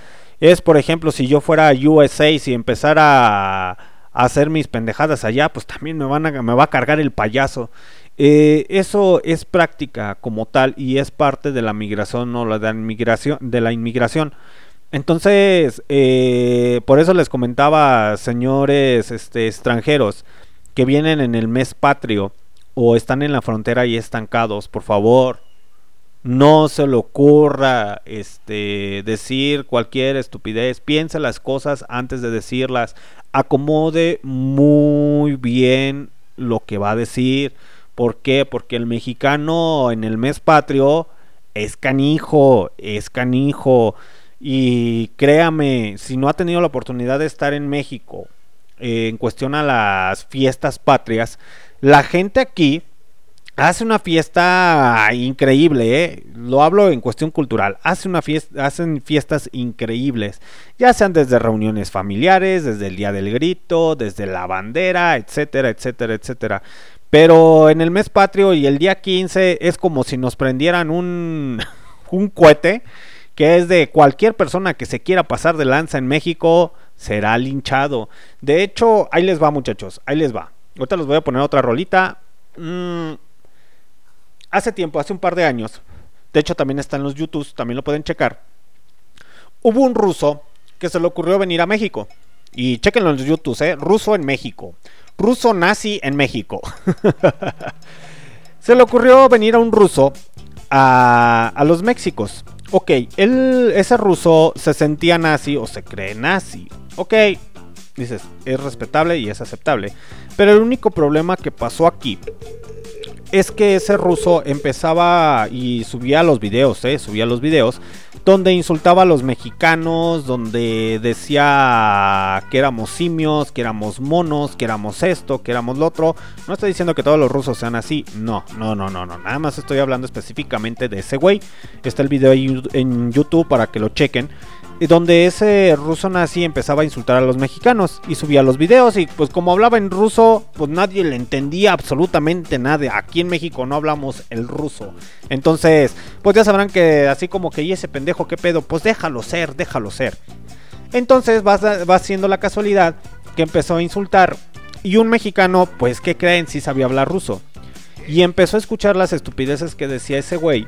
S1: Es, por ejemplo, si yo fuera a USA y empezara a, hacer mis pendejadas allá, pues también me, van a, me va a cargar el payaso. Eh, eso es práctica como tal y es parte de la migración o de la inmigración, de la inmigración. Entonces, eh, por eso les comentaba, señores este, extranjeros que vienen en el mes patrio o están en la frontera y estancados, por favor, no se le ocurra este, decir cualquier estupidez. Piensa las cosas antes de decirlas. Acomode muy bien lo que va a decir. ¿Por qué? Porque el mexicano en el mes patrio es canijo, es canijo. Y créame, si no ha tenido la oportunidad de estar en México eh, en cuestión a las fiestas patrias, la gente aquí hace una fiesta increíble, ¿eh? lo hablo en cuestión cultural, hace una fiesta, hacen fiestas increíbles, ya sean desde reuniones familiares, desde el día del grito, desde la bandera, etcétera, etcétera, etcétera. Pero en el mes patrio y el día 15 es como si nos prendieran un, un cohete que es de cualquier persona que se quiera pasar de lanza en México será linchado. De hecho, ahí les va muchachos, ahí les va. Ahorita les voy a poner otra rolita. Mm, hace tiempo, hace un par de años, de hecho también está en los YouTube, también lo pueden checar, hubo un ruso que se le ocurrió venir a México. Y chequenlo en los YouTube, ¿eh? Ruso en México. Ruso nazi en México. se le ocurrió venir a un ruso a, a los Méxicos. Ok, él, ese ruso se sentía nazi o se cree nazi. Ok, dices, es respetable y es aceptable. Pero el único problema que pasó aquí es que ese ruso empezaba y subía los videos, ¿eh? subía los videos donde insultaba a los mexicanos, donde decía que éramos simios, que éramos monos, que éramos esto, que éramos lo otro. No estoy diciendo que todos los rusos sean así, no, no, no, no, no. Nada más estoy hablando específicamente de ese güey. Está el video ahí en YouTube para que lo chequen donde ese ruso nazi empezaba a insultar a los mexicanos y subía los videos y pues como hablaba en ruso, pues nadie le entendía absolutamente nada. Aquí en México no hablamos el ruso. Entonces, pues ya sabrán que así como que y ese pendejo qué pedo, pues déjalo ser, déjalo ser. Entonces va, va siendo la casualidad que empezó a insultar y un mexicano, pues que creen, sí sabía hablar ruso. Y empezó a escuchar las estupideces que decía ese güey.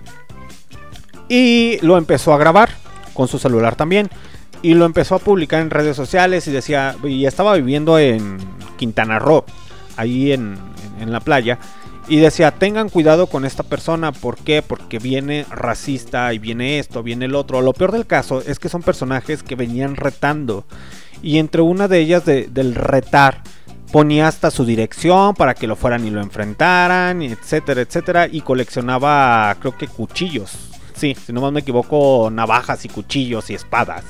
S1: Y lo empezó a grabar con su celular también. Y lo empezó a publicar en redes sociales y decía, y estaba viviendo en Quintana Roo, ahí en, en la playa. Y decía, tengan cuidado con esta persona, ¿por qué? Porque viene racista y viene esto, viene el otro. Lo peor del caso es que son personajes que venían retando. Y entre una de ellas de- del retar, ponía hasta su dirección para que lo fueran y lo enfrentaran, etcétera, etcétera. Y coleccionaba, creo que cuchillos. Sí, si no más me equivoco, navajas y cuchillos y espadas.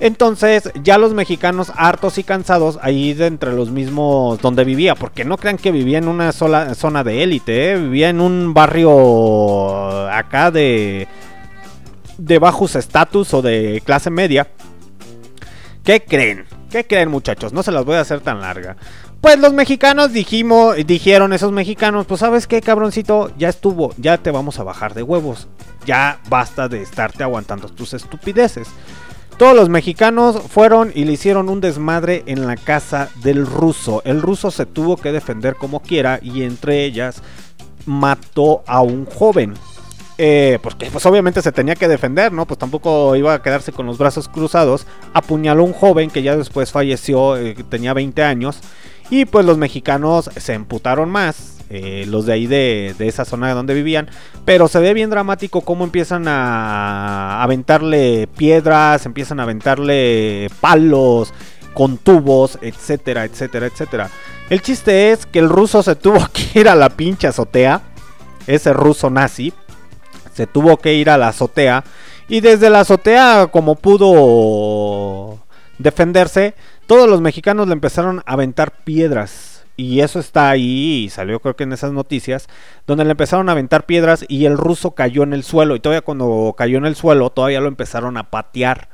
S1: Entonces, ya los mexicanos hartos y cansados ahí de entre los mismos donde vivía, porque no crean que vivía en una sola zona de élite, ¿eh? vivía en un barrio acá de de bajos estatus o de clase media. ¿Qué creen? ¿Qué creen, muchachos? No se las voy a hacer tan larga. Pues los mexicanos dijimos, dijeron esos mexicanos, pues sabes qué, cabroncito, ya estuvo, ya te vamos a bajar de huevos. Ya basta de estarte aguantando tus estupideces. Todos los mexicanos fueron y le hicieron un desmadre en la casa del ruso. El ruso se tuvo que defender como quiera y entre ellas mató a un joven. Eh, porque pues obviamente se tenía que defender, ¿no? Pues tampoco iba a quedarse con los brazos cruzados. Apuñaló a un joven que ya después falleció, eh, tenía 20 años. Y pues los mexicanos se emputaron más, eh, los de ahí de, de esa zona donde vivían. Pero se ve bien dramático cómo empiezan a aventarle piedras, empiezan a aventarle palos con tubos, etcétera, etcétera, etcétera. El chiste es que el ruso se tuvo que ir a la pinche azotea, ese ruso nazi, se tuvo que ir a la azotea y desde la azotea como pudo defenderse, todos los mexicanos le empezaron a aventar piedras. Y eso está ahí, y salió creo que en esas noticias, donde le empezaron a aventar piedras y el ruso cayó en el suelo. Y todavía cuando cayó en el suelo, todavía lo empezaron a patear.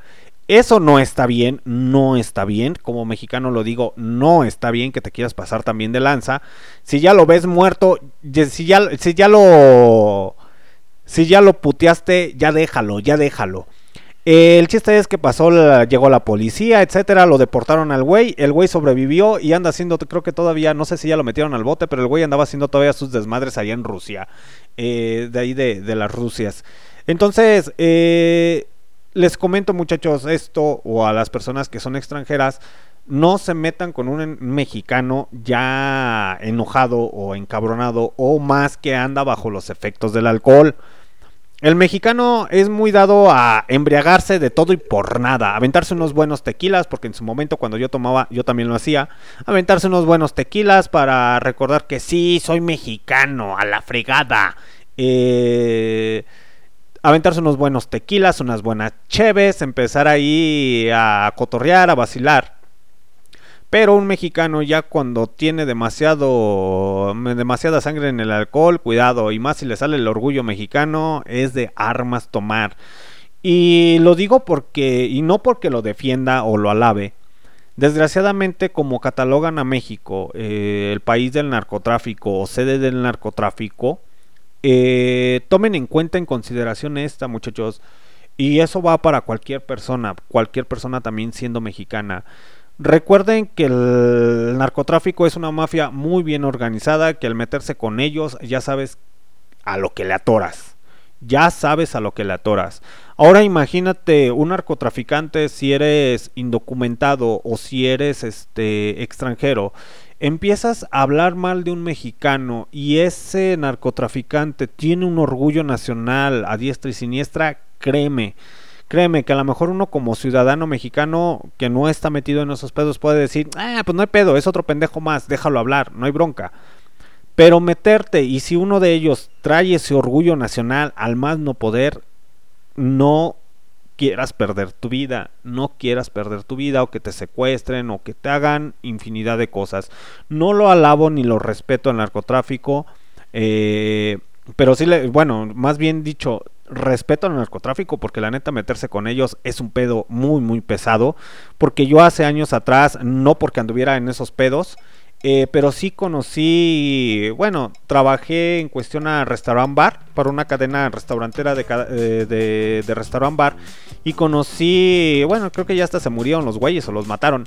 S1: Eso no está bien, no está bien. Como mexicano lo digo, no está bien que te quieras pasar también de lanza. Si ya lo ves muerto, si ya, si ya lo... Si ya lo puteaste, ya déjalo, ya déjalo. El chiste es que pasó, llegó la policía, etcétera, lo deportaron al güey, el güey sobrevivió y anda haciendo, creo que todavía, no sé si ya lo metieron al bote, pero el güey andaba haciendo todavía sus desmadres allá en Rusia, eh, de ahí de, de las Rusias. Entonces, eh, les comento muchachos esto, o a las personas que son extranjeras, no se metan con un mexicano ya enojado o encabronado o más que anda bajo los efectos del alcohol. El mexicano es muy dado a embriagarse de todo y por nada, aventarse unos buenos tequilas, porque en su momento cuando yo tomaba, yo también lo hacía, aventarse unos buenos tequilas para recordar que sí, soy mexicano, a la fregada. Eh, aventarse unos buenos tequilas, unas buenas cheves, empezar ahí a cotorrear, a vacilar. Pero un mexicano ya cuando tiene demasiado demasiada sangre en el alcohol, cuidado, y más si le sale el orgullo mexicano, es de armas tomar. Y lo digo porque y no porque lo defienda o lo alabe. Desgraciadamente, como catalogan a México eh, el país del narcotráfico o sede del narcotráfico, eh, tomen en cuenta en consideración esta, muchachos. Y eso va para cualquier persona, cualquier persona también siendo mexicana. Recuerden que el narcotráfico es una mafia muy bien organizada, que al meterse con ellos ya sabes a lo que le atoras. Ya sabes a lo que le atoras. Ahora imagínate un narcotraficante si eres indocumentado o si eres este extranjero. Empiezas a hablar mal de un mexicano y ese narcotraficante tiene un orgullo nacional a diestra y siniestra, créeme. Créeme que a lo mejor uno como ciudadano mexicano que no está metido en esos pedos puede decir, ah, pues no hay pedo, es otro pendejo más, déjalo hablar, no hay bronca. Pero meterte y si uno de ellos trae ese orgullo nacional al más no poder, no quieras perder tu vida, no quieras perder tu vida o que te secuestren o que te hagan infinidad de cosas. No lo alabo ni lo respeto al narcotráfico, eh, pero sí, le, bueno, más bien dicho, respeto al narcotráfico porque la neta meterse con ellos es un pedo muy muy pesado, porque yo hace años atrás, no porque anduviera en esos pedos, eh, pero sí conocí, bueno, trabajé en cuestión a restaurant bar para una cadena restaurantera de, de, de restaurant bar y conocí, bueno, creo que ya hasta se murieron los güeyes o los mataron.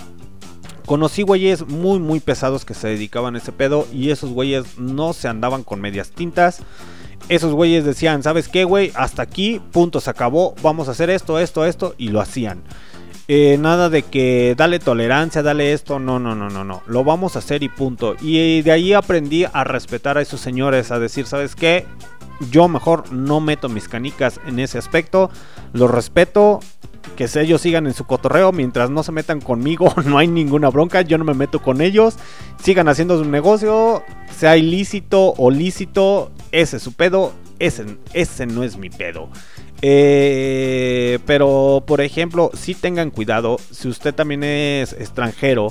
S1: Conocí güeyes muy muy pesados que se dedicaban a ese pedo y esos güeyes no se andaban con medias tintas. Esos güeyes decían, ¿sabes qué, güey? Hasta aquí, punto, se acabó, vamos a hacer esto, esto, esto, y lo hacían. Eh, nada de que dale tolerancia, dale esto, no, no, no, no, no. Lo vamos a hacer y punto. Y de ahí aprendí a respetar a esos señores, a decir, ¿sabes qué? Yo mejor no meto mis canicas en ese aspecto. Los respeto. Que ellos sigan en su cotorreo. Mientras no se metan conmigo, no hay ninguna bronca. Yo no me meto con ellos. Sigan haciendo su negocio. Sea ilícito o lícito. Ese es su pedo. Ese, ese no es mi pedo. Eh, pero, por ejemplo, si tengan cuidado, si usted también es extranjero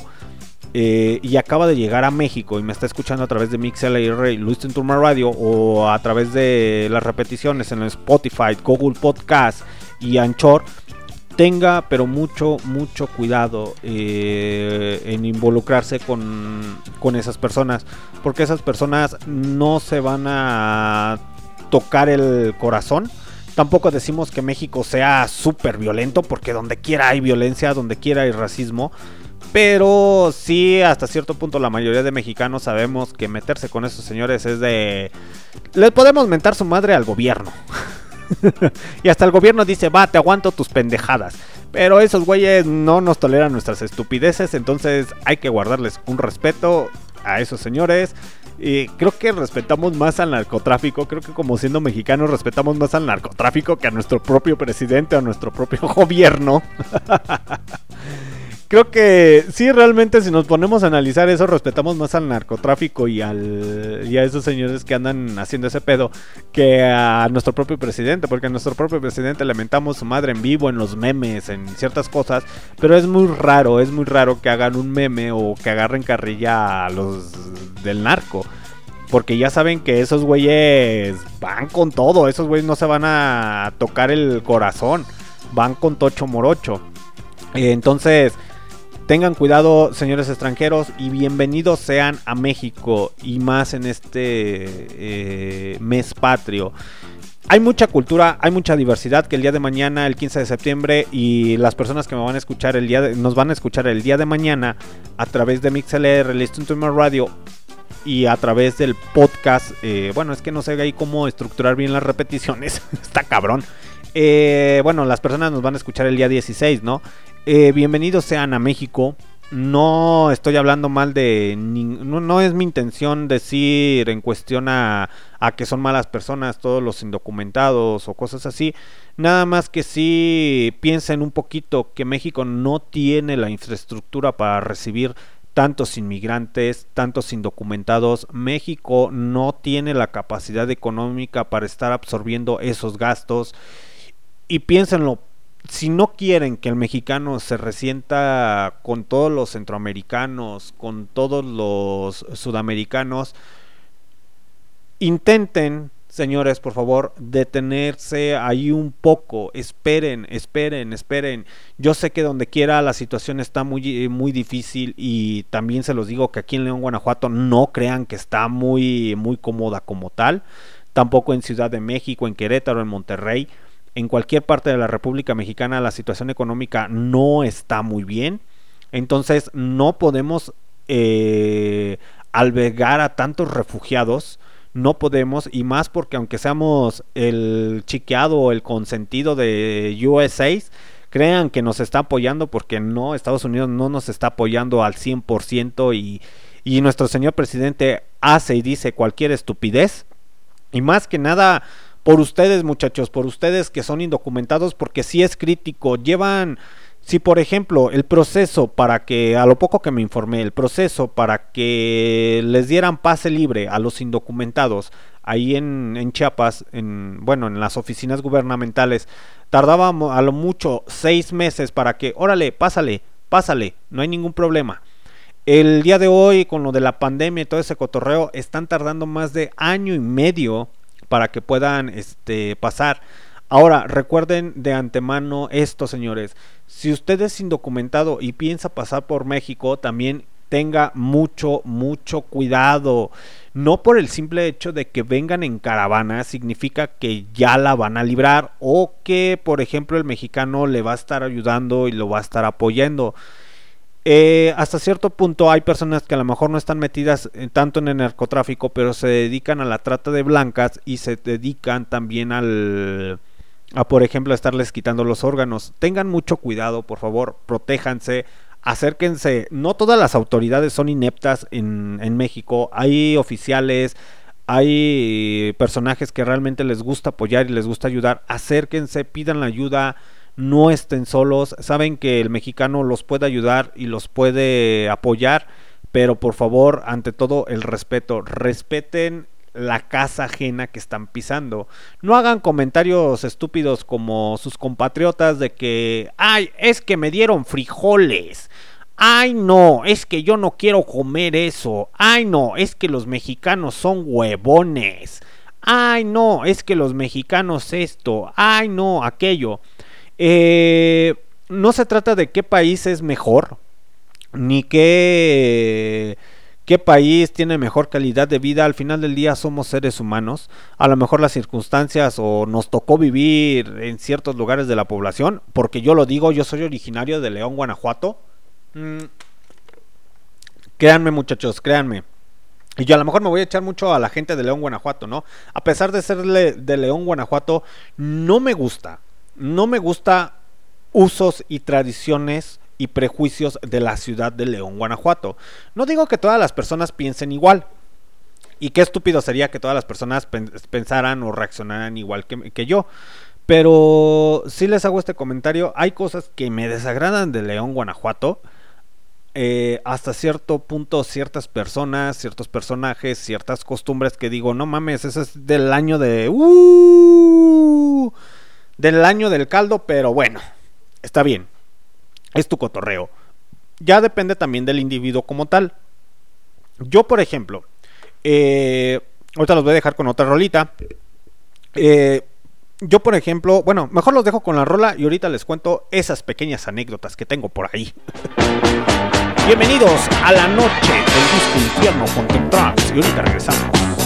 S1: eh, y acaba de llegar a México y me está escuchando a través de MixLR y Listen to Radio o a través de las repeticiones en Spotify, Google Podcast y Anchor, tenga pero mucho, mucho cuidado eh, en involucrarse con, con esas personas, porque esas personas no se van a tocar el corazón. Tampoco decimos que México sea súper violento, porque donde quiera hay violencia, donde quiera hay racismo. Pero sí, hasta cierto punto la mayoría de mexicanos sabemos que meterse con esos señores es de... Les podemos mentar su madre al gobierno. y hasta el gobierno dice, va, te aguanto tus pendejadas. Pero esos güeyes no nos toleran nuestras estupideces, entonces hay que guardarles un respeto a esos señores. Y creo que respetamos más al narcotráfico, creo que como siendo mexicanos respetamos más al narcotráfico que a nuestro propio presidente o a nuestro propio gobierno. Creo que sí, realmente si nos ponemos a analizar eso, respetamos más al narcotráfico y, al, y a esos señores que andan haciendo ese pedo que a nuestro propio presidente, porque a nuestro propio presidente lamentamos su madre en vivo, en los memes, en ciertas cosas, pero es muy raro, es muy raro que hagan un meme o que agarren carrilla a los del narco. Porque ya saben que esos güeyes van con todo, esos güeyes no se van a tocar el corazón, van con tocho morocho. Entonces, tengan cuidado, señores extranjeros, y bienvenidos sean a México y más en este eh, mes patrio. Hay mucha cultura, hay mucha diversidad que el día de mañana, el 15 de septiembre, y las personas que me van a escuchar el día de- nos van a escuchar el día de mañana a través de MixLR, Listen to My Radio y a través del podcast. eh, bueno, es que no sé ahí cómo estructurar bien las repeticiones. Está cabrón. Eh, bueno, las personas nos van a escuchar el día 16, ¿no? Eh, bienvenidos sean a México. No estoy hablando mal de... No, no es mi intención decir en cuestión a, a que son malas personas todos los indocumentados o cosas así. Nada más que sí piensen un poquito que México no tiene la infraestructura para recibir tantos inmigrantes, tantos indocumentados. México no tiene la capacidad económica para estar absorbiendo esos gastos. Y piénsenlo, si no quieren que el mexicano se resienta con todos los centroamericanos, con todos los sudamericanos, intenten, señores, por favor, detenerse ahí un poco. Esperen, esperen, esperen. Yo sé que donde quiera la situación está muy, eh, muy difícil y también se los digo que aquí en León, Guanajuato, no crean que está muy, muy cómoda como tal. Tampoco en Ciudad de México, en Querétaro, en Monterrey. En cualquier parte de la República Mexicana la situación económica no está muy bien. Entonces no podemos eh, albergar a tantos refugiados no podemos y más porque aunque seamos el chiqueado o el consentido de USA, crean que nos está apoyando porque no, Estados Unidos no nos está apoyando al 100% y, y nuestro señor presidente hace y dice cualquier estupidez. Y más que nada por ustedes muchachos, por ustedes que son indocumentados porque si es crítico, llevan... Si por ejemplo el proceso para que, a lo poco que me informé, el proceso para que les dieran pase libre a los indocumentados ahí en, en Chiapas, en, bueno, en las oficinas gubernamentales, tardaba a lo mucho seis meses para que, órale, pásale, pásale, no hay ningún problema. El día de hoy, con lo de la pandemia y todo ese cotorreo, están tardando más de año y medio para que puedan este, pasar. Ahora, recuerden de antemano esto, señores. Si usted es indocumentado y piensa pasar por México, también tenga mucho, mucho cuidado. No por el simple hecho de que vengan en caravana significa que ya la van a librar o que, por ejemplo, el mexicano le va a estar ayudando y lo va a estar apoyando. Eh, hasta cierto punto hay personas que a lo mejor no están metidas eh, tanto en el narcotráfico, pero se dedican a la trata de blancas y se dedican también al a por ejemplo estarles quitando los órganos. Tengan mucho cuidado, por favor, protéjanse, acérquense. No todas las autoridades son ineptas en, en México. Hay oficiales, hay personajes que realmente les gusta apoyar y les gusta ayudar. Acérquense, pidan la ayuda no estén solos, saben que el mexicano los puede ayudar y los puede apoyar, pero por favor, ante todo el respeto, respeten la casa ajena que están pisando. No hagan comentarios estúpidos como sus compatriotas de que, ay, es que me dieron frijoles. Ay, no, es que yo no quiero comer eso. Ay, no, es que los mexicanos son huevones. Ay, no, es que los mexicanos esto. Ay, no, aquello. Eh, no se trata de qué país es mejor, ni qué, qué país tiene mejor calidad de vida. Al final del día somos seres humanos. A lo mejor las circunstancias o nos tocó vivir en ciertos lugares de la población, porque yo lo digo, yo soy originario de León, Guanajuato. Mm, créanme muchachos, créanme. Y yo a lo mejor me voy a echar mucho a la gente de León, Guanajuato, ¿no? A pesar de ser de León, Guanajuato, no me gusta. No me gusta usos y tradiciones y prejuicios de la ciudad de León, Guanajuato. No digo que todas las personas piensen igual. Y qué estúpido sería que todas las personas pen- pensaran o reaccionaran igual que, que yo. Pero si les hago este comentario, hay cosas que me desagradan de León, Guanajuato. Eh, hasta cierto punto ciertas personas, ciertos personajes, ciertas costumbres que digo, no mames, eso es del año de... ¡Uh! Del año del caldo, pero bueno, está bien. Es tu cotorreo. Ya depende también del individuo como tal. Yo, por ejemplo, eh, ahorita los voy a dejar con otra rolita. Eh, yo, por ejemplo, bueno, mejor los dejo con la rola y ahorita les cuento esas pequeñas anécdotas que tengo por ahí. Bienvenidos a la noche del disco infierno con Trance y ahorita regresamos.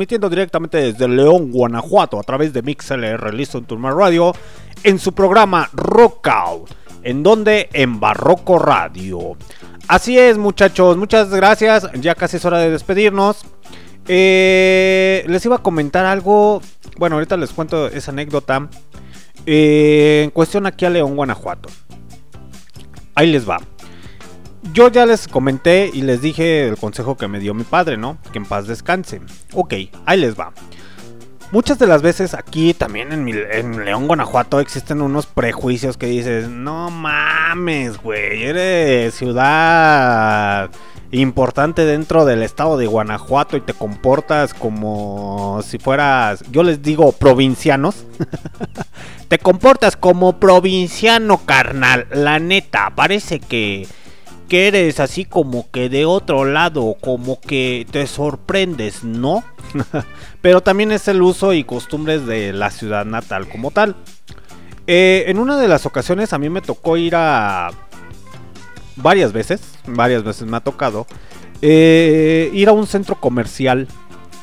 S1: Transmitiendo directamente desde León, Guanajuato, a través de MixLR Listen to My Radio, en su programa Rockout, en donde en Barroco Radio. Así es, muchachos, muchas gracias. Ya casi es hora de despedirnos. Eh, les iba a comentar algo. Bueno, ahorita les cuento esa anécdota. Eh, en cuestión aquí a León, Guanajuato. Ahí les va. Yo ya les comenté y les dije el consejo que me dio mi padre, ¿no? Que en paz descanse. Ok, ahí les va. Muchas de las veces aquí también en, en León, Guanajuato existen unos prejuicios que dices, no mames, güey, eres ciudad importante dentro del estado de Guanajuato y te comportas como si fueras, yo les digo, provincianos. te comportas como provinciano, carnal. La neta, parece que que eres así como que de otro lado, como que te sorprendes, ¿no? Pero también es el uso y costumbres de la ciudad natal como tal. Eh, en una de las ocasiones a mí me tocó ir a... Varias veces, varias veces me ha tocado. eh, ir a un centro comercial.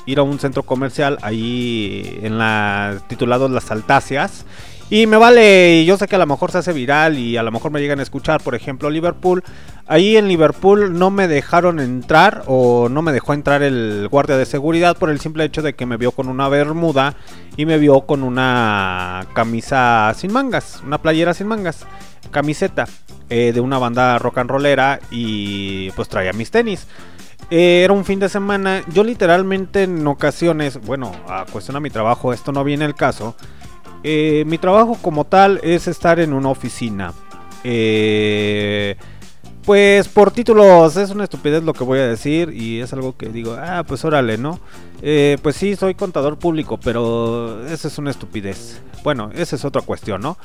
S1: Ir a un centro comercial ahí en la... titulado Las Altáceas. Y me vale, yo sé que a lo mejor se hace viral y a lo mejor me llegan a escuchar, por ejemplo, Liverpool. Ahí en Liverpool no me dejaron entrar o no me dejó entrar el guardia de seguridad por el simple hecho de que me vio con una bermuda y me vio con una camisa sin mangas, una playera sin mangas, camiseta eh, de una banda rock and rollera y pues traía mis tenis. Eh, era un fin de semana, yo literalmente en ocasiones, bueno, a cuestión mi trabajo, esto no viene el caso. Eh, mi trabajo como tal es estar en una oficina. Eh, pues por títulos es una estupidez lo que voy a decir y es algo que digo, ah, pues órale, ¿no? Eh, pues sí, soy contador público, pero eso es una estupidez. Bueno, esa es otra cuestión, ¿no?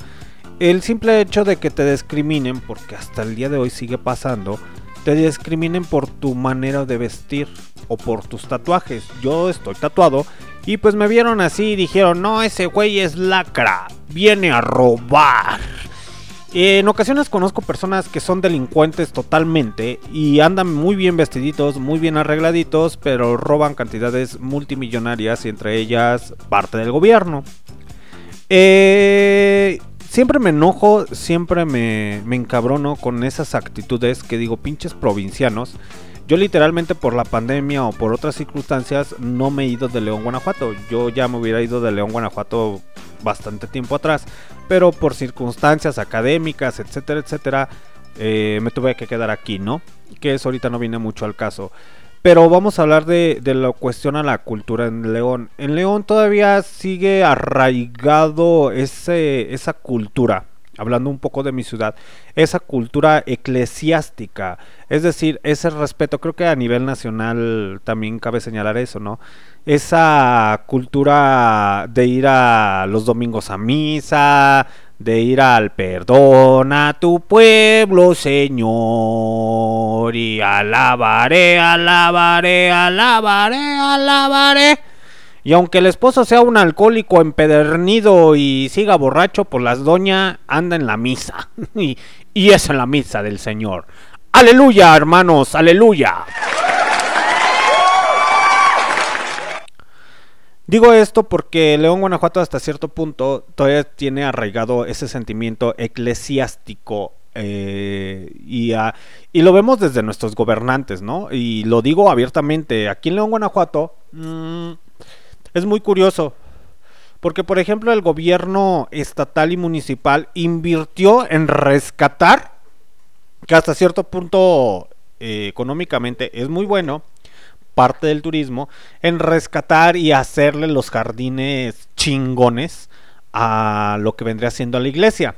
S1: El simple hecho de que te discriminen, porque hasta el día de hoy sigue pasando, te discriminen por tu manera de vestir o por tus tatuajes. Yo estoy tatuado y pues me vieron así y dijeron, no, ese güey es lacra, viene a robar. En ocasiones conozco personas que son delincuentes totalmente y andan muy bien vestiditos, muy bien arregladitos, pero roban cantidades multimillonarias y entre ellas parte del gobierno. Eh, siempre me enojo, siempre me encabrono con esas actitudes que digo pinches provincianos. Yo literalmente por la pandemia o por otras circunstancias no me he ido de León, Guanajuato. Yo ya me hubiera ido de León, Guanajuato bastante tiempo atrás. Pero por circunstancias académicas, etcétera, etcétera, eh, me tuve que quedar aquí, ¿no? Que eso ahorita no viene mucho al caso. Pero vamos a hablar de, de la cuestión a la cultura en León. En León todavía sigue arraigado ese, esa cultura. Hablando un poco de mi ciudad, esa cultura eclesiástica, es decir, ese respeto, creo que a nivel nacional también cabe señalar eso, ¿no? Esa cultura de ir a los domingos a misa, de ir al perdón a tu pueblo, Señor, y alabaré, alabaré, alabaré, alabaré. Y aunque el esposo sea un alcohólico empedernido y siga borracho, pues las doña anda en la misa. y, es en la misa del Señor. Aleluya, hermanos, aleluya. Digo esto porque León, Guanajuato, hasta cierto punto todavía tiene arraigado ese sentimiento eclesiástico eh, y, y lo vemos desde nuestros gobernantes, ¿no? Y lo digo abiertamente, aquí en León, Guanajuato, mm, es muy curioso. Porque, por ejemplo, el gobierno estatal y municipal invirtió en rescatar, que hasta cierto punto eh, económicamente es muy bueno, parte del turismo, en rescatar y hacerle los jardines chingones a lo que vendría siendo la iglesia.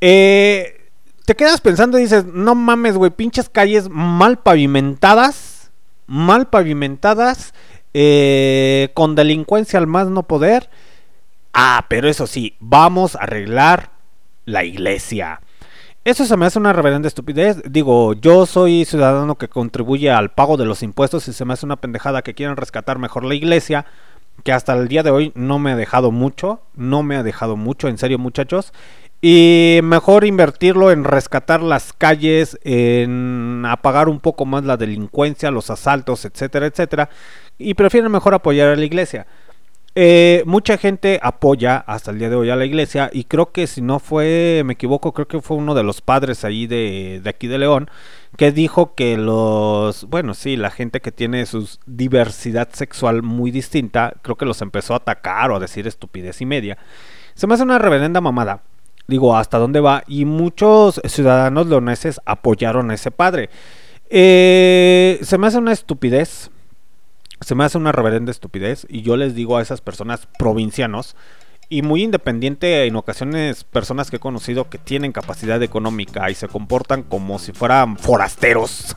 S1: Eh, te quedas pensando y dices, no mames, güey, pinches calles mal pavimentadas, mal pavimentadas, eh, con delincuencia al más no poder. Ah, pero eso sí, vamos a arreglar la iglesia. Eso se me hace una reverenda estupidez. Digo, yo soy ciudadano que contribuye al pago de los impuestos y se me hace una pendejada que quieran rescatar mejor la iglesia, que hasta el día de hoy no me ha dejado mucho, no me ha dejado mucho, en serio muchachos. Y mejor invertirlo en rescatar las calles, en apagar un poco más la delincuencia, los asaltos, etcétera, etcétera. Y prefieren mejor apoyar a la iglesia. Eh, mucha gente apoya hasta el día de hoy a la iglesia y creo que si no fue, me equivoco, creo que fue uno de los padres ahí de, de aquí de León que dijo que los, bueno, sí, la gente que tiene su diversidad sexual muy distinta, creo que los empezó a atacar o a decir estupidez y media. Se me hace una reverenda mamada. Digo, ¿hasta dónde va? Y muchos ciudadanos leoneses apoyaron a ese padre. Eh, se me hace una estupidez. Se me hace una reverenda estupidez. Y yo les digo a esas personas provincianos. Y muy independiente en ocasiones personas que he conocido que tienen capacidad económica y se comportan como si fueran forasteros.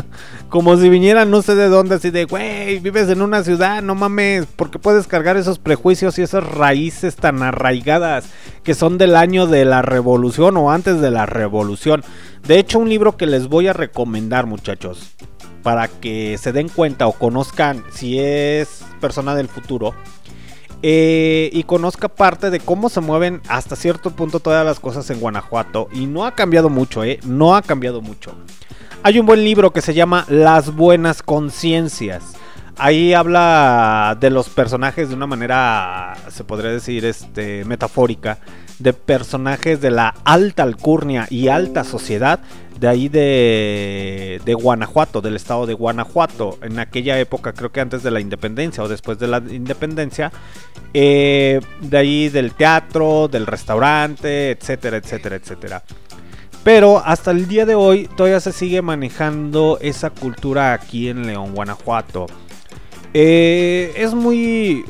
S1: como si vinieran no sé de dónde, así de, güey, vives en una ciudad, no mames, porque puedes cargar esos prejuicios y esas raíces tan arraigadas que son del año de la revolución o antes de la revolución. De hecho, un libro que les voy a recomendar, muchachos, para que se den cuenta o conozcan si es persona del futuro eh, y conozca parte de cómo se mueven hasta cierto punto todas las cosas en Guanajuato. Y no ha cambiado mucho, ¿eh? No ha cambiado mucho. Hay un buen libro que se llama Las Buenas Conciencias. Ahí habla de los personajes de una manera, se podría decir, este, metafórica, de personajes de la alta alcurnia y alta sociedad de ahí de, de Guanajuato, del estado de Guanajuato, en aquella época, creo que antes de la independencia o después de la independencia, eh, de ahí del teatro, del restaurante, etcétera, etcétera, etcétera. Pero hasta el día de hoy todavía se sigue manejando esa cultura aquí en León, Guanajuato. Eh, es muy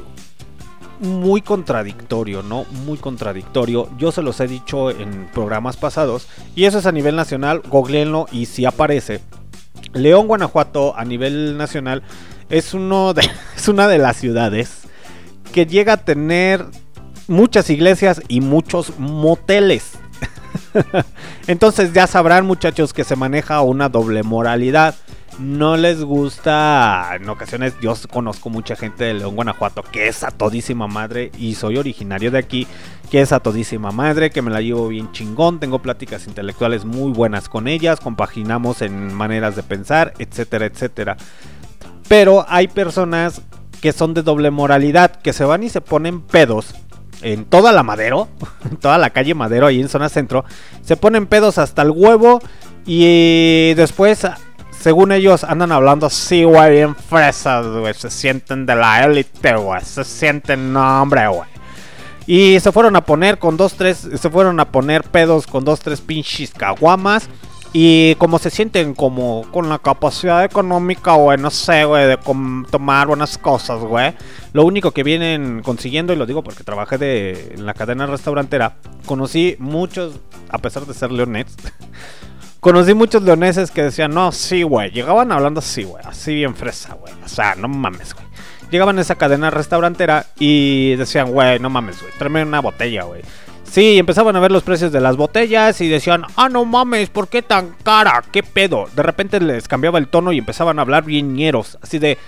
S1: muy contradictorio, ¿no? Muy contradictorio. Yo se los he dicho en programas pasados. Y eso es a nivel nacional. Googleenlo y si aparece. León, Guanajuato, a nivel nacional, es, uno de, es una de las ciudades que llega a tener muchas iglesias y muchos moteles. Entonces ya sabrán muchachos que se maneja una doble moralidad no les gusta. En ocasiones, yo conozco mucha gente de León, Guanajuato, que es a todísima madre. Y soy originario de aquí, que es a todísima madre, que me la llevo bien chingón. Tengo pláticas intelectuales muy buenas con ellas. Compaginamos en maneras de pensar, etcétera, etcétera. Pero hay personas que son de doble moralidad, que se van y se ponen pedos en toda la Madero, en toda la calle Madero, ahí en zona centro, se ponen pedos hasta el huevo y después según ellos andan hablando así, güey, bien fresas, güey. Se sienten de la élite, güey. Se sienten, no, hombre, güey. Y se fueron a poner con dos, tres, se fueron a poner pedos con dos, tres pinches caguamas. Y como se sienten como con la capacidad económica, güey, no sé, güey, de tomar buenas cosas, güey. Lo único que vienen consiguiendo, y lo digo porque trabajé de, en la cadena restaurantera, conocí muchos, a pesar de ser leonets, Conocí muchos leoneses que decían, no, sí, güey. Llegaban hablando así, güey. Así bien fresa, güey. O sea, no mames, güey. Llegaban a esa cadena restaurantera y decían, güey, no mames, güey. Tráeme una botella, güey. Sí, empezaban a ver los precios de las botellas y decían, ah, no mames, ¿por qué tan cara? ¿Qué pedo? De repente les cambiaba el tono y empezaban a hablar bien ñeros. Así de,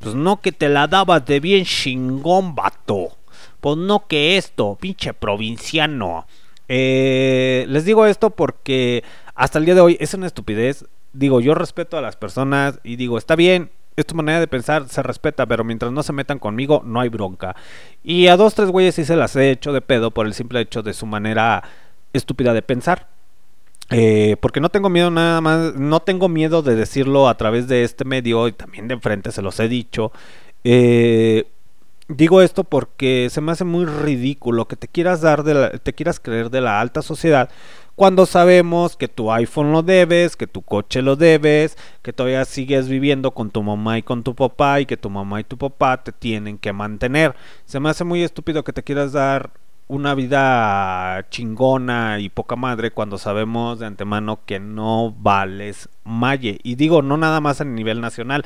S1: pues no que te la dabas de bien chingón, vato. Pues no que esto, pinche provinciano. Eh, les digo esto porque hasta el día de hoy es una estupidez. Digo, yo respeto a las personas y digo, está bien, es tu manera de pensar, se respeta, pero mientras no se metan conmigo, no hay bronca. Y a dos, tres güeyes sí se las he hecho de pedo por el simple hecho de su manera estúpida de pensar. Eh, porque no tengo miedo nada más, no tengo miedo de decirlo a través de este medio y también de enfrente se los he dicho. Eh, digo esto porque se me hace muy ridículo que te quieras dar de la, te quieras creer de la alta sociedad cuando sabemos que tu iPhone lo debes, que tu coche lo debes, que todavía sigues viviendo con tu mamá y con tu papá y que tu mamá y tu papá te tienen que mantener. Se me hace muy estúpido que te quieras dar una vida chingona y poca madre cuando sabemos de antemano que no vales malle. Y digo, no nada más a nivel nacional.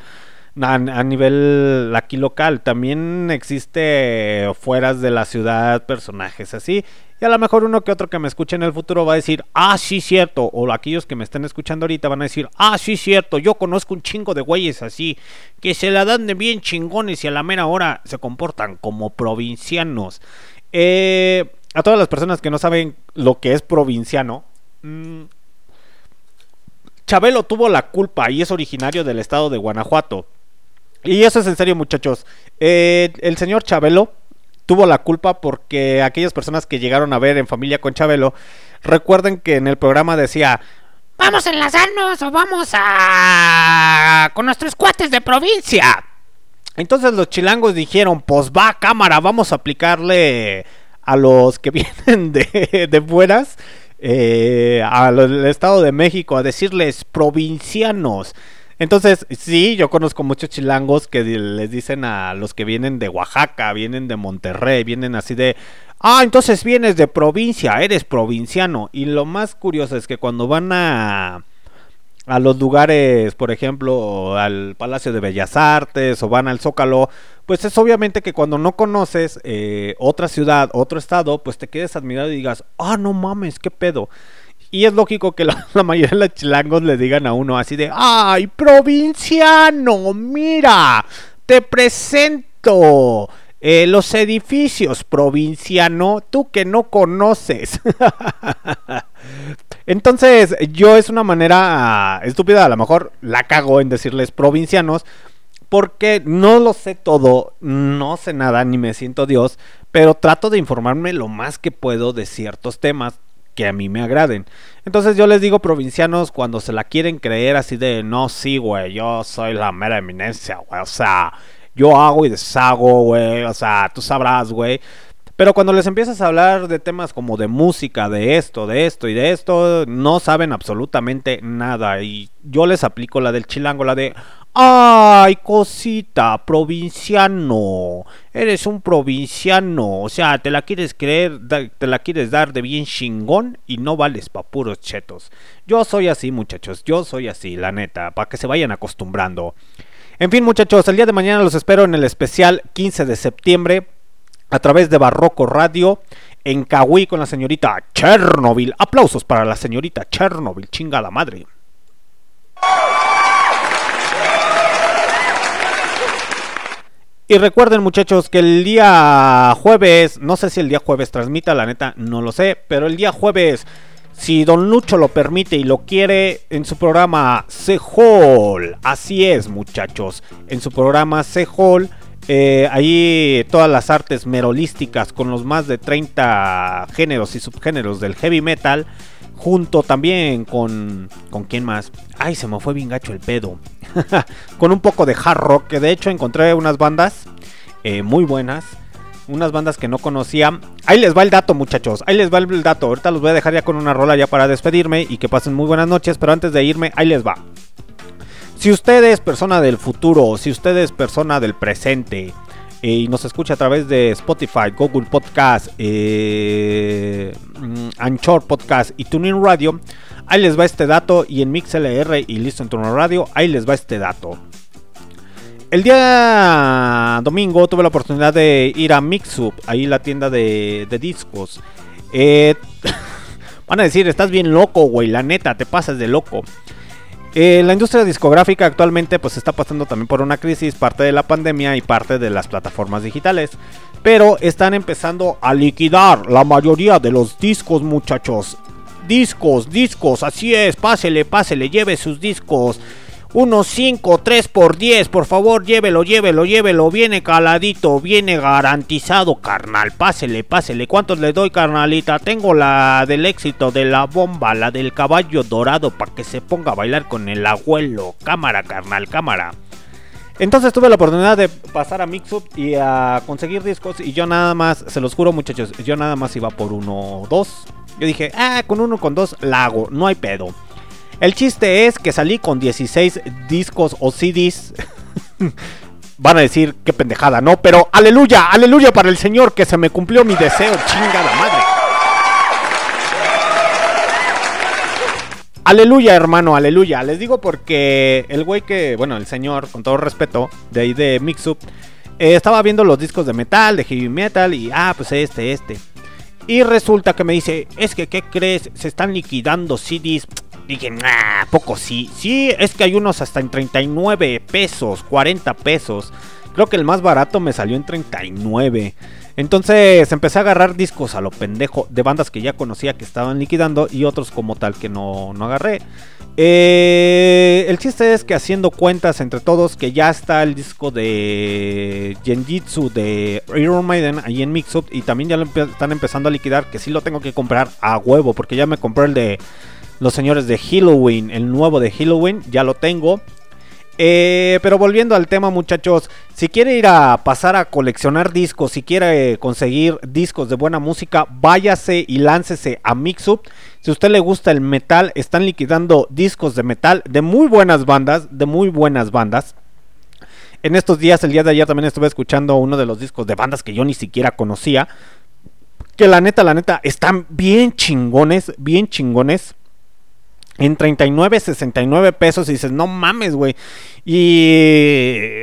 S1: A, nivel aquí local también existe fueras de la ciudad personajes así y a lo mejor uno que otro que me escuche en el futuro va a decir, ah, sí, cierto. O aquellos que me estén escuchando ahorita van a decir, ah, sí, cierto. Yo conozco un chingo de güeyes así, que se la dan de bien chingones y a la mera hora se comportan como provincianos. Eh, a todas las personas que no saben lo que es provinciano, mm, Chabelo tuvo la culpa y es originario del estado de Guanajuato. Y eso es en serio, muchachos. Eh, el señor Chabelo tuvo la culpa porque aquellas personas que llegaron a ver en familia con Chabelo, recuerden que en el programa decía,
S9: Vamos a enlazarnos o vamos a... con nuestros cuates de provincia.
S1: Entonces los chilangos dijeron, pues va cámara, vamos a aplicarle a los que vienen de, de fueras, eh, al Estado de México, a decirles provincianos. Entonces, sí, yo conozco muchos chilangos que les dicen a los que vienen de Oaxaca, vienen de Monterrey, vienen así de, ah, entonces vienes de provincia, eres provinciano. Y lo más curioso es que cuando van a a los lugares, por ejemplo, al Palacio de Bellas Artes o van al Zócalo, pues es obviamente que cuando no conoces eh, otra ciudad, otro estado, pues te quedes admirado y digas, ah, no mames, qué pedo. Y es lógico que la, mayoría de los chilangos le digan a uno así de, ay, provinciano, mira, te presento. eh, los edificios provinciano, tú que no conoces. Entonces, yo es una manera estúpida, a lo mejor la cago en decirles provincianos, porque no lo sé todo, no sé nada, ni me siento Dios, pero trato de informarme lo más que puedo de ciertos temas que a mí me agraden. Entonces yo les digo provincianos cuando se la quieren creer así de, no, sí, güey, yo soy la mera eminencia, güey, o sea, yo hago y deshago, güey, o sea, tú sabrás, güey. Pero cuando les empiezas a hablar de temas como de música, de esto, de esto y de esto, no saben absolutamente nada. Y yo les aplico la del chilango, la de, ay, cosita, provinciano, eres un provinciano, o sea, te la quieres creer, te la quieres dar de bien chingón y no vales pa' puros chetos. Yo soy así, muchachos, yo soy así, la neta, para que se vayan acostumbrando. En fin, muchachos, el día de mañana los espero en el especial 15 de septiembre a través de Barroco Radio en Cahuí con la señorita Chernobyl. Aplausos para la señorita Chernobyl, chinga la madre. Y recuerden muchachos que el día jueves, no sé si el día jueves transmita, la neta no lo sé, pero el día jueves, si Don Lucho lo permite y lo quiere, en su programa C-Hall, así es muchachos, en su programa C-Hall, eh, ahí todas las artes merolísticas con los más de 30 géneros y subgéneros del heavy metal, junto también con... ¿Con quién más? Ay, se me fue bien gacho el pedo. con un poco de hard rock, que de hecho encontré unas bandas eh, muy buenas. Unas bandas que no conocía. Ahí les va el dato, muchachos. Ahí les va el dato. Ahorita los voy a dejar ya con una rola ya para despedirme y que pasen muy buenas noches. Pero antes de irme, ahí les va. Si usted es persona del futuro, si usted es persona del presente eh, y nos escucha a través de Spotify, Google Podcast, eh, mm, Anchor Podcast y TuneIn Radio, ahí les va este dato y en MixLR y Listen to Radio, ahí les va este dato. El día domingo tuve la oportunidad de ir a Mixup, ahí la tienda de, discos. Eh, van a decir, estás bien loco, güey, la neta, te pasas de loco. Eh, la industria discográfica actualmente pues está pasando también por una crisis, parte de la pandemia y parte de las plataformas digitales. Pero están empezando a liquidar la mayoría de los discos, muchachos. Discos, discos, así es, pásele, pásele, lleve sus discos. Unos 5, 3 por 10, por favor, llévelo, llévelo, llévelo. Viene caladito, viene garantizado, carnal. Pásele, pásele. ¿Cuántos le doy, carnalita? Tengo la del éxito de la bomba, la del caballo dorado, para que se ponga a bailar con el abuelo. Cámara, carnal, cámara. Entonces tuve la oportunidad de pasar a Mixup y a conseguir discos. Y yo nada más, se los juro, muchachos, yo nada más iba por uno dos. Yo dije, ah, con uno con dos la hago, no hay pedo. El chiste es que salí con 16 discos o CDs. Van a decir qué pendejada, ¿no? Pero aleluya, aleluya para el Señor que se me cumplió mi deseo, chingada madre. Aleluya, hermano, aleluya. Les digo porque el güey que, bueno, el señor, con todo respeto, de ahí de Mixup, eh, estaba viendo los discos de metal, de heavy metal, y ah, pues este, este. Y resulta que me dice, es que, ¿qué crees? Se están liquidando CDs. Dije, nah, poco sí. Sí, es que hay unos hasta en 39 pesos, 40 pesos. Creo que el más barato me salió en 39. Entonces empecé a agarrar discos a lo pendejo de bandas que ya conocía que estaban liquidando y otros como tal que no, no agarré. Eh, el chiste es que haciendo cuentas entre todos que ya está el disco de Genjitsu de Iron Maiden ahí en Mixup y también ya lo están empezando a liquidar que sí lo tengo que comprar a huevo porque ya me compré el de los señores de Halloween, el nuevo de Halloween, ya lo tengo. Eh, pero volviendo al tema, muchachos, si quiere ir a pasar a coleccionar discos, si quiere conseguir discos de buena música, váyase y láncese a Mixup. Si usted le gusta el metal, están liquidando discos de metal de muy buenas bandas, de muy buenas bandas. En estos días, el día de ayer también estuve escuchando uno de los discos de bandas que yo ni siquiera conocía. Que la neta, la neta, están bien chingones, bien chingones en 39, 69 pesos y dices, no mames, güey. Y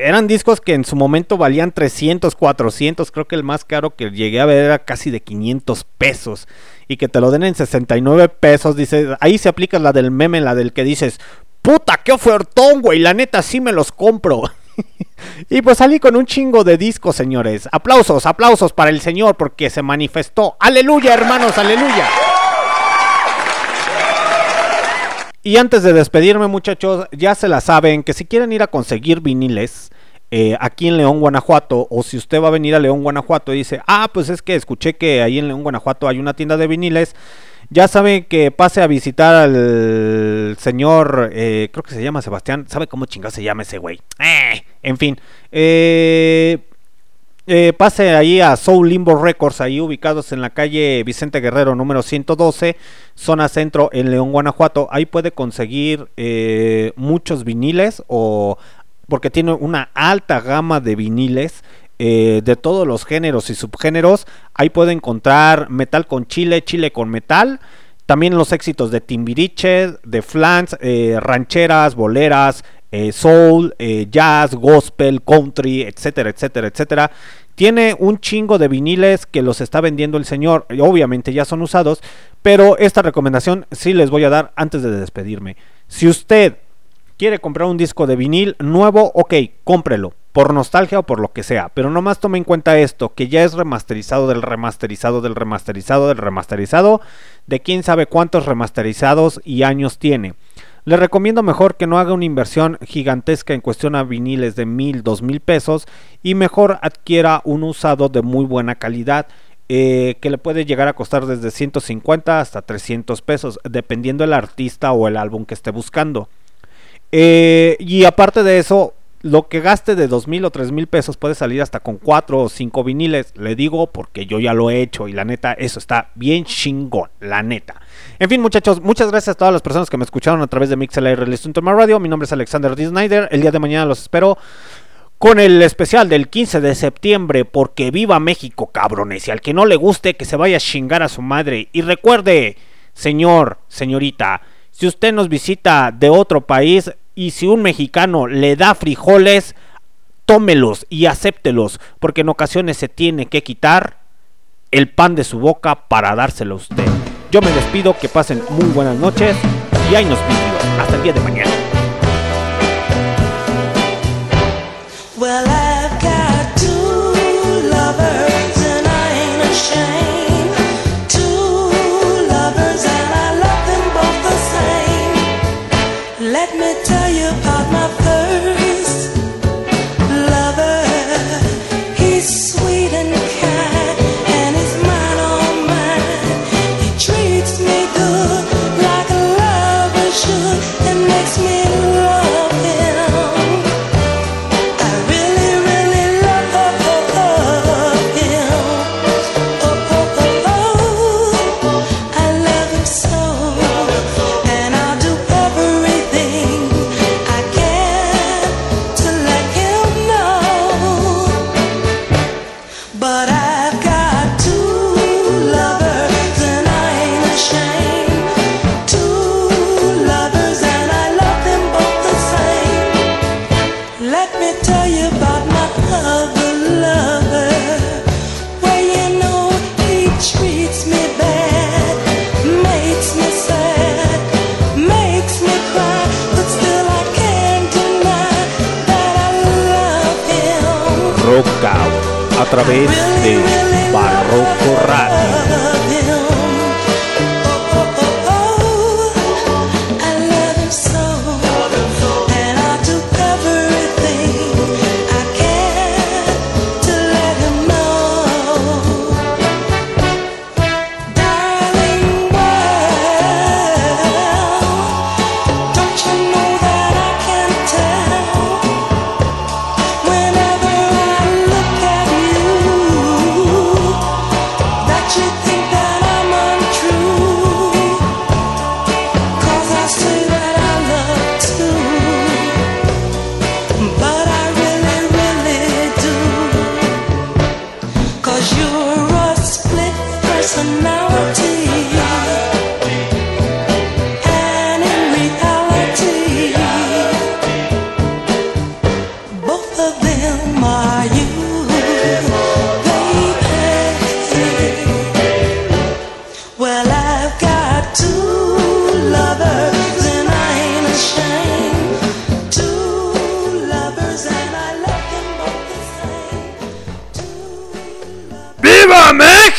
S1: eran discos que en su momento valían 300, 400, creo que el más caro que llegué a ver era casi de 500 pesos. Y que te lo den en 69 pesos, dices, ahí se aplica la del meme, la del que dices, puta, qué ofertón, güey, la neta sí me los compro. y pues salí con un chingo de discos, señores. Aplausos, aplausos para el señor porque se manifestó. Aleluya, hermanos, aleluya. Y antes de despedirme, muchachos, ya se la saben que si quieren ir a conseguir viniles eh, aquí en León, Guanajuato, o si usted va a venir a León, Guanajuato y dice, ah, pues es que escuché que ahí en León, Guanajuato hay una tienda de viniles, ya saben que pase a visitar al señor, eh, creo que se llama Sebastián, ¿sabe cómo chingado se llama ese güey? Eh, en fin, pase ahí a Soul Limbo Records, ahí ubicados en la calle Vicente Guerrero número 112, zona centro en León, Guanajuato. Ahí puede conseguir muchos viniles o porque tiene una alta gama de viniles. eh, de todos los géneros y subgéneros, ahí puede encontrar metal con chile, chile con metal, también los éxitos de Timbiriche, de Flans, eh, rancheras, boleras, eh, soul, jazz, gospel, country, etcétera, etcétera, etcétera. Tiene un chingo de viniles que los está vendiendo el señor. Obviamente ya son usados. Pero esta recomendación sí les voy a dar antes de despedirme. Si usted quiere comprar un disco de vinil nuevo, ok, cómprelo. Por nostalgia o por lo que sea. Pero nomás tome en cuenta esto, que ya es remasterizado del remasterizado del remasterizado del remasterizado. De quién sabe cuántos remasterizados y años tiene. Le recomiendo mejor que no haga una inversión gigantesca en cuestión a viniles de mil, dos mil pesos y mejor adquiera un usado de muy buena calidad eh, que le puede llegar a costar desde 150 hasta 300 pesos dependiendo el artista o el álbum que esté buscando. Eh, y aparte de eso, lo que gaste de dos mil o tres mil pesos puede salir hasta con cuatro o cinco viniles. Le digo porque yo ya lo he hecho y la neta, eso está bien chingón, la neta. En fin, muchachos, muchas gracias a todas las personas que me escucharon a través de MixLR Listen to My Radio. Mi nombre es Alexander D. Snyder. El día de mañana los espero con el especial del 15 de septiembre. Porque viva México, cabrones. Y al que no le guste, que se vaya a chingar a su madre. Y recuerde, señor, señorita, si usted nos visita de otro país y si un mexicano le da frijoles, tómelos y acéptelos. Porque en ocasiones se tiene que quitar el pan de su boca para dárselo a usted. Yo me despido, que pasen muy buenas noches y ahí nos vemos. Hasta el día de mañana.
S8: a
S1: través de
S10: Barroco
S11: Radio.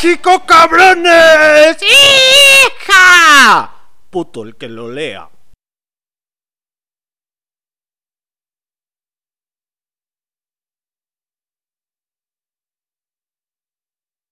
S11: México, cabrones! ¡Hija! Puto el que lo lea.